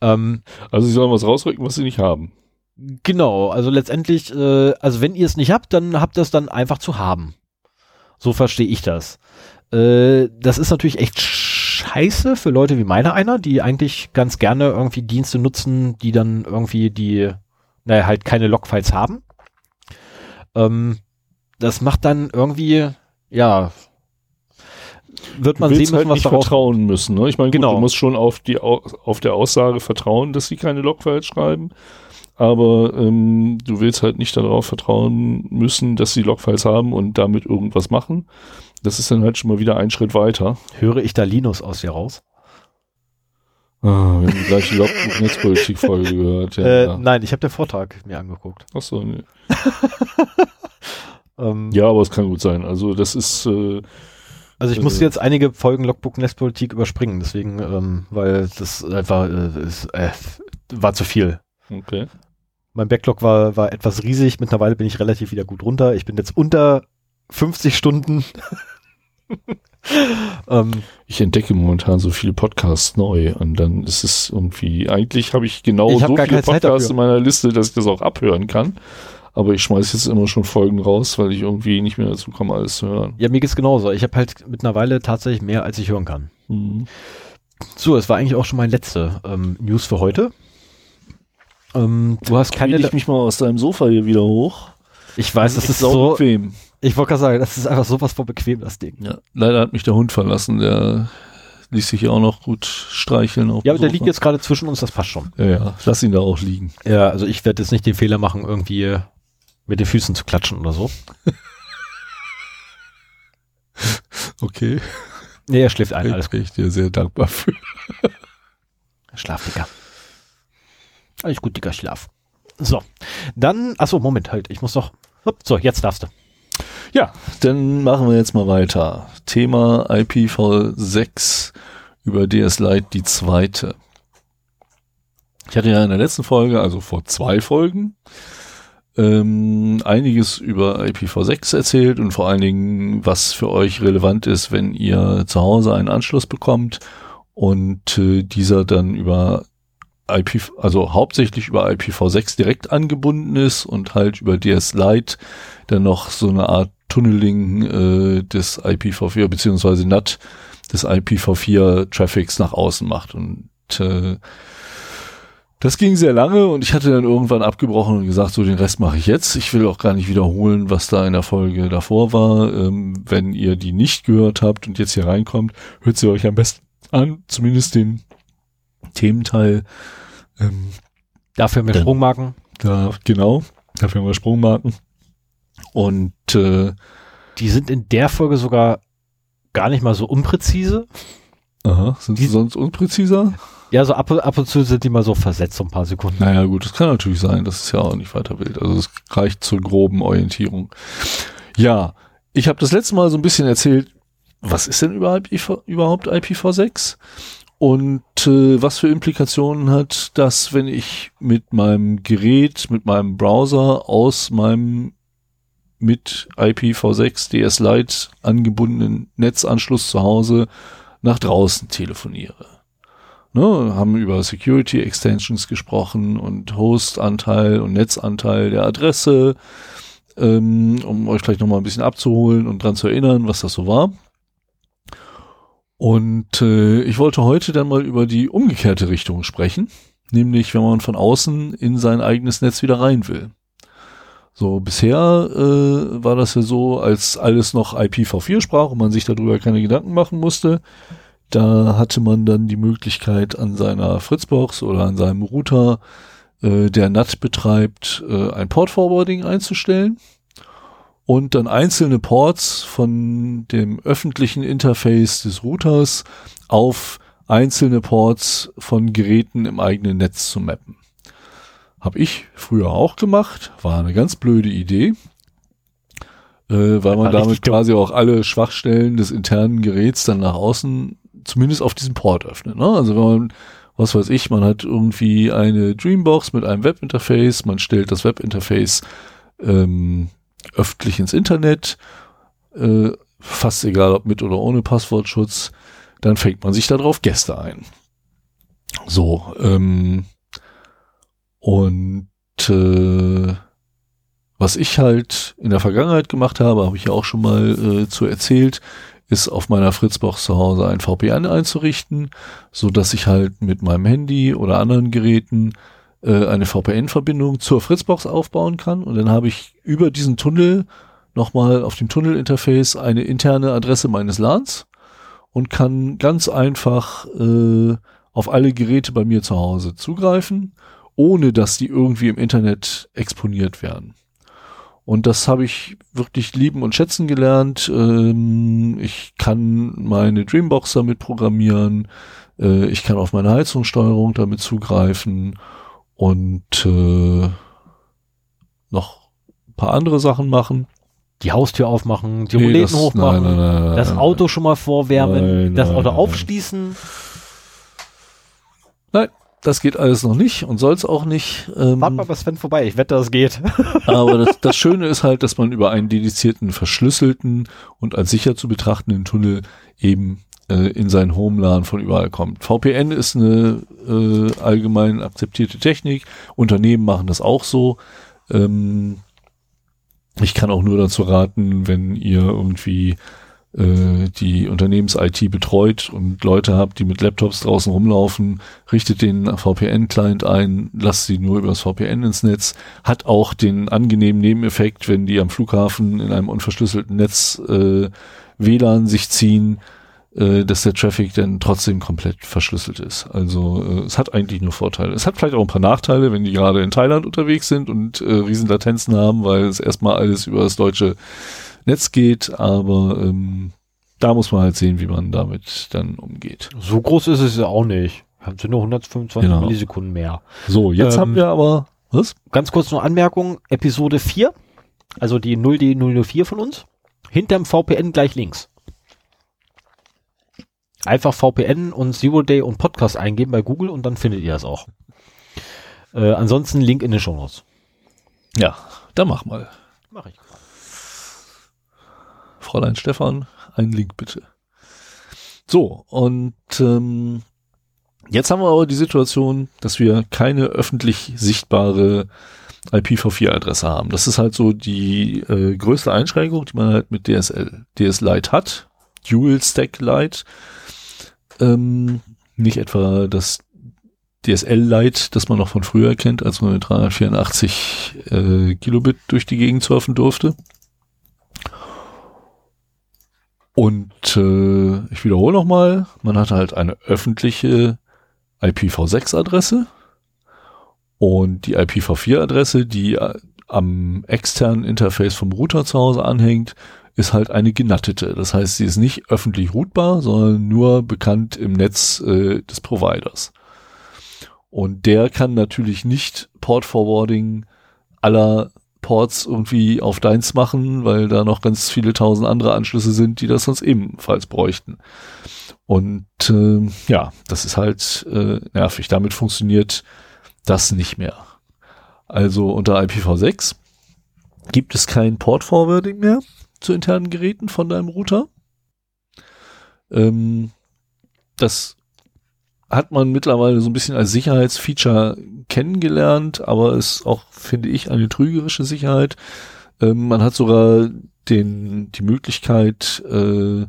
Ähm, also sie sollen was rausrücken, was sie nicht haben. Genau, also letztendlich, äh, also wenn ihr es nicht habt, dann habt ihr es dann einfach zu haben. So verstehe ich das. Äh, das ist natürlich echt scheiße für Leute wie meiner einer, die eigentlich ganz gerne irgendwie Dienste nutzen, die dann irgendwie die, naja, halt keine Logfiles haben. Ähm, das macht dann irgendwie, ja. Wird man sehen müssen, halt was nicht vertrauen müssen. Ne? Ich meine, Genau. gut, du musst schon auf die Au- auf der Aussage vertrauen, dass sie keine Logfiles schreiben. Aber ähm, du willst halt nicht darauf vertrauen müssen, dass sie Logfiles haben und damit irgendwas machen. Das ist dann halt schon mal wieder ein Schritt weiter. höre ich da Linus aus dir raus. Ah, wir haben die gleiche Log-Netzpolitik-Folge gehört. Ja, äh, ja. Nein, ich habe den Vortrag mir angeguckt. Ach so, nee. [laughs] Ähm, Ja, aber es kann gut sein. Also das ist äh, Also ich Äh, musste jetzt einige Folgen Logbook Netzpolitik überspringen, deswegen, ähm, weil das einfach äh, ist, äh, war zu viel. okay. Mein Backlog war, war etwas riesig, mittlerweile bin ich relativ wieder gut runter. Ich bin jetzt unter 50 Stunden. [laughs] ähm, Ich entdecke momentan so viele Podcasts neu und dann ist es irgendwie, eigentlich habe ich genau Ich hab so viele Podcasts in meiner Liste, dass ich das auch abhören kann. Aber ich schmeiße jetzt immer schon Folgen raus, weil ich irgendwie nicht mehr dazu komme, alles zu hören. ja, mir geht's genauso. Ich habe halt mittlerweile tatsächlich mehr, als ich hören kann. Mhm. So, es war eigentlich auch schon mein letzte ähm, News für heute. Ähm, du hast keine. Quäl ich mich mal aus deinem Sofa hier wieder hoch. Ich weiß, das ist sau so. bequem. Ich wollte gerade sagen, das ist einfach sowas von bequem, das Ding. Ja, leider hat mich der Hund verlassen, der ließ sich hier auch noch gut streicheln. Ja, aber der liegt jetzt gerade zwischen uns, das passt schon. Ja, ja, lass ihn da auch liegen. Ja, also ich werde jetzt nicht den Fehler machen, irgendwie mit den Füßen zu klatschen oder so. Okay. Nee, er schläft ein, alles bin ich dir sehr dankbar für. Schlaf, Digga. Alles gut, Digga, schlaf. So, dann, achso, Moment, halt, ich muss doch, hopp, so, jetzt darfst du. Ja, dann machen wir jetzt mal weiter. Thema IPv6 über DS Lite die zweite. Ich hatte ja in der letzten Folge, also vor zwei Folgen, ähm, einiges über IPv6 erzählt und vor allen Dingen, was für euch relevant ist, wenn ihr zu Hause einen Anschluss bekommt und äh, dieser dann über IP, also hauptsächlich über IPv6 direkt angebunden ist und halt über DS Lite dann noch so eine Art Tunneling äh, des IPv4 beziehungsweise NAT des IPv4 Traffics nach außen macht. Und äh, das ging sehr lange und ich hatte dann irgendwann abgebrochen und gesagt, so den Rest mache ich jetzt. Ich will auch gar nicht wiederholen, was da in der Folge davor war. Ähm, wenn ihr die nicht gehört habt und jetzt hier reinkommt, hört sie euch am besten an, zumindest den Thementeil. Ähm, Dafür haben wir Sprungmarken. da, genau, dafür haben wir Sprungmarken. Und äh, Die sind in der Folge sogar gar nicht mal so unpräzise. aha, sind sie Die- sonst unpräziser? Ja, so ab, und- ab und zu sind die mal so versetzt, so ein paar Sekunden. Naja, gut, das kann natürlich sein. Das ist ja auch nicht weiter wild. Also es reicht zur groben Orientierung. Ja, ich habe das letzte Mal so ein bisschen erzählt, was ist denn überhaupt IPv6? Und äh, was für Implikationen hat das, wenn ich mit meinem Gerät, mit meinem Browser aus meinem mit IPv6 DS Lite angebundenen Netzanschluss zu Hause nach draußen telefoniere? Ne, haben über Security Extensions gesprochen und Host-Anteil und Netzanteil der Adresse, ähm, um euch vielleicht nochmal ein bisschen abzuholen und dran zu erinnern, was das so war. Und äh, ich wollte heute dann mal über die umgekehrte Richtung sprechen, nämlich wenn man von außen in sein eigenes Netz wieder rein will. So, bisher äh, war das ja so, als alles noch IPv4 sprach und man sich darüber keine Gedanken machen musste, da hatte man dann die Möglichkeit an seiner Fritzbox oder an seinem Router, äh, der NAT betreibt, äh, ein Port-Forwarding einzustellen und dann einzelne Ports von dem öffentlichen Interface des Routers auf einzelne Ports von Geräten im eigenen Netz zu mappen. Habe ich früher auch gemacht, war eine ganz blöde Idee, äh, weil man damit quasi auch alle Schwachstellen des internen Geräts dann nach außen zumindest auf diesem Port öffnet. Ne? Also wenn man, was weiß ich, man hat irgendwie eine Dreambox mit einem Webinterface, man stellt das Webinterface ähm, öffentlich ins Internet, äh, fast egal ob mit oder ohne Passwortschutz, dann fängt man sich darauf Gäste ein. So, ähm, und äh, was ich halt in der Vergangenheit gemacht habe, habe ich ja auch schon mal äh, zu erzählt, ist auf meiner Fritzbox zu Hause ein VPN einzurichten, so dass ich halt mit meinem Handy oder anderen Geräten äh, eine VPN-Verbindung zur Fritzbox aufbauen kann und dann habe ich über diesen Tunnel nochmal auf dem Tunnelinterface eine interne Adresse meines LANs und kann ganz einfach äh, auf alle Geräte bei mir zu Hause zugreifen, ohne dass die irgendwie im Internet exponiert werden. Und das habe ich wirklich lieben und schätzen gelernt. Ähm, ich kann meine Dreambox damit programmieren. Äh, ich kann auf meine Heizungssteuerung damit zugreifen und äh, noch ein paar andere Sachen machen. Die Haustür aufmachen, die Nee, das- hochmachen, nein, nein, nein, das Auto schon mal vorwärmen, das Auto aufschließen. Das geht alles noch nicht und soll es auch nicht. Ähm, Warte mal, bis Sven vorbei. Ich wette, das geht. [laughs] aber das, das Schöne ist halt, dass man über einen dedizierten, verschlüsselten und als sicher zu betrachtenden Tunnel eben äh, in seinen Homelan von überall kommt. VPN ist eine äh, allgemein akzeptierte Technik. Unternehmen machen das auch so. Ähm, ich kann auch nur dazu raten, wenn ihr irgendwie äh, die Unternehmens-IT betreut und Leute habt, die mit Laptops draußen rumlaufen, richtet den VPN-Client ein, lasst sie nur über das VPN ins Netz, hat auch den angenehmen Nebeneffekt, wenn die am Flughafen in einem unverschlüsselten Netz äh, WLAN sich ziehen, äh, dass der Traffic dann trotzdem komplett verschlüsselt ist. Also äh, es hat eigentlich nur Vorteile. Es hat vielleicht auch ein paar Nachteile, wenn die gerade in Thailand unterwegs sind und äh, Riesenlatenzen haben, weil es erstmal alles über das deutsche Netz geht, aber ähm, da muss man halt sehen, wie man damit dann umgeht. So groß ist es ja auch nicht. Haben sie nur 125 Genau. Millisekunden mehr. So, jetzt Ähm, haben wir aber was? Ganz kurz noch Anmerkung. Episode 4, also die 0D004 von uns, hinterm VPN gleich links. Einfach VPN und Zero Day und Podcast eingeben bei Google und dann findet ihr das auch. Äh, ansonsten Link in den Show Notes. Ja, dann mach mal. Mach ich. Fräulein Stefan, einen Link bitte. So, und ähm, jetzt haben wir aber die Situation, dass wir keine öffentlich sichtbare IPv4-Adresse haben. Das ist halt so die äh, größte Einschränkung, die man halt mit DSL, DS Lite hat. Dual Stack Lite. Ähm, nicht etwa das DSL Lite, das man noch von früher kennt, als man mit 384 äh, Kilobit durch die Gegend surfen durfte. Und äh, ich wiederhole nochmal, man hat halt eine öffentliche IPv6-Adresse und die IPv4-Adresse, die äh, am externen Interface vom Router zu Hause anhängt, ist halt eine genattete. Das heißt, sie ist nicht öffentlich routbar, sondern nur bekannt im Netz äh, des Providers. Und der kann natürlich nicht Port Forwarding aller Ports irgendwie auf deins machen, weil da noch ganz viele tausend andere Anschlüsse sind, die das sonst ebenfalls bräuchten. Und äh, ja, das ist halt äh, nervig. Damit funktioniert das nicht mehr. Also unter IPv6 gibt es kein Port Forwarding mehr zu internen Geräten von deinem Router. Ähm, das hat man mittlerweile so ein bisschen als Sicherheitsfeature kennengelernt, aber ist auch, finde ich, eine trügerische Sicherheit. Ähm, man hat sogar den, die Möglichkeit, äh,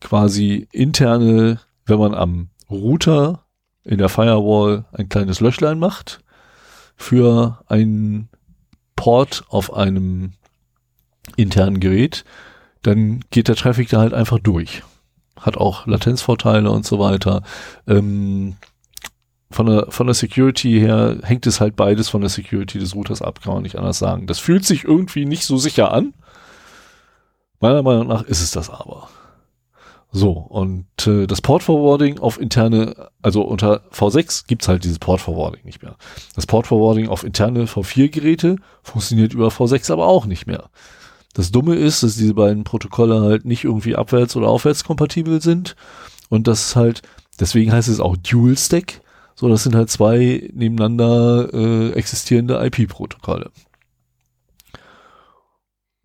quasi interne, wenn man am Router in der Firewall ein kleines Löchlein macht, für einen Port auf einem internen Gerät, dann geht der Traffic da halt einfach durch. Hat auch Latenzvorteile und so weiter. Ähm, von der, von der Security her hängt es halt beides von der Security des Routers ab, kann man nicht anders sagen. Das fühlt sich irgendwie nicht so sicher an. Meiner Meinung nach ist es das aber. So, und äh, das Port Forwarding auf interne, also unter V6 gibt's halt dieses Port Forwarding nicht mehr. Das Port Forwarding auf interne V4-Geräte funktioniert über V6 aber auch nicht mehr. Das Dumme ist, dass diese beiden Protokolle halt nicht irgendwie abwärts- oder aufwärtskompatibel sind und das halt, deswegen heißt es auch Dual Stack, so das sind halt zwei nebeneinander äh, existierende IP-Protokolle.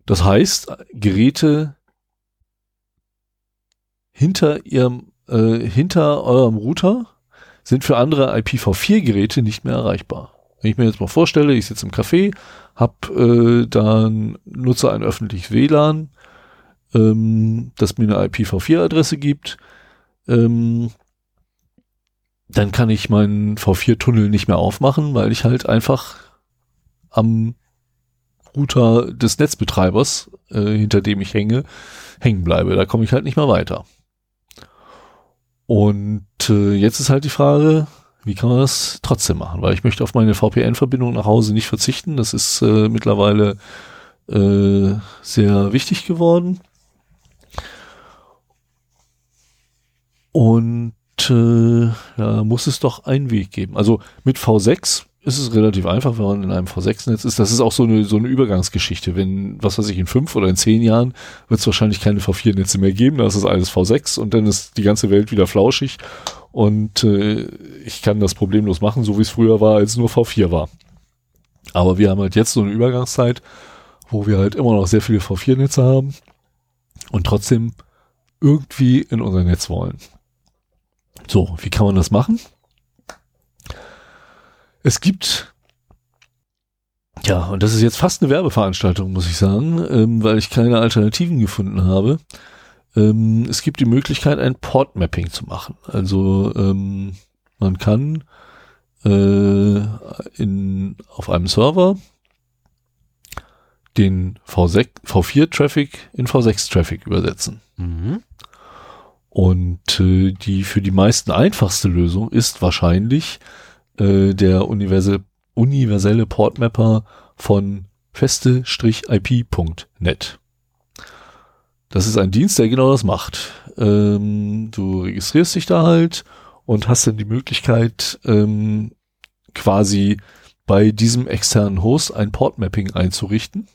Das heißt, Geräte hinter ihrem, äh, hinter eurem Router sind für andere IPv4-Geräte nicht mehr erreichbar. Wenn ich mir jetzt mal vorstelle, ich sitze im Café, hab äh, dann nutze ein öffentliches WLAN, ähm, das mir eine IPv4-Adresse gibt, ähm, dann kann ich meinen V4-Tunnel nicht mehr aufmachen, weil ich halt einfach am Router des Netzbetreibers, äh, hinter dem ich hänge, hängen bleibe. Da komme ich halt nicht mehr weiter. Und äh, jetzt ist halt die Frage, wie kann man das trotzdem machen? Weil ich möchte auf meine VPN-Verbindung nach Hause nicht verzichten. Das ist äh, mittlerweile äh, sehr wichtig geworden. Und äh, da muss es doch einen Weg geben. Also mit V6 ist es relativ einfach, wenn man in einem V6-Netz ist. Das ist auch so eine, so eine Übergangsgeschichte. Wenn, was weiß ich, in fünf oder in zehn Jahren wird es wahrscheinlich keine V4-Netze mehr geben. Da ist es alles V6 und dann ist die ganze Welt wieder flauschig. Und äh, ich kann das problemlos machen, so wie es früher war, als nur V4 war. Aber wir haben halt jetzt so eine Übergangszeit, wo wir halt immer noch sehr viele V4-Netze haben und trotzdem irgendwie in unser Netz wollen. So, wie kann man das machen? Es gibt, ja, und das ist jetzt fast eine Werbeveranstaltung, muss ich sagen, ähm, weil ich keine Alternativen gefunden habe. Ähm, es gibt die Möglichkeit, ein Port-Mapping zu machen. Also ähm, man kann äh, in, auf einem Server den V6, V4-Traffic in V6-Traffic übersetzen. Mhm. Und äh, die für die meisten einfachste Lösung ist wahrscheinlich äh, der universelle, universelle Portmapper von feste-ip.net. Das ist ein Dienst, der genau das macht. Ähm, du registrierst dich da halt und hast dann die Möglichkeit, ähm, quasi bei diesem externen Host ein Portmapping einzurichten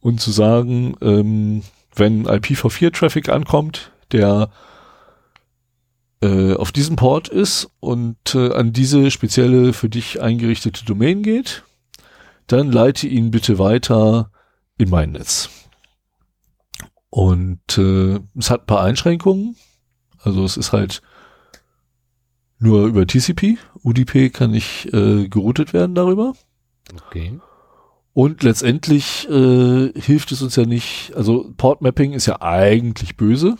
und zu sagen, ähm, wenn IPv4-Traffic ankommt, der äh, auf diesem Port ist und äh, an diese spezielle für dich eingerichtete Domain geht, dann leite ihn bitte weiter in mein Netz. Und äh, es hat ein paar Einschränkungen. Also es ist halt nur über TCP. UDP kann nicht äh, geroutet werden darüber. Okay. Und letztendlich äh, hilft es uns ja nicht, also Port Mapping ist ja eigentlich böse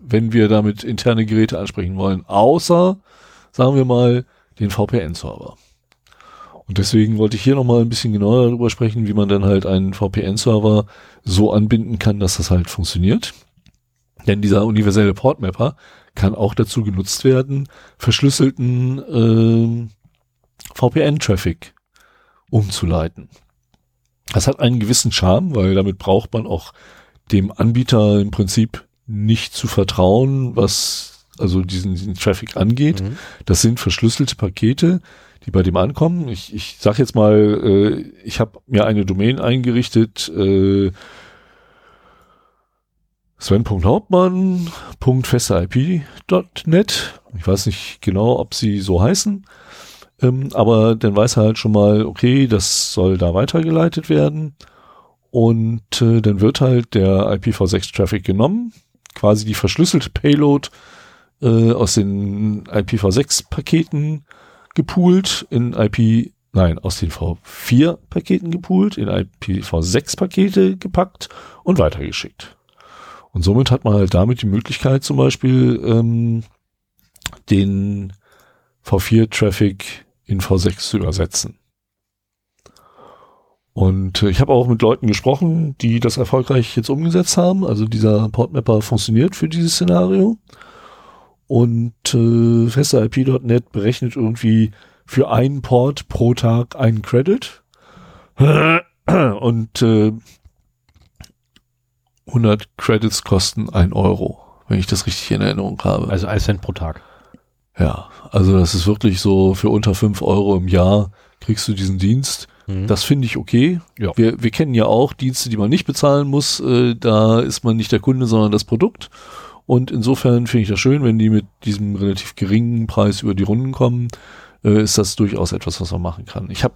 wenn wir damit interne Geräte ansprechen wollen, außer, sagen wir mal, den VPN-Server. Und deswegen wollte ich hier nochmal ein bisschen genauer darüber sprechen, wie man dann halt einen VPN-Server so anbinden kann, dass das halt funktioniert. Denn dieser universelle Portmapper kann auch dazu genutzt werden, verschlüsselten äh, VPN-Traffic umzuleiten. Das hat einen gewissen Charme, weil damit braucht man auch dem Anbieter im Prinzip nicht zu vertrauen, was also diesen, diesen Traffic angeht. Mhm. Das sind verschlüsselte Pakete, die bei dem ankommen. Ich, ich sag jetzt mal, äh, ich habe mir eine Domain eingerichtet, äh, sven.hauptmann.festeip.net. Ich weiß nicht genau, ob sie so heißen. Ähm, aber dann weiß er halt schon mal, okay, das soll da weitergeleitet werden. Und äh, dann wird halt der IPv6-Traffic genommen, quasi die verschlüsselte Payload äh, aus den IPv6-Paketen gepoolt in IP, nein, aus den V4-Paketen gepoolt, in IPv6-Pakete gepackt und weitergeschickt. Und somit hat man halt damit die Möglichkeit zum Beispiel ähm, den V4-Traffic in V6 zu übersetzen. Und äh, ich habe auch mit Leuten gesprochen, die das erfolgreich jetzt umgesetzt haben. Also dieser Portmapper funktioniert für dieses Szenario. Und äh, FesterIP.net berechnet irgendwie für einen Port pro Tag einen Credit. Und äh, 100 Credits kosten ein Euro, wenn ich das richtig in Erinnerung habe. Also ein Cent pro Tag. Ja, also das ist wirklich so, für unter fünf Euro im Jahr kriegst du diesen Dienst. Mhm. Das finde ich okay. Ja. Wir, wir kennen ja auch Dienste, die man nicht bezahlen muss. Äh, da ist man nicht der Kunde, sondern das Produkt. Und insofern finde ich das schön, wenn die mit diesem relativ geringen Preis über die Runden kommen, äh, ist das durchaus etwas, was man machen kann. Ich habe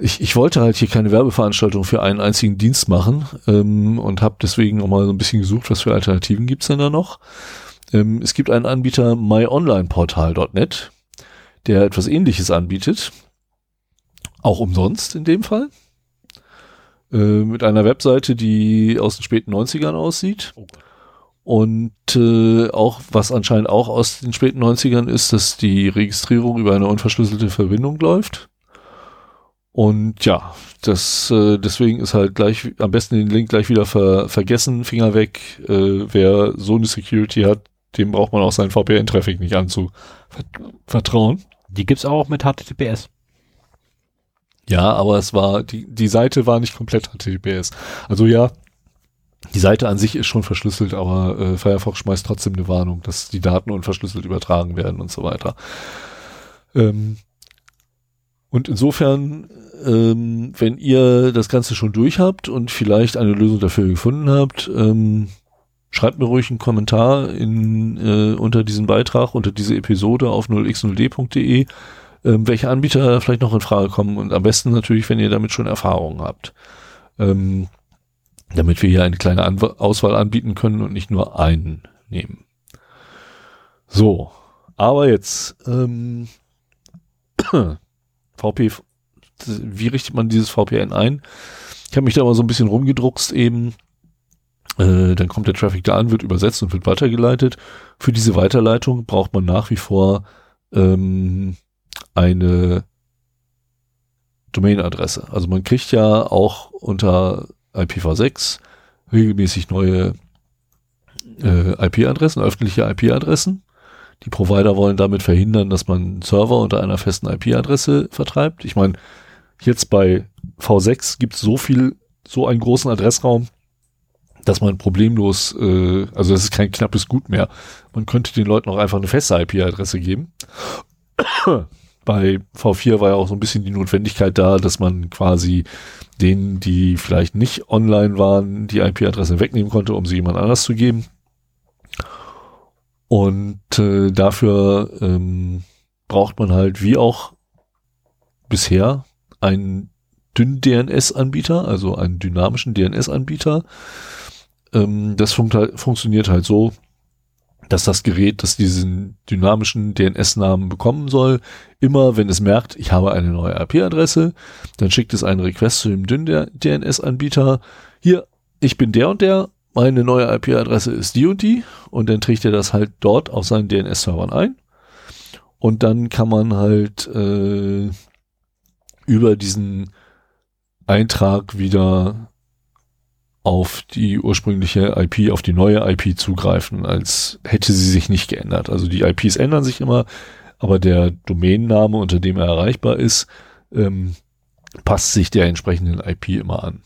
ich, ich wollte halt hier keine Werbeveranstaltung für einen einzigen Dienst machen ähm, und habe deswegen auch mal so ein bisschen gesucht, was für Alternativen gibt's denn da noch. Ähm, es gibt einen Anbieter myonlineportal.net, der etwas ähnliches anbietet. Auch umsonst in dem Fall. Äh, mit einer Webseite, die aus den späten 90ern aussieht. Oh. Und äh, auch, was anscheinend auch aus den späten 90ern ist, dass die Registrierung über eine unverschlüsselte Verbindung läuft. Und ja, das äh, deswegen ist halt gleich am besten den Link gleich wieder ver, vergessen, Finger weg. Äh, wer so eine Security hat, dem braucht man auch seinen VPN-Traffic nicht anzuvertrauen. Die gibt's auch mit HTTPS. Ja, aber es war, die, die Seite war nicht komplett HTTPS. Also ja, die Seite an sich ist schon verschlüsselt, aber äh, Firefox schmeißt trotzdem eine Warnung, dass die Daten unverschlüsselt übertragen werden und so weiter. Ähm, und insofern, ähm, wenn ihr das Ganze schon durch habt und vielleicht eine Lösung dafür gefunden habt, ähm, schreibt mir ruhig einen Kommentar in, äh, unter diesem Beitrag, unter diese Episode auf 0x0d.de ähm, welche Anbieter vielleicht noch in Frage kommen und am besten natürlich, wenn ihr damit schon Erfahrungen habt. Ähm, damit wir hier eine kleine An Auswahl anbieten können und nicht nur einen nehmen. So, aber jetzt ähm, [clears throat] VP, wie richtet man dieses VPN ein? Ich habe mich da mal so ein bisschen rumgedruckst eben. Äh, dann kommt der Traffic da an, wird übersetzt und wird weitergeleitet. Für diese Weiterleitung braucht man nach wie vor ähm, eine Domainadresse. Also man kriegt ja auch unter IPv6 regelmäßig neue äh, IP-Adressen, öffentliche IP-Adressen. Die Provider wollen damit verhindern, dass man Server unter einer festen IP-Adresse vertreibt. Ich meine, jetzt bei V6 gibt es so viel, so einen großen Adressraum, dass man problemlos, äh, also das ist kein knappes Gut mehr. Man könnte den Leuten auch einfach eine feste IP-Adresse geben bei V4 war ja auch so ein bisschen die Notwendigkeit da, dass man quasi denen, die vielleicht nicht online waren, die IP-Adresse wegnehmen konnte, um sie jemand anders zu geben. Und äh, dafür ähm, braucht man halt wie auch bisher einen dünn DNS-Anbieter, also einen dynamischen DNS-Anbieter. Ähm, das fun funktioniert halt so, dass das Gerät, das diesen dynamischen DNS-Namen bekommen soll, immer, wenn es merkt, ich habe eine neue IP-Adresse, dann schickt es einen Request zu dem DNS-Anbieter. Hier, ich bin der und der, meine neue IP-Adresse ist die und die und dann trägt er das halt dort auf seinen DNS-Servern ein. Und dann kann man halt äh, über diesen Eintrag wieder auf die ursprüngliche IP, auf die neue IP zugreifen, als hätte sie sich nicht geändert. Also die IPs ändern sich immer, aber der Domainname, unter dem er erreichbar ist, ähm, passt sich der entsprechenden IP immer an.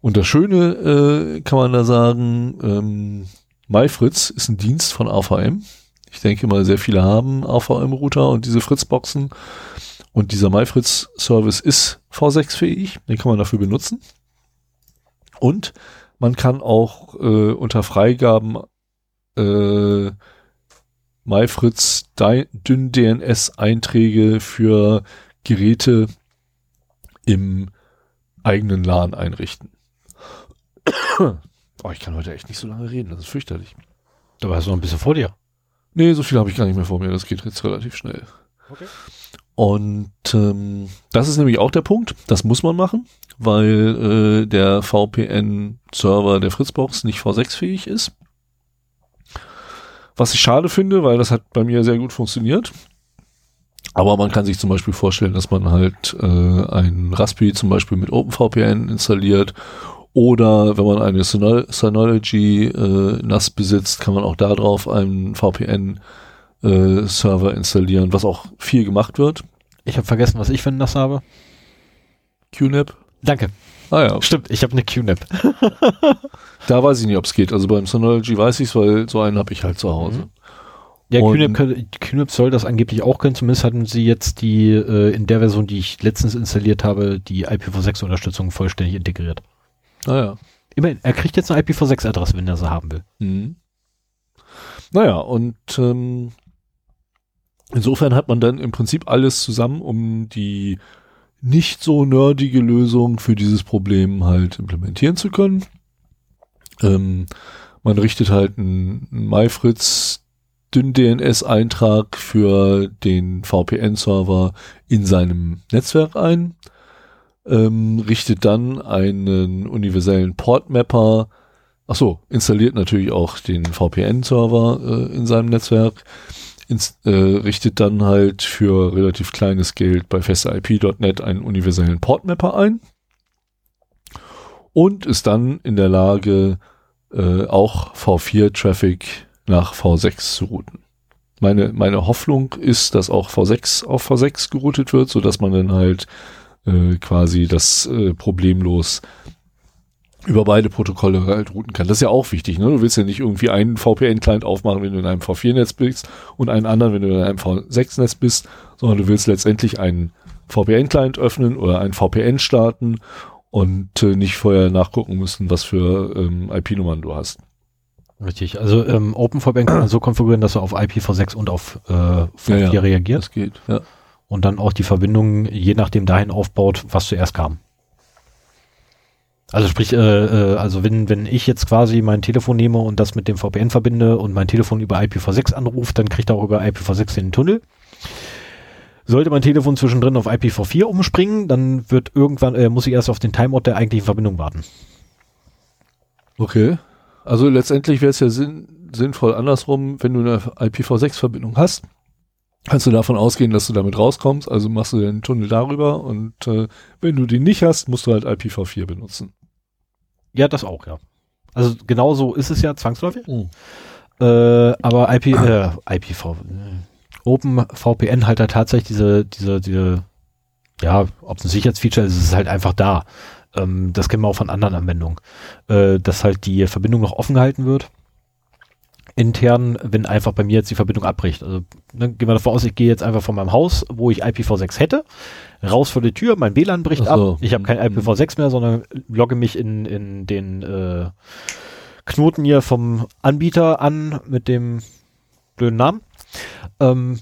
Und das Schöne äh, kann man da sagen, ähm, MyFritz ist ein Dienst von AVM. Ich denke mal, sehr viele haben AVM-Router und diese Fritzboxen. Und dieser MyFritz-Service ist V6-fähig. Den kann man dafür benutzen. Und man kann auch äh, unter Freigaben äh, MyFritz dünn DNS Einträge für Geräte im eigenen LAN einrichten. [coughs] oh, ich kann heute echt nicht so lange reden, das ist fürchterlich. Da warst du noch ein bisschen vor dir. Nee, so viel habe ich gar nicht mehr vor mir, das geht jetzt relativ schnell. Okay. Und ähm, das ist nämlich auch der Punkt, das muss man machen weil äh, der VPN-Server der Fritzbox nicht V6-fähig ist. Was ich schade finde, weil das hat bei mir sehr gut funktioniert. Aber man kann sich zum Beispiel vorstellen, dass man halt äh, ein Raspberry zum Beispiel mit OpenVPN installiert oder wenn man eine Synology äh, NAS besitzt, kann man auch darauf einen VPN-Server äh, installieren, was auch viel gemacht wird. Ich habe vergessen, was ich für ein NAS habe. QNAP. Danke. Ah ja. Stimmt, ich habe eine QNAP. [laughs] da weiß ich nicht, ob es geht. Also beim Synology weiß ich es, weil so einen habe ich halt zu Hause. Mhm. Ja, QNAP, QNAP soll das angeblich auch können. Zumindest hatten sie jetzt die, äh, in der Version, die ich letztens installiert habe, die IPv6-Unterstützung vollständig integriert. Ah Immerhin, er kriegt jetzt eine IPv6-Adresse, wenn er sie haben will. Mhm. Naja, und ähm, insofern hat man dann im Prinzip alles zusammen, um die nicht so nerdige Lösung für dieses Problem halt implementieren zu können. Ähm, man richtet halt einen, MyFritz dünn DNS-Eintrag für den VPN-Server in seinem Netzwerk ein, ähm, richtet dann einen universellen Portmapper, ach so, installiert natürlich auch den VPN-Server äh, in seinem Netzwerk, ins, äh, richtet dann halt für relativ kleines Geld bei festeip.net einen universellen Portmapper ein und ist dann in der Lage, äh, auch V4-Traffic nach V6 zu routen. Meine, meine Hoffnung ist, dass auch V6 auf V6 geroutet wird, so dass man dann halt äh, quasi das äh, problemlos über beide Protokolle halt routen kann. Das ist ja auch wichtig. Ne? Du willst ja nicht irgendwie einen VPN-Client aufmachen, wenn du in einem V4-Netz bist und einen anderen, wenn du in einem V6-Netz bist, sondern du willst letztendlich einen VPN-Client öffnen oder einen VPN starten und äh, nicht vorher nachgucken müssen, was für ähm, IP-Nummern du hast. Richtig, also ähm, OpenVPN kann man so konfigurieren, dass er auf IPv6 und auf äh, V4 Ja, ja. reagiert Das geht, ja. und dann auch die Verbindung je nachdem dahin aufbaut, was zuerst kam. Also sprich, äh, äh, also wenn, wenn ich jetzt quasi mein Telefon nehme und das mit dem VPN verbinde und mein Telefon über IPv6 anruft, dann kriegt er auch über IPv6 den Tunnel. Sollte mein Telefon zwischendrin auf IPv4 umspringen, dann wird irgendwann, äh, muss ich erst auf den Timeout der eigentlichen Verbindung warten. Okay. Also letztendlich wäre es ja sinn, sinnvoll andersrum, wenn du eine IPv6-Verbindung hast, kannst du davon ausgehen, dass du damit rauskommst, also machst du den Tunnel darüber und äh, wenn du den nicht hast, musst du halt IPv4 benutzen. Ja, das auch, ja. Also genau so ist es ja zwangsläufig. Mhm. Äh, aber IP, äh, IPv, äh, OpenVPN halt da tatsächlich diese, diese, diese, ja, ob es ein Sicherheitsfeature ist, ist es halt einfach da. Ähm, das kennen wir auch von anderen Anwendungen. Äh, dass halt die Verbindung noch offen gehalten wird. Intern, wenn einfach bei mir jetzt die Verbindung abbricht. Also ne, gehen wir davon aus, ich gehe jetzt einfach von meinem Haus, wo ich IPv6 hätte, raus vor die Tür, mein WLAN bricht so. ab. Ich habe kein IPv6 mehr, sondern logge mich in, in den äh, Knoten hier vom Anbieter an mit dem blöden Namen. Ähm,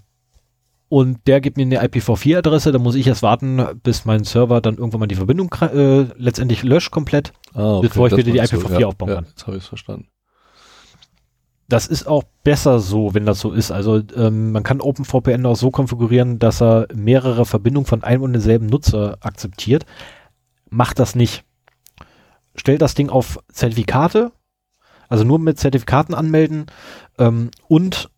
und der gibt mir eine IPv4-Adresse, da muss ich erst warten, bis mein Server dann irgendwann mal die Verbindung äh, letztendlich löscht komplett. Ah, Bevor ich wieder die meinst du. IPv4 ja, aufbauen ja, kann. Jetzt habe ich es verstanden. Das ist auch besser so, wenn das so ist. Also ähm, man kann OpenVPN auch so konfigurieren, dass er mehrere Verbindungen von einem und denselben Nutzer akzeptiert. Macht das nicht. Stellt das Ding auf Zertifikate, also nur mit Zertifikaten anmelden ähm, und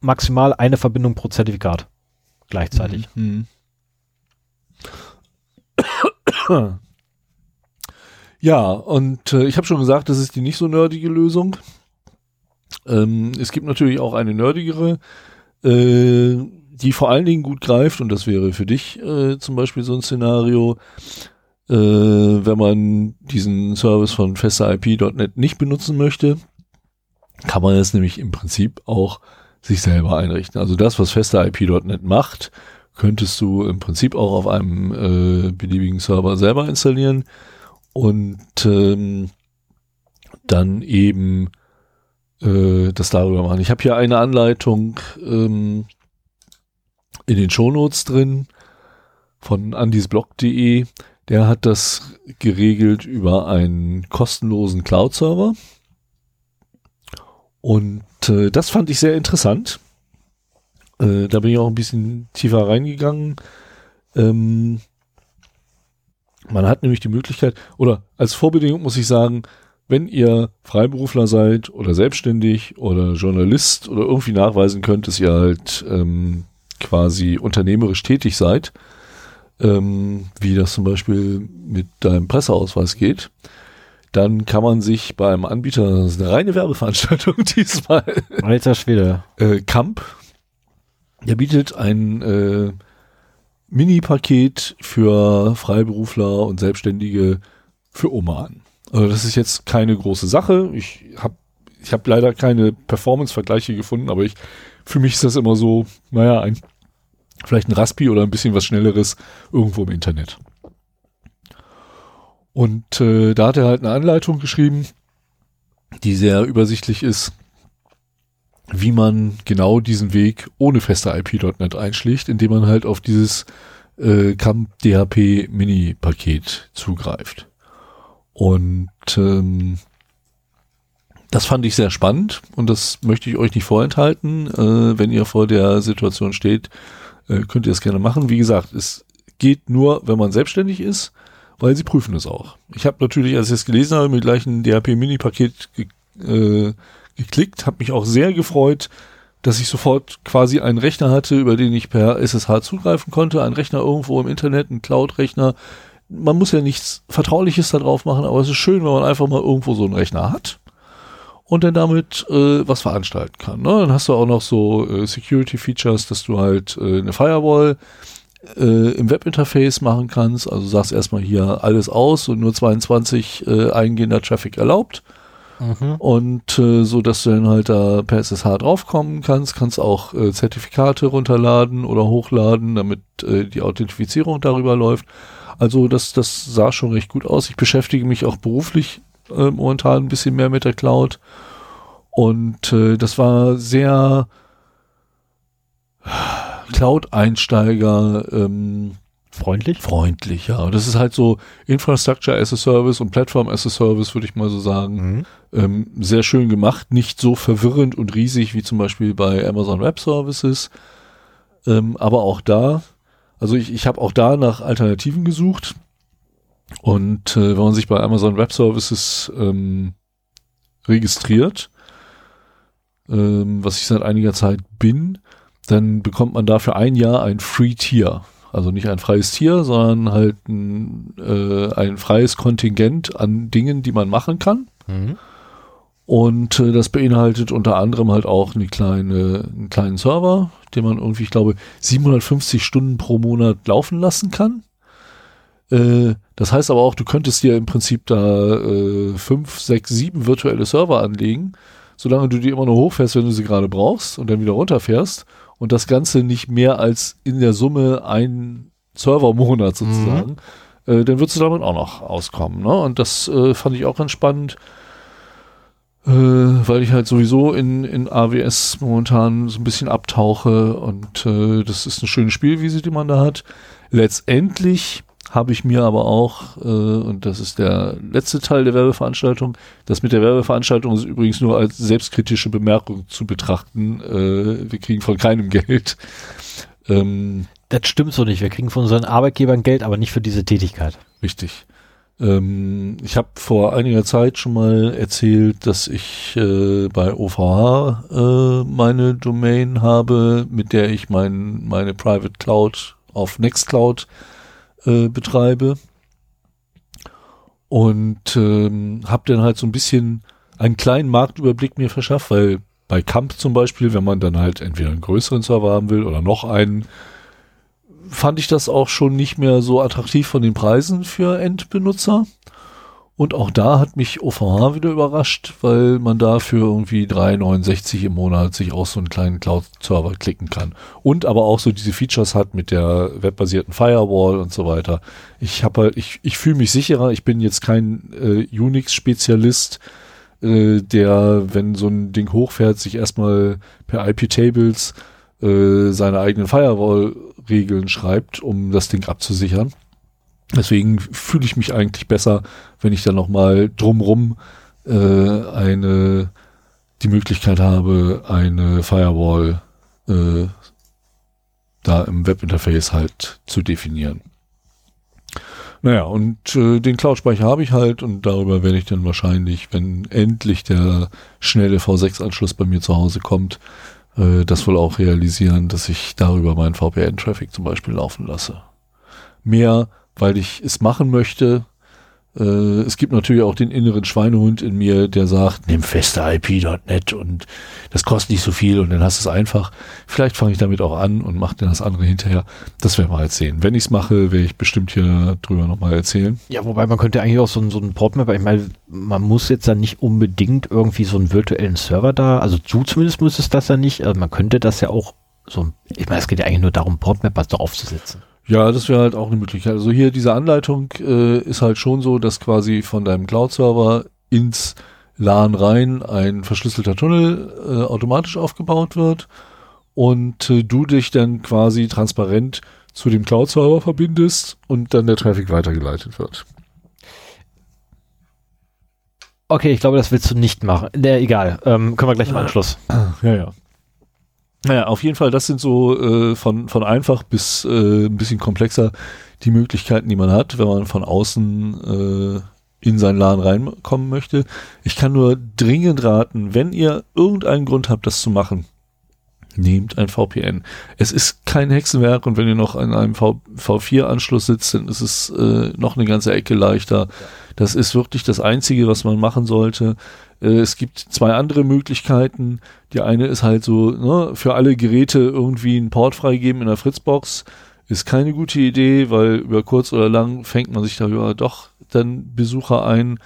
maximal eine Verbindung pro Zertifikat gleichzeitig. Mhm. Ja, und äh, ich habe schon gesagt, das ist die nicht so nerdige Lösung. Ähm, es gibt natürlich auch eine nerdigere, äh, die vor allen Dingen gut greift, und das wäre für dich äh, zum Beispiel so ein Szenario, äh, wenn man diesen Service von festeip.net nicht benutzen möchte, kann man es nämlich im Prinzip auch sich selber einrichten. Also das, was festeip.net macht, könntest du im Prinzip auch auf einem äh, beliebigen Server selber installieren und ähm, dann eben äh, das darüber machen. Ich habe hier eine Anleitung ähm, in den Shownotes drin von andisblog.de. Der hat das geregelt über einen kostenlosen Cloud-Server. Und äh, das fand ich sehr interessant. Äh, da bin ich auch ein bisschen tiefer reingegangen. Ähm, man hat nämlich die Möglichkeit, oder als Vorbedingung muss ich sagen, wenn ihr Freiberufler seid oder selbstständig oder Journalist oder irgendwie nachweisen könnt, dass ihr halt ähm, quasi unternehmerisch tätig seid, ähm, wie das zum Beispiel mit deinem Presseausweis geht, dann kann man sich beim Anbieter, das ist eine reine Werbeveranstaltung [laughs] diesmal, Alter Schwede. äh, Kamp, der bietet ein äh, Mini-Paket für Freiberufler und Selbstständige für Oma an. Also das ist jetzt keine große Sache. Ich habe ich hab leider keine Performance-Vergleiche gefunden, aber ich für mich ist das immer so, naja, ein, vielleicht ein Raspi oder ein bisschen was Schnelleres irgendwo im Internet. Und äh, da hat er halt eine Anleitung geschrieben, die sehr übersichtlich ist, wie man genau diesen Weg ohne feste IP.NET einschlägt, indem man halt auf dieses äh, Camp DHP Mini Paket zugreift. Und ähm, das fand ich sehr spannend und das möchte ich euch nicht vorenthalten. Äh, wenn ihr vor der Situation steht, äh, könnt ihr es gerne machen. Wie gesagt, es geht nur, wenn man selbstständig ist, weil sie prüfen es auch. Ich habe natürlich, als ich es gelesen habe, mit gleich ein DHP Mini Paket ge äh, geklickt, habe mich auch sehr gefreut, dass ich sofort quasi einen Rechner hatte, über den ich per SSH zugreifen konnte, ein Rechner irgendwo im Internet, ein Cloud-Rechner. Man muss ja nichts Vertrauliches da drauf machen, aber es ist schön, wenn man einfach mal irgendwo so einen Rechner hat. und dann damit äh, was veranstalten kann. Ne? Dann hast du auch noch so äh, Security-Features, dass du halt äh, eine Firewall äh, im Webinterface machen kannst. Also sagst erstmal hier alles aus und nur 22 äh, eingehender Traffic erlaubt. Mhm. Und äh, so, dass du dann halt da per SSH draufkommen kannst, kannst auch äh, Zertifikate runterladen oder hochladen, damit äh, die Authentifizierung darüber läuft. Also das, das sah schon recht gut aus. Ich beschäftige mich auch beruflich äh, momentan ein bisschen mehr mit der Cloud. Und äh, das war sehr Cloud-Einsteiger ähm, freundlich. Freundlich, ja. Und das ist halt so Infrastructure as a Service und Platform as a Service, würde ich mal so sagen. Mhm. Ähm, sehr schön gemacht, nicht so verwirrend und riesig wie zum Beispiel bei Amazon Web Services. Ähm, aber auch da, also ich, ich habe auch da nach Alternativen gesucht. Und äh, wenn man sich bei Amazon Web Services ähm, registriert, ähm, was ich seit einiger Zeit bin, dann bekommt man dafür ein Jahr ein Free Tier. Also nicht ein freies Tier, sondern halt ein, äh, ein freies Kontingent an Dingen, die man machen kann. Mhm. Und äh, das beinhaltet unter anderem halt auch eine kleine, einen kleinen Server, den man irgendwie, ich glaube, 750 Stunden pro Monat laufen lassen kann. Äh, das heißt aber auch, du könntest dir im Prinzip da äh, fünf, sechs, sieben virtuelle Server anlegen, solange du die immer nur hochfährst, wenn du sie gerade brauchst und dann wieder runterfährst und das Ganze nicht mehr als in der Summe ein Servermonat sozusagen, mhm. äh, dann würdest du damit auch noch auskommen. Ne? Und das äh, fand ich auch ganz spannend, äh, weil ich halt sowieso in, in AWS momentan so ein bisschen abtauche und äh, das ist eine schöne Spielwiese, die man da hat. Letztendlich habe ich mir aber auch, äh, und das ist der letzte Teil der Werbeveranstaltung, das mit der Werbeveranstaltung ist übrigens nur als selbstkritische Bemerkung zu betrachten. Äh, wir kriegen von keinem Geld. Ähm, das stimmt so nicht. Wir kriegen von unseren Arbeitgebern Geld, aber nicht für diese Tätigkeit. Richtig. Ähm, ich habe vor einiger Zeit schon mal erzählt, dass ich äh, bei OVH äh, meine Domain habe, mit der ich mein, meine Private Cloud auf Nextcloud äh, betreibe. Und ähm, habe dann halt so ein bisschen einen kleinen Marktüberblick mir verschafft, weil bei Camp zum Beispiel, wenn man dann halt entweder einen größeren Server haben will oder noch einen, fand ich das auch schon nicht mehr so attraktiv von den Preisen für Endbenutzer. Und auch da hat mich OVH wieder überrascht, weil man da für irgendwie 3,69 im Monat sich auch so einen kleinen Cloud-Server klicken kann. Und aber auch so diese Features hat mit der webbasierten Firewall und so weiter. Ich habe halt, ich, ich fühle mich sicherer. Ich bin jetzt kein äh, Unix-Spezialist, äh, der, wenn so ein Ding hochfährt, sich erstmal per IP-Tables äh, seine eigenen Firewall-Regeln schreibt, um das Ding abzusichern. Deswegen fühle ich mich eigentlich besser, wenn ich dann nochmal drumrum äh, eine die Möglichkeit habe, eine Firewall äh, da im Webinterface halt zu definieren. Naja, und äh, den Cloud-Speicher habe ich halt und darüber werde ich dann wahrscheinlich, wenn endlich der schnelle V6-Anschluss bei mir zu Hause kommt, äh, das wohl auch realisieren, dass ich darüber meinen VPN-Traffic zum Beispiel laufen lasse. Mehr weil ich es machen möchte. Äh, es gibt natürlich auch den inneren Schweinehund in mir, der sagt, nimm feste IP.net und das kostet nicht so viel und dann hast du es einfach. Vielleicht fange ich damit auch an und mache dann das andere hinterher. Das werden wir halt sehen. Wenn ich es mache, werde ich bestimmt hier drüber nochmal erzählen. Ja, wobei man könnte eigentlich auch so, so einen Portmap, ich meine, man muss jetzt dann nicht unbedingt irgendwie so einen virtuellen Server da, also du zumindest müsstest das ja nicht, also man könnte das ja auch so, ich meine, es geht ja eigentlich nur darum, Portmap was draufzusetzen. Ja, das wäre halt auch eine Möglichkeit. Also hier diese Anleitung äh, ist halt schon so, dass quasi von deinem Cloud-Server ins LAN rein ein verschlüsselter Tunnel äh, automatisch aufgebaut wird und äh, du dich dann quasi transparent zu dem Cloud-Server verbindest und dann der Traffic weitergeleitet wird. Okay, ich glaube, das willst du nicht machen. Nee, egal. Ähm, können wir gleich im Anschluss. Ja, ja. Naja, auf jeden Fall, das sind so äh, von, von einfach bis äh, ein bisschen komplexer die Möglichkeiten, die man hat, wenn man von außen äh, in seinen Laden reinkommen möchte. Ich kann nur dringend raten, wenn ihr irgendeinen Grund habt, das zu machen, nehmt ein VPN. Es ist kein Hexenwerk und wenn ihr noch an einem v V4-Anschluss sitzt, dann ist es äh, noch eine ganze Ecke leichter. Das ist wirklich das Einzige, was man machen sollte. Äh, es gibt zwei andere Möglichkeiten. Die eine ist halt so, ne, für alle Geräte irgendwie einen Port freigeben in der Fritzbox. Ist keine gute Idee, weil über kurz oder lang fängt man sich da ja doch dann Besucher ein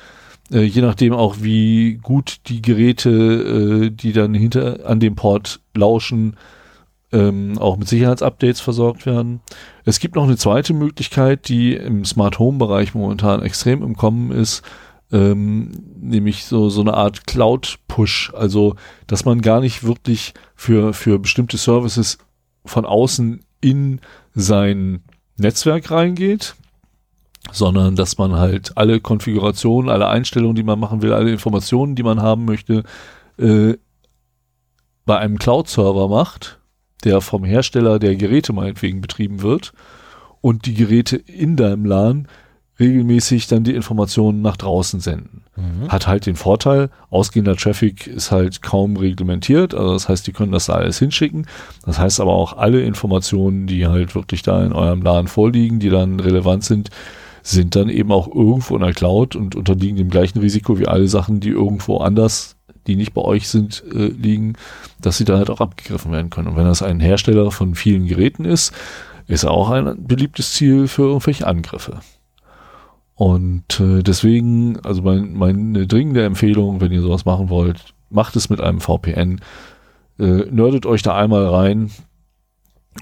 äh, je nachdem auch, wie gut die Geräte, äh, die dann hinter an dem Port lauschen, ähm, auch mit Sicherheitsupdates versorgt werden. Es gibt noch eine zweite Möglichkeit, die im Smart Home Bereich momentan extrem im Kommen ist, ähm, nämlich so, so eine Art Cloud Push, also, dass man gar nicht wirklich für, für bestimmte Services von außen in sein Netzwerk reingeht, sondern dass man halt alle Konfigurationen, alle Einstellungen, die man machen will, alle Informationen, die man haben möchte, äh, bei einem Cloud-Server macht, der vom Hersteller der Geräte meinetwegen betrieben wird und die Geräte in deinem LAN regelmäßig dann die Informationen nach draußen senden. Mhm. Hat halt den Vorteil, ausgehender Traffic ist halt kaum reglementiert, also das heißt, die können das da alles hinschicken. Das heißt aber auch alle Informationen, die halt wirklich da in eurem LAN vorliegen, die dann relevant sind, sind dann eben auch irgendwo in der Cloud und unterliegen dem gleichen Risiko wie alle Sachen, die irgendwo anders, die nicht bei euch sind, äh, liegen, dass sie dann halt auch abgegriffen werden können. Und wenn das ein Hersteller von vielen Geräten ist, ist er auch ein beliebtes Ziel für irgendwelche Angriffe. Und äh, deswegen, also mein, meine dringende Empfehlung, wenn ihr sowas machen wollt, macht es mit einem VPN. Äh, nerdet euch da einmal rein,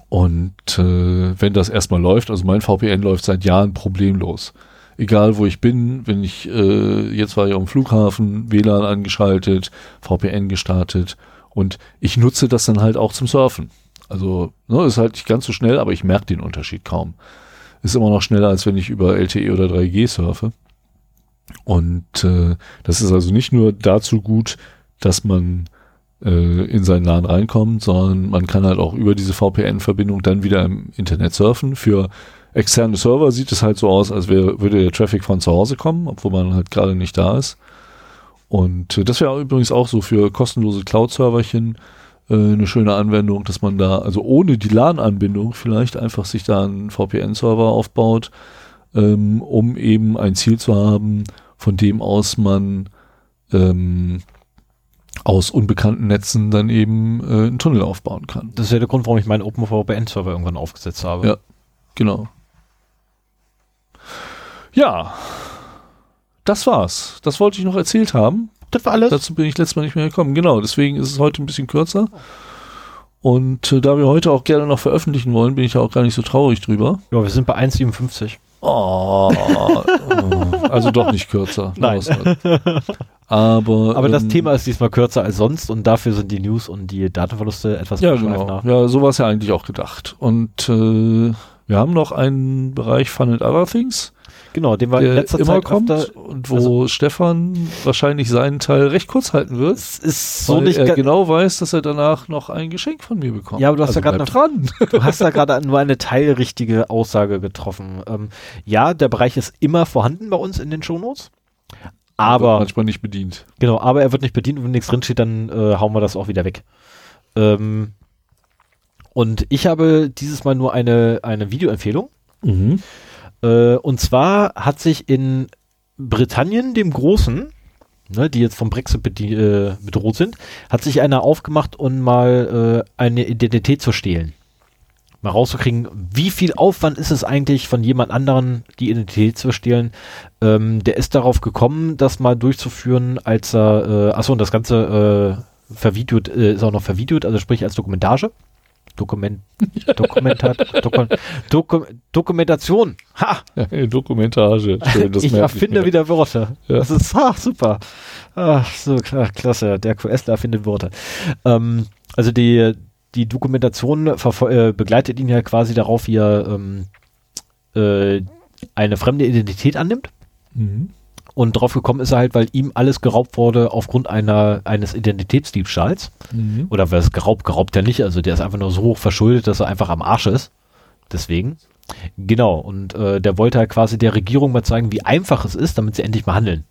und äh, wenn das erstmal läuft, also mein VPN läuft seit Jahren problemlos. Egal wo ich bin, wenn ich, äh, jetzt war ich am Flughafen, WLAN angeschaltet, VPN gestartet und ich nutze das dann halt auch zum Surfen. Also ne, ist halt nicht ganz so schnell, aber ich merke den Unterschied kaum. Ist immer noch schneller, als wenn ich über LTE oder 3G surfe. Und äh, das ist also nicht nur dazu gut, dass man äh, in seinen LAN reinkommt, sondern man kann halt auch über diese VPN-Verbindung dann wieder im Internet surfen. Für externe Server sieht es halt so aus, als wäre, würde der Traffic von zu Hause kommen, obwohl man halt gerade nicht da ist. Und äh, das wäre übrigens auch so für kostenlose Cloud-Serverchen äh, eine schöne Anwendung, dass man da, also ohne die LAN-Anbindung vielleicht einfach sich da einen VPN-Server aufbaut, ähm, um eben ein Ziel zu haben, von dem aus man ähm, aus unbekannten Netzen dann eben äh, einen Tunnel aufbauen kann. Das ist ja der Grund, warum ich meinen OpenVPN-Server irgendwann aufgesetzt habe. Ja, genau. Ja, das war's. Das wollte ich noch erzählt haben. Das war alles. Dazu bin ich letztes Mal nicht mehr gekommen. Genau, deswegen ist es heute ein bisschen kürzer. Und äh, da wir heute auch gerne noch veröffentlichen wollen, bin ich auch gar nicht so traurig drüber. Ja, wir sind bei 1,57. Oh, [laughs] also doch nicht kürzer. Nein. Aber, Aber das ähm, Thema ist diesmal kürzer als sonst und dafür sind die News und die Datenverluste etwas ja, genau. Ja, so war es ja eigentlich auch gedacht. Und äh, wir haben noch einen Bereich Fun and Other Things. Genau, den wir in letzter immer Zeit kommt und wo also, Stefan wahrscheinlich seinen Teil recht kurz halten wird. Es ist so nicht er genau weiß, dass er danach noch ein Geschenk von mir bekommt. Ja, aber du hast also ja gerade dran. [laughs] Du hast da gerade nur eine teilrichtige Aussage getroffen. Ähm, ja, der Bereich ist immer vorhanden bei uns in den Shownotes. Aber manchmal nicht bedient. Genau, aber er wird nicht bedient und wenn nichts drinsteht, dann äh, hauen wir das auch wieder weg. Ähm, und ich habe dieses Mal nur eine, eine Videoempfehlung. Mhm. Äh, und zwar hat sich in Britannien, dem Großen, ne, die jetzt vom Brexit äh, bedroht sind, hat sich einer aufgemacht, um mal äh, eine Identität zu stehlen mal rauszukriegen, wie viel Aufwand ist es eigentlich von jemand anderen, die Identität zu stehlen. Ähm, der ist darauf gekommen, das mal durchzuführen, als er, äh, achso, und das Ganze äh, vervideot, äh, ist auch noch vervideot, also sprich als Dokumentage. Dokument, Dokumentat, Doku, Doku, Dokumentation. Ha! [laughs] Dokumentage. Schön, ich erfinde wieder Wörter. Ja. Das ist ach, super. Ach, so klar, klasse. Der QSler erfindet Wörter. Ähm, also die, die Dokumentation äh, begleitet ihn ja quasi darauf, wie er ähm, äh, eine fremde Identität annimmt. Mhm. Und drauf gekommen ist er halt, weil ihm alles geraubt wurde aufgrund einer, eines Identitätsdiebstahls. Mhm. Oder was geraubt, geraubt er nicht. Also der ist einfach nur so hoch verschuldet, dass er einfach am Arsch ist. Deswegen. Genau. Und äh, der wollte halt quasi der Regierung mal zeigen, wie einfach es ist, damit sie endlich mal handeln.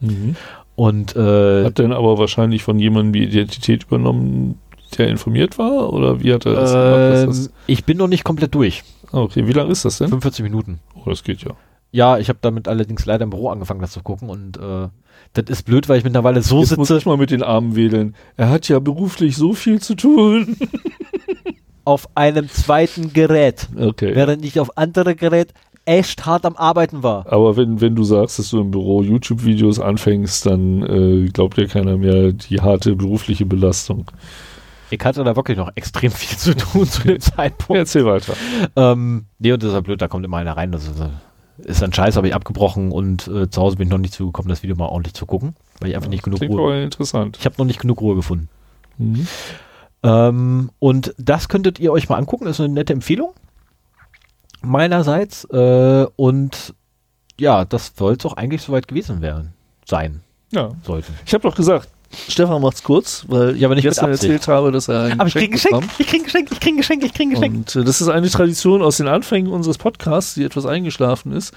Mhm. Und äh, hat dann aber wahrscheinlich von jemandem die Identität übernommen, der informiert war? Oder wie hat er das gemacht? Ähm, ich bin noch nicht komplett durch. Ah, okay, wie lange ist das denn? 45 Minuten. Oh, das geht ja. Ja, ich habe damit allerdings leider im Büro angefangen, das zu gucken und äh, das ist blöd, weil ich mittlerweile so Jetzt muss sitze ich mal mit den Armen wedeln. Er hat ja beruflich so viel zu tun. [laughs] auf einem zweiten Gerät, Okay. während ich auf andere Gerät echt hart am Arbeiten war. Aber wenn, wenn du sagst, dass du im Büro YouTube-Videos anfängst, dann äh, glaubt dir keiner mehr die harte berufliche Belastung. Ich hatte da wirklich noch extrem viel zu tun zu dem [laughs] Zeitpunkt. Erzähl weiter. Ähm, nee, und das ist ja blöd, da kommt immer einer rein. Das ist, äh, ist ein Scheiß, habe ich abgebrochen und äh, zu Hause bin ich noch nicht zugekommen, das Video mal ordentlich zu gucken, weil ich einfach nicht genug Ruhe. interessant. Ich habe noch nicht genug Ruhe gefunden. Mhm. Ähm, und das könntet ihr euch mal angucken, das ist eine nette Empfehlung meinerseits. Äh, und ja, das soll es auch eigentlich soweit gewesen werden, sein Ja. sollte. Ich habe doch gesagt, Stefan macht's kurz, weil Ja, aber nicht ich mit gestern erzählt habe, dass er ein Aber ich krieg Geschenk, ich krieg Geschenk, ich krieg Geschenk, ich krieg Geschenk. Und äh, das ist eine Tradition aus den Anfängen unseres Podcasts, die etwas eingeschlafen ist.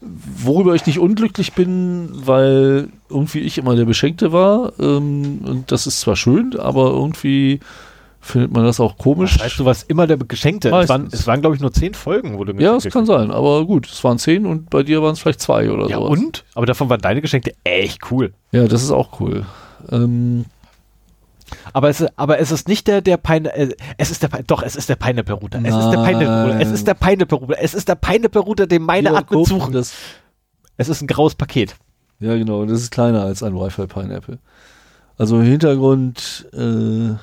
Worüber ich nicht unglücklich bin, weil irgendwie ich immer der Beschenkte war. Ähm, und das ist zwar schön, aber irgendwie findet man das auch komisch. Weißt du, was immer der Geschenkte? Es waren, Meistens. es waren glaube ich, nur zehn Folgen, wo du mir ja, das es kann sein, aber gut, es waren zehn und bei dir waren es vielleicht zwei oder Ja, so. und? Aber davon waren deine Geschenke echt cool. Ja, das ist auch cool. Ähm, Aber es, aber es ist nicht der, der Peine, äh, es ist der, doch, es ist der Pineapple-Router. Es ist der Pineapple-Router. Es ist der Pineapple-Router. Es ist der Pineapple-Router, den meine Kupp, suchen. Das, Es ist ein graues Paket. ja, genau, das ist kleiner als ein Wi-Fi Pineapple. Also im Hintergrund äh, [laughs]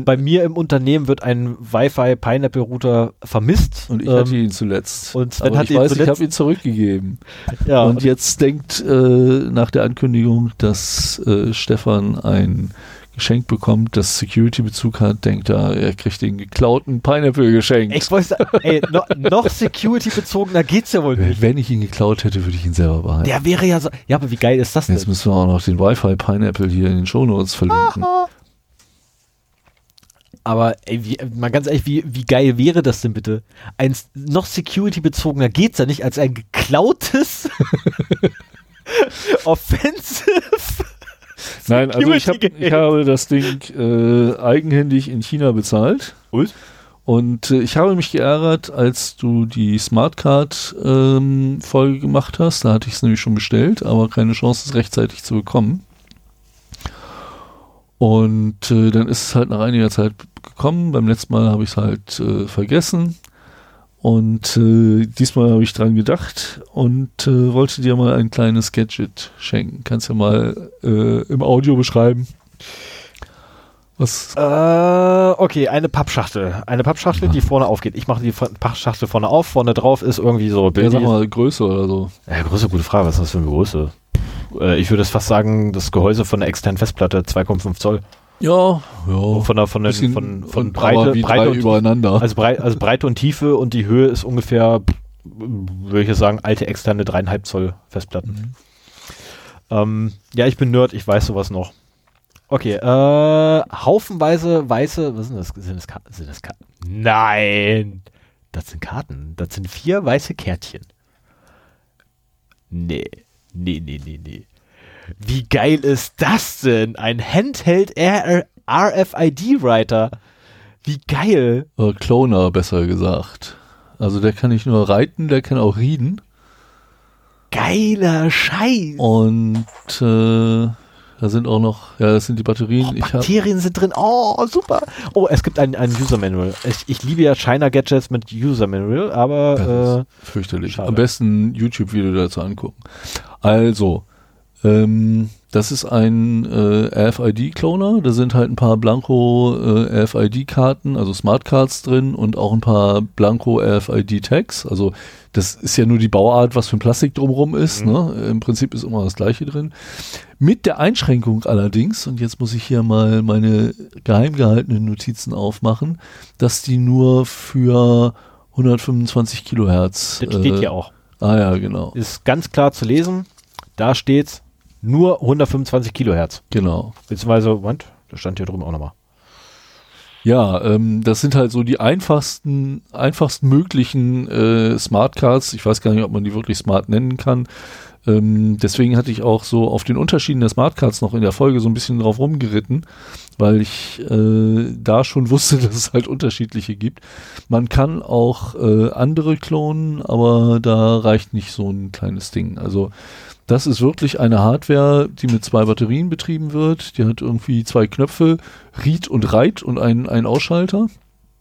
Bei mir im Unternehmen wird ein Wi-Fi Pineapple-Router vermisst. und ich Ähm, hatte ihn zuletzt. und Sven hat ich ihn weiß, ich zuletzt- habe ihn zurückgegeben. [laughs] ja, und jetzt denkt äh, nach der Ankündigung, dass äh, Stefan ein Geschenk bekommt, das Security-Bezug hat, denkt er, er kriegt den geklauten Pineapple geschenkt. ich sagen, ey, no, noch Security-bezogener geht's ja wohl nicht. Wenn ich ihn geklaut hätte, würde ich ihn selber behalten. Der wäre ja so, ja, aber wie geil ist das denn? Jetzt müssen wir auch noch den Wi-Fi Pineapple hier in den Shownotes verlinken. Aber ey, wie, mal ganz ehrlich, wie, wie geil wäre das denn bitte? Ein noch Security-bezogener geht's ja nicht als ein geklautes [laughs] Offensive. Nein, also ich, hab, ich habe das Ding äh, eigenhändig in China bezahlt. Und? Und äh, ich habe mich geärgert, als du die Smartcard ähm, gemacht hast. Da hatte ich es nämlich schon bestellt, aber keine Chance, es rechtzeitig zu bekommen. Und äh, dann ist es halt nach einiger Zeit gekommen. Beim letzten Mal habe ich es halt äh, vergessen. Und äh, diesmal habe ich dran gedacht und äh, wollte dir mal ein kleines Gadget schenken. Kannst ja mal äh, im Audio beschreiben. Was? Äh, okay, eine Pappschachtel. Eine Pappschachtel, die vorne aufgeht. Ich mache die Pappschachtel vorne auf. Vorne drauf ist irgendwie so Ja, Bild. sag mal Größe oder so. Ja, Größe, gute Frage. Was ist das für eine Größe? Äh, ich würde es fast sagen, das Gehäuse von der externen Festplatte 2,5 Zoll. Ja, ja. Von der, von der, Bisschen- von, von Breite, Breite und übereinander. Also, brei also Breite und Tiefe und die Höhe ist ungefähr, würde ich jetzt sagen, alte externe dreieinhalb Zoll Festplatten. Ähm, ja, ich bin Nerd, ich weiß sowas noch. Okay, äh, haufenweise weiße, was sind das? Sind das, Karten? sind das Karten? Nein! Das sind Karten. Das sind vier weiße Kärtchen. Nee, nee, nee, nee, nee. Wie geil ist das denn? Ein Handheld RFID-Writer. Wie geil. äh, Cloner, besser gesagt. Also der kann nicht nur reiten, der kann auch rieden. Geiler Scheiß. Und äh, da sind auch noch, ja, das sind die Batterien. Oh, Bakterien sind drin. Oh, super. Oh, es gibt ein, ein User Manual. Ich, ich liebe ja China Gadgets mit User Manual, aber fürchterlich. schade. Am besten ein YouTube-Video dazu angucken. Also, ähm, das ist ein äh, RFID-Cloner. Da sind halt ein paar Blanco äh, RFID-Karten, also Smart Cards drin und auch ein paar Blanco RFID-Tags. Also das ist ja nur die Bauart, was für ein Plastik drumherum ist. Mhm. Ne? Im Prinzip ist immer das gleiche drin. Mit der Einschränkung allerdings, und jetzt muss ich hier mal meine geheim gehaltenen Notizen aufmachen, dass die nur für 125 Kilohertz. das steht äh, hier auch. Ah ja, genau. Ist ganz klar zu lesen. Da steht nur 125 Kilohertz. Genau. Beziehungsweise, Moment, das stand hier drüben auch nochmal. Ja, ähm, das sind halt so die einfachsten, einfachsten möglichen äh, Smart Cards. Ich weiß gar nicht, ob man die wirklich smart nennen kann. Ähm, deswegen hatte ich auch so auf den Unterschieden der Smartcards noch in der Folge so ein bisschen drauf rumgeritten, weil ich äh, da schon [laughs] wusste, dass es halt unterschiedliche gibt. Man kann auch äh, andere klonen, aber da reicht nicht so ein kleines Ding. Also das ist wirklich eine Hardware, die mit zwei Batterien betrieben wird. Die hat irgendwie zwei Knöpfe, Read und Write und einen, einen Ausschalter.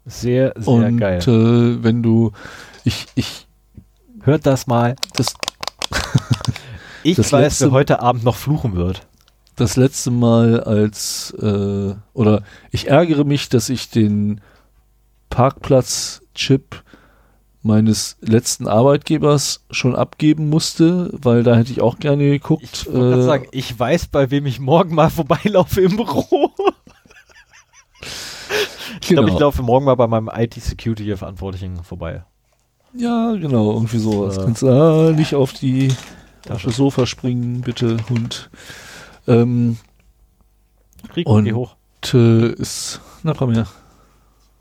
Sehr, sehr und geil. Äh, wenn du, ich, ich, Hört das mal. das, [laughs] Ich Das weiß, letzte- wer heute Abend noch fluchen wird. das letzte Mal als, äh, oder ich ärgere mich, dass ich den Parkplatz-Chip meines letzten Arbeitgebers schon abgeben musste, weil da hätte ich auch gerne geguckt. Ich äh, sagen, ich weiß, bei wem ich morgen mal [laughs] vorbeilaufe im Büro. Ich glaube, genau. ich laufe morgen mal bei meinem IT-Security-Verantwortlichen vorbei. Ja, genau, irgendwie sowas. Äh. Kannst ah, nicht auf die auf das Sofa springen, bitte, Hund. Ähm, Krieg Und- geh hoch. äh, ist, na komm her.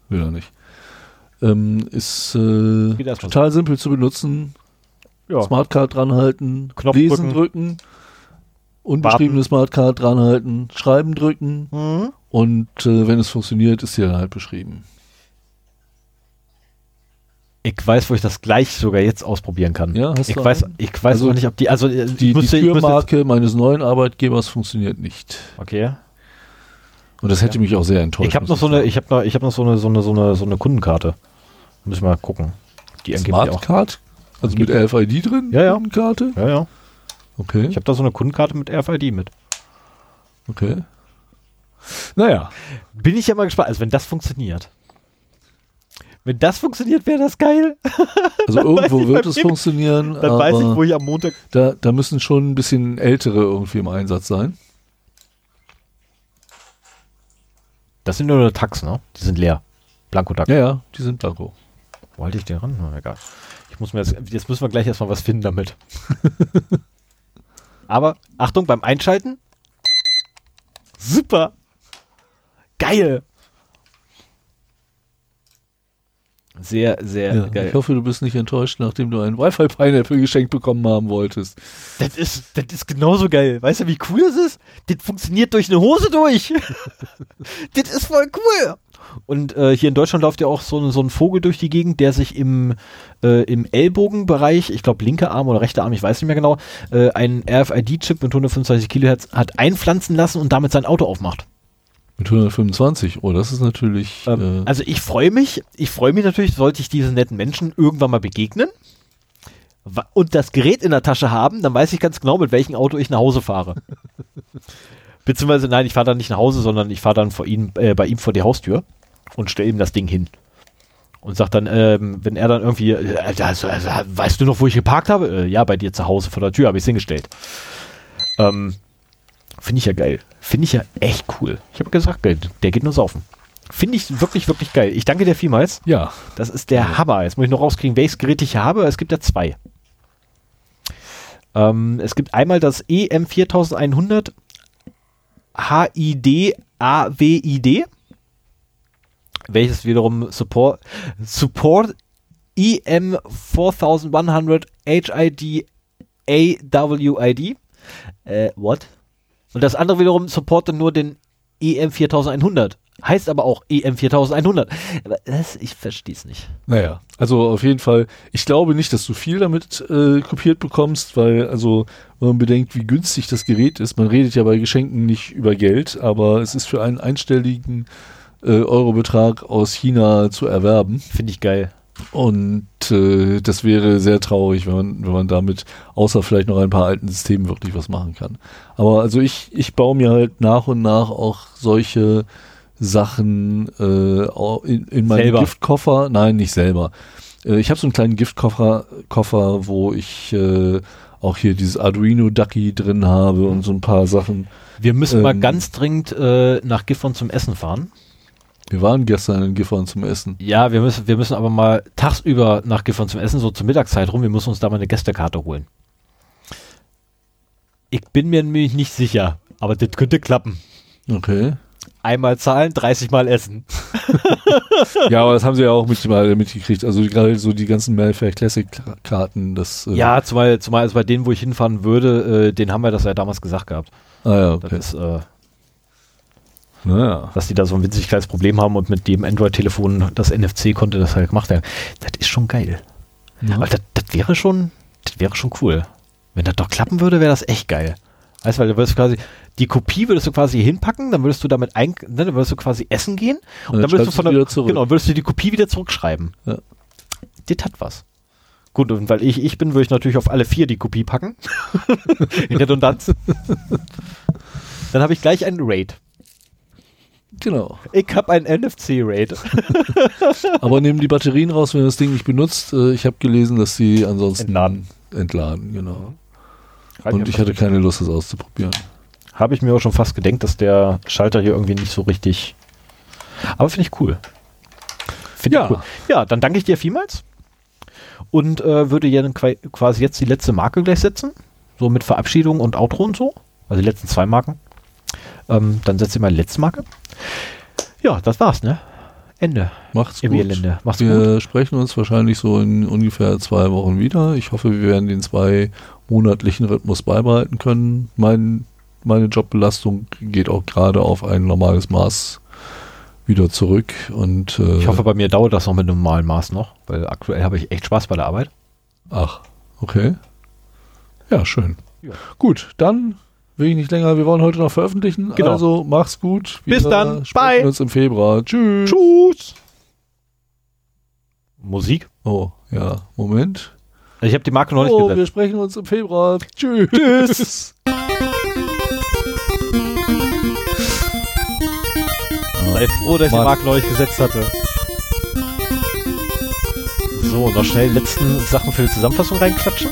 Will er nicht. Ähm, ist äh, total simpel zu benutzen. Ja. Smartcard dranhalten, Knopf lesen drücken. drücken, unbeschriebene Smartcard dranhalten, schreiben drücken Mhm. und äh, wenn es funktioniert, ist sie dann halt beschrieben. Ich weiß, wo ich das gleich sogar jetzt ausprobieren kann. Ja, hast ich du weiß, einen? ich weiß Also noch nicht, ob die, also äh, Die, müsste- die Türmarke meines neuen Arbeitgebers funktioniert nicht. Okay. Und das hätte mich auch sehr enttäuscht. Ich habe noch so eine, sagen. ich habe noch, ich habe noch so eine, so eine, so eine, so eine Kundenkarte. Müssen wir mal gucken. Die. Smartcard? Also mit RFID drin? Ja, ja. Karte? Ja, ja. Okay. Ich habe da so eine Kundenkarte mit RFID mit. okay. Naja. Bin ich ja mal gespannt. Also wenn das funktioniert. Wenn das funktioniert, wäre das geil. [laughs] Also irgendwo wird es funktionieren, Dann weiß ich, wo ich am Montag. da, da müssen schon ein bisschen ältere irgendwie im Einsatz sein. Das sind nur Tax, ne? Die sind leer. Blankotax. Ja, ja, die sind blanko. Wo halte ich den ran? Na, egal. Ich muss mir jetzt, jetzt müssen wir gleich erstmal was finden damit. [laughs] Aber Achtung beim Einschalten. Super. Geil. Sehr, sehr Ja, geil. ich hoffe, du bist nicht enttäuscht, nachdem du einen Wi-Fi-Pineapple geschenkt bekommen haben wolltest. Das ist, das ist genauso geil. Weißt du, wie cool das ist? Das funktioniert durch eine Hose durch. [laughs] das ist voll cool. Und äh, hier in Deutschland läuft ja auch so, ein- so ein Vogel durch die Gegend, der sich im, äh, im Ellbogenbereich, ich glaube linker Arm oder rechter Arm, ich weiß nicht mehr genau, äh, einen RFID-Chip mit 125 Kilohertz hat einpflanzen lassen und damit sein Auto aufmacht. Mit 125, oh, das ist natürlich. Ähm, äh, also ich freue mich, ich freue mich natürlich, sollte ich diesen netten Menschen irgendwann mal begegnen und das Gerät in der Tasche haben, dann weiß ich ganz genau, mit welchem Auto ich nach Hause fahre. [laughs] Beziehungsweise, nein, ich fahre dann nicht nach Hause, sondern ich fahre dann vor ihm, äh, bei ihm vor die Haustür und stelle ihm das Ding hin. Und sag dann, ähm, wenn er dann irgendwie, äh, das, also, weißt du noch, wo ich geparkt habe? Äh, ja, bei dir zu Hause vor der Tür habe ich es hingestellt. Ähm, Finde ich ja geil. Finde ich ja echt cool. Ich habe gesagt, der geht nur saufen. Finde ich wirklich, wirklich geil. Ich danke dir vielmals. ja, Das ist der Hammer. Jetzt muss ich noch rauskriegen, welches Gerät ich habe. Es gibt ja zwei. Ähm, es gibt einmal das E EM4100 HID AWID, welches wiederum Support, Support E EM4100 HID AWID. Äh, what? Und das andere wiederum supportet nur den E EM4100. Heißt aber auch E EM4100. Aber das, ich verstehe es nicht. naja. Also auf jeden Fall, ich glaube nicht, dass du viel damit äh, kopiert bekommst, weil, also, wenn man bedenkt, wie günstig das Gerät ist, man redet ja bei Geschenken nicht über Geld, aber es ist für einen einstelligen äh, Eurobetrag aus China zu erwerben. Finde ich geil. Und äh, das wäre sehr traurig, wenn man, wenn man damit außer vielleicht noch ein paar alten Systemen wirklich was machen kann. Aber also ich, ich baue mir halt nach und nach auch solche Sachen äh, in, in meinen Selber? Giftkoffer. Nein, nicht selber. Äh, ich habe so einen kleinen Giftkoffer, Koffer, wo ich äh, auch hier dieses Arduino Ducky drin habe und so ein paar Sachen. Wir müssen mal Ähm. ganz dringend äh, nach Gifhorn zum Essen fahren. Wir waren gestern in Gifhorn zum Essen. Ja, wir müssen, wir müssen aber mal tagsüber nach Gifhorn zum Essen, so zur Mittagszeit rum. Wir müssen uns da mal eine Gästekarte holen. Ich bin mir nämlich nicht sicher, aber das könnte klappen. Okay. Einmal zahlen, 30 Mal essen. [laughs] Ja, aber das haben sie ja auch mit, mal mitgekriegt. Also gerade so die ganzen Malfair Classic Karten, das. äh, Ja, zumal, zumal also bei denen, wo ich hinfahren würde, äh, den haben wir das ja damals gesagt gehabt. Ah ja, Das okay. ist, äh, Naja. dass die da so ein winzig kleines Problem haben und mit dem Android-Telefon das NFC konnte das halt gemacht werden. Das ist schon geil. Aber das, das wäre schon, das wäre schon cool. Wenn das doch klappen würde, wäre das echt geil. Weißt du, weil du würdest quasi, die Kopie würdest du quasi hinpacken, dann würdest du damit ein, ne, dann würdest du quasi essen gehen und, Und dann würdest du von der, genau, würdest du die Kopie wieder zurückschreiben. Ja. Das hat was. Gut, und weil ich ich bin, würde ich natürlich auf alle vier die Kopie packen. [laughs] In Redundanz. [laughs] dann habe ich gleich einen Raid. Genau. Ich habe einen NFC-Raid. [laughs] Aber nehmen die Batterien raus, wenn das Ding nicht benutzt. Äh, Ich habe gelesen, dass sie ansonsten Entladen. entladen, genau. Und ich hatte keine Lust, das auszuprobieren. Habe ich mir auch schon fast gedenkt, dass der Schalter hier irgendwie nicht so richtig. Aber finde ich cool. Finde Ja. ich cool. Ja, dann danke ich dir vielmals. Und äh, würde qua- quasi jetzt die letzte Marke gleich setzen. So mit Verabschiedung und Outro und so. Also die letzten zwei Marken. Ähm, dann setze ich mal letzte Marke. Ja, das war's, ne? Ende. Macht's gut. Elende. Macht's wir sprechen uns wahrscheinlich so in ungefähr zwei Wochen wieder. Ich hoffe, wir werden den zwei monatlichen Rhythmus beibehalten können. Mein, meine Jobbelastung geht auch gerade auf ein normales Maß wieder zurück. Und äh, Ich hoffe, bei mir dauert das noch mit einem normalen Maß noch, weil aktuell habe ich echt Spaß bei der Arbeit. Ach, okay. Ja, schön. Ja. Gut, dann will ich nicht länger. Wir wollen heute noch veröffentlichen. Genau. Also mach's gut. Bis dann. sprechen Bye. wir uns im Februar. Tschüss. Tschüss. Musik? Oh, ja. Moment. Ich habe die Marke noch nicht Oh, gesetzt. wir sprechen uns im Februar. Tschüss. Tschüss. Sei froh, dass ich die. Marke noch nicht gesetzt hatte. So, noch schnell die letzten Sachen für die Zusammenfassung reinklatschen.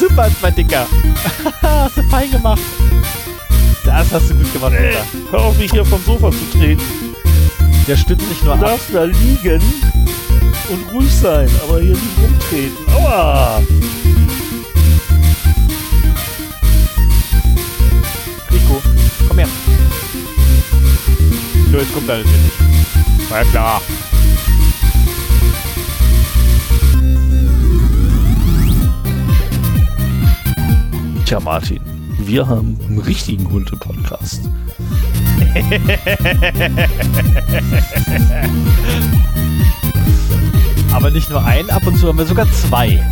Super, mein Dicker! [laughs] hast du fein gemacht! Das hast du gut gemacht, Alter. Hör auf, mich hier vom Sofa zu treten. Der stützt nicht nur Du ab. darfst da liegen und ruhig sein, aber hier nicht rumtreten. Aua! Rico, komm her. So, jetzt kommt er natürlich. War ja klar. Tja, Martin, wir haben einen richtigen Hunde-Podcast. [laughs] Aber nicht nur einen, ab und zu haben wir sogar zwei.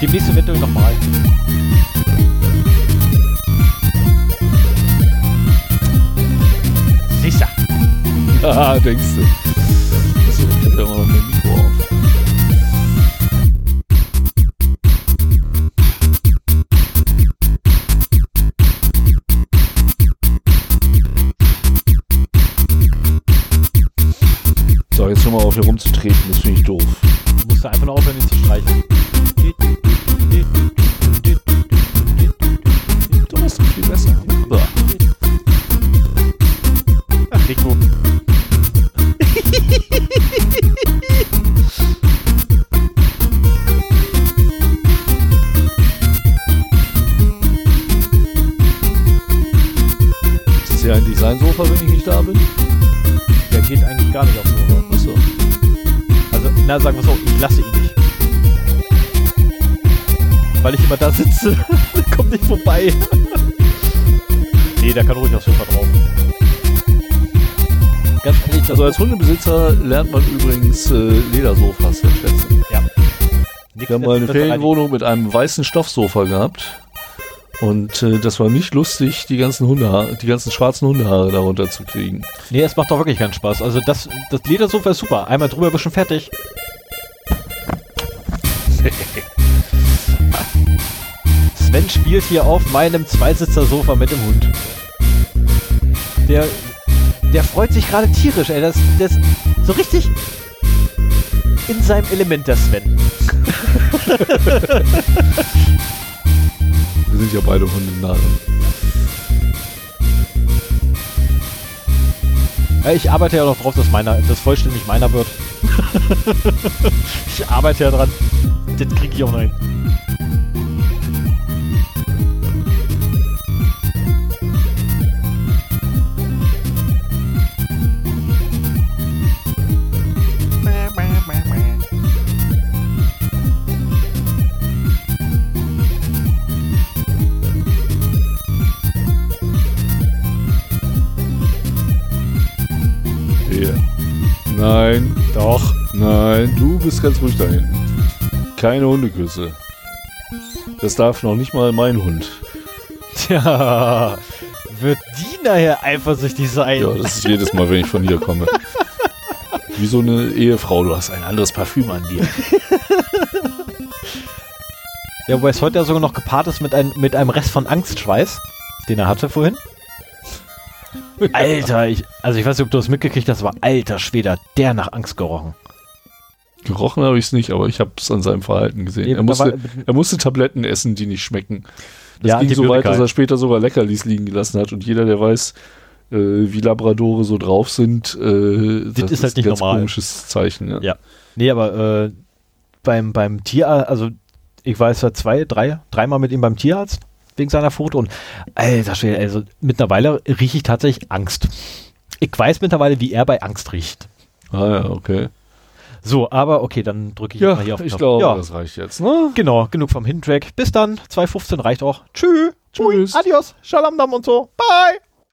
Demnächst eventuell nochmal. Sicher. [laughs] Haha, denkst du. Auf, hier rumzutreten, das finde ich doof. Du musst da einfach nur aufhören, ihn zu streichen. Immer da sitze. [laughs] Kommt nicht vorbei. nee, der kann ruhig aufs Sofa drauf. Ganz ehrlich, Also als Hundebesitzer lernt man übrigens äh, Ledersofas sehr schätzen. ja. Wir haben mal eine Ferienwohnung mit einem weißen Stoffsofa gehabt. Und äh, das war nicht lustig, die ganzen Hundehaare, die ganzen schwarzen Hundehaare darunter zu kriegen. Nee, es macht doch wirklich keinen Spaß. Also das, das Ledersofa ist super. Einmal drüber bist schon fertig. Spielt hier auf meinem Zweisitzer-Sofa mit dem Hund. Der, der freut sich gerade tierisch, ey. Das, das so richtig in seinem Element, der Sven. [laughs] Wir sind ja beide Hundenarren. Ich arbeite ja noch drauf, dass meiner, das vollständig meiner wird. [laughs] ich arbeite ja dran. Das kriege ich auch noch hin. Bist ganz ruhig da hinten. Keine Hundeküsse. Das darf noch nicht mal mein Hund. Tja, wird die nachher eifersüchtig sein? Ja, das ist jedes Mal, wenn ich von hier komme. Wie so eine Ehefrau, du hast ein anderes Parfüm an dir. Ja, wobei es heute ja sogar noch gepaart ist mit, ein, mit einem Rest von Angstschweiß, den er hatte vorhin. [laughs] Alter, ich, also ich weiß nicht, ob du das mitgekriegt hast, aber alter Schwede, der nach Angst gerochen. Gerochen habe ich es nicht, aber ich habe es an seinem Verhalten gesehen. Nee, er, musste, war- er musste Tabletten essen, die nicht schmecken. Das Ja, ging so weit, dass er später sogar Leckerlis liegen gelassen hat. Und jeder, der weiß, äh, wie Labradore so drauf sind, äh, Das ist halt nicht ein ganz normal. komisches Zeichen. Ja. Ja. Nee, aber äh, beim, beim Tierarzt, also ich war jetzt ja zwei, drei, dreimal mit ihm beim Tierarzt wegen seiner Foto und alter Schwede, also mittlerweile rieche ich tatsächlich Angst. Ich weiß mittlerweile, wie er bei Angst riecht. Ah ja, okay. So, aber okay, dann drücke ich Ja, mal hier auf den ich Knopf. glaube, ja, das reicht jetzt. Ne? genau, genug vom Hintrack. Bis dann, 2.15 reicht auch. Tschüss. Tschüss. Adios. Schalamdam und so. Bye.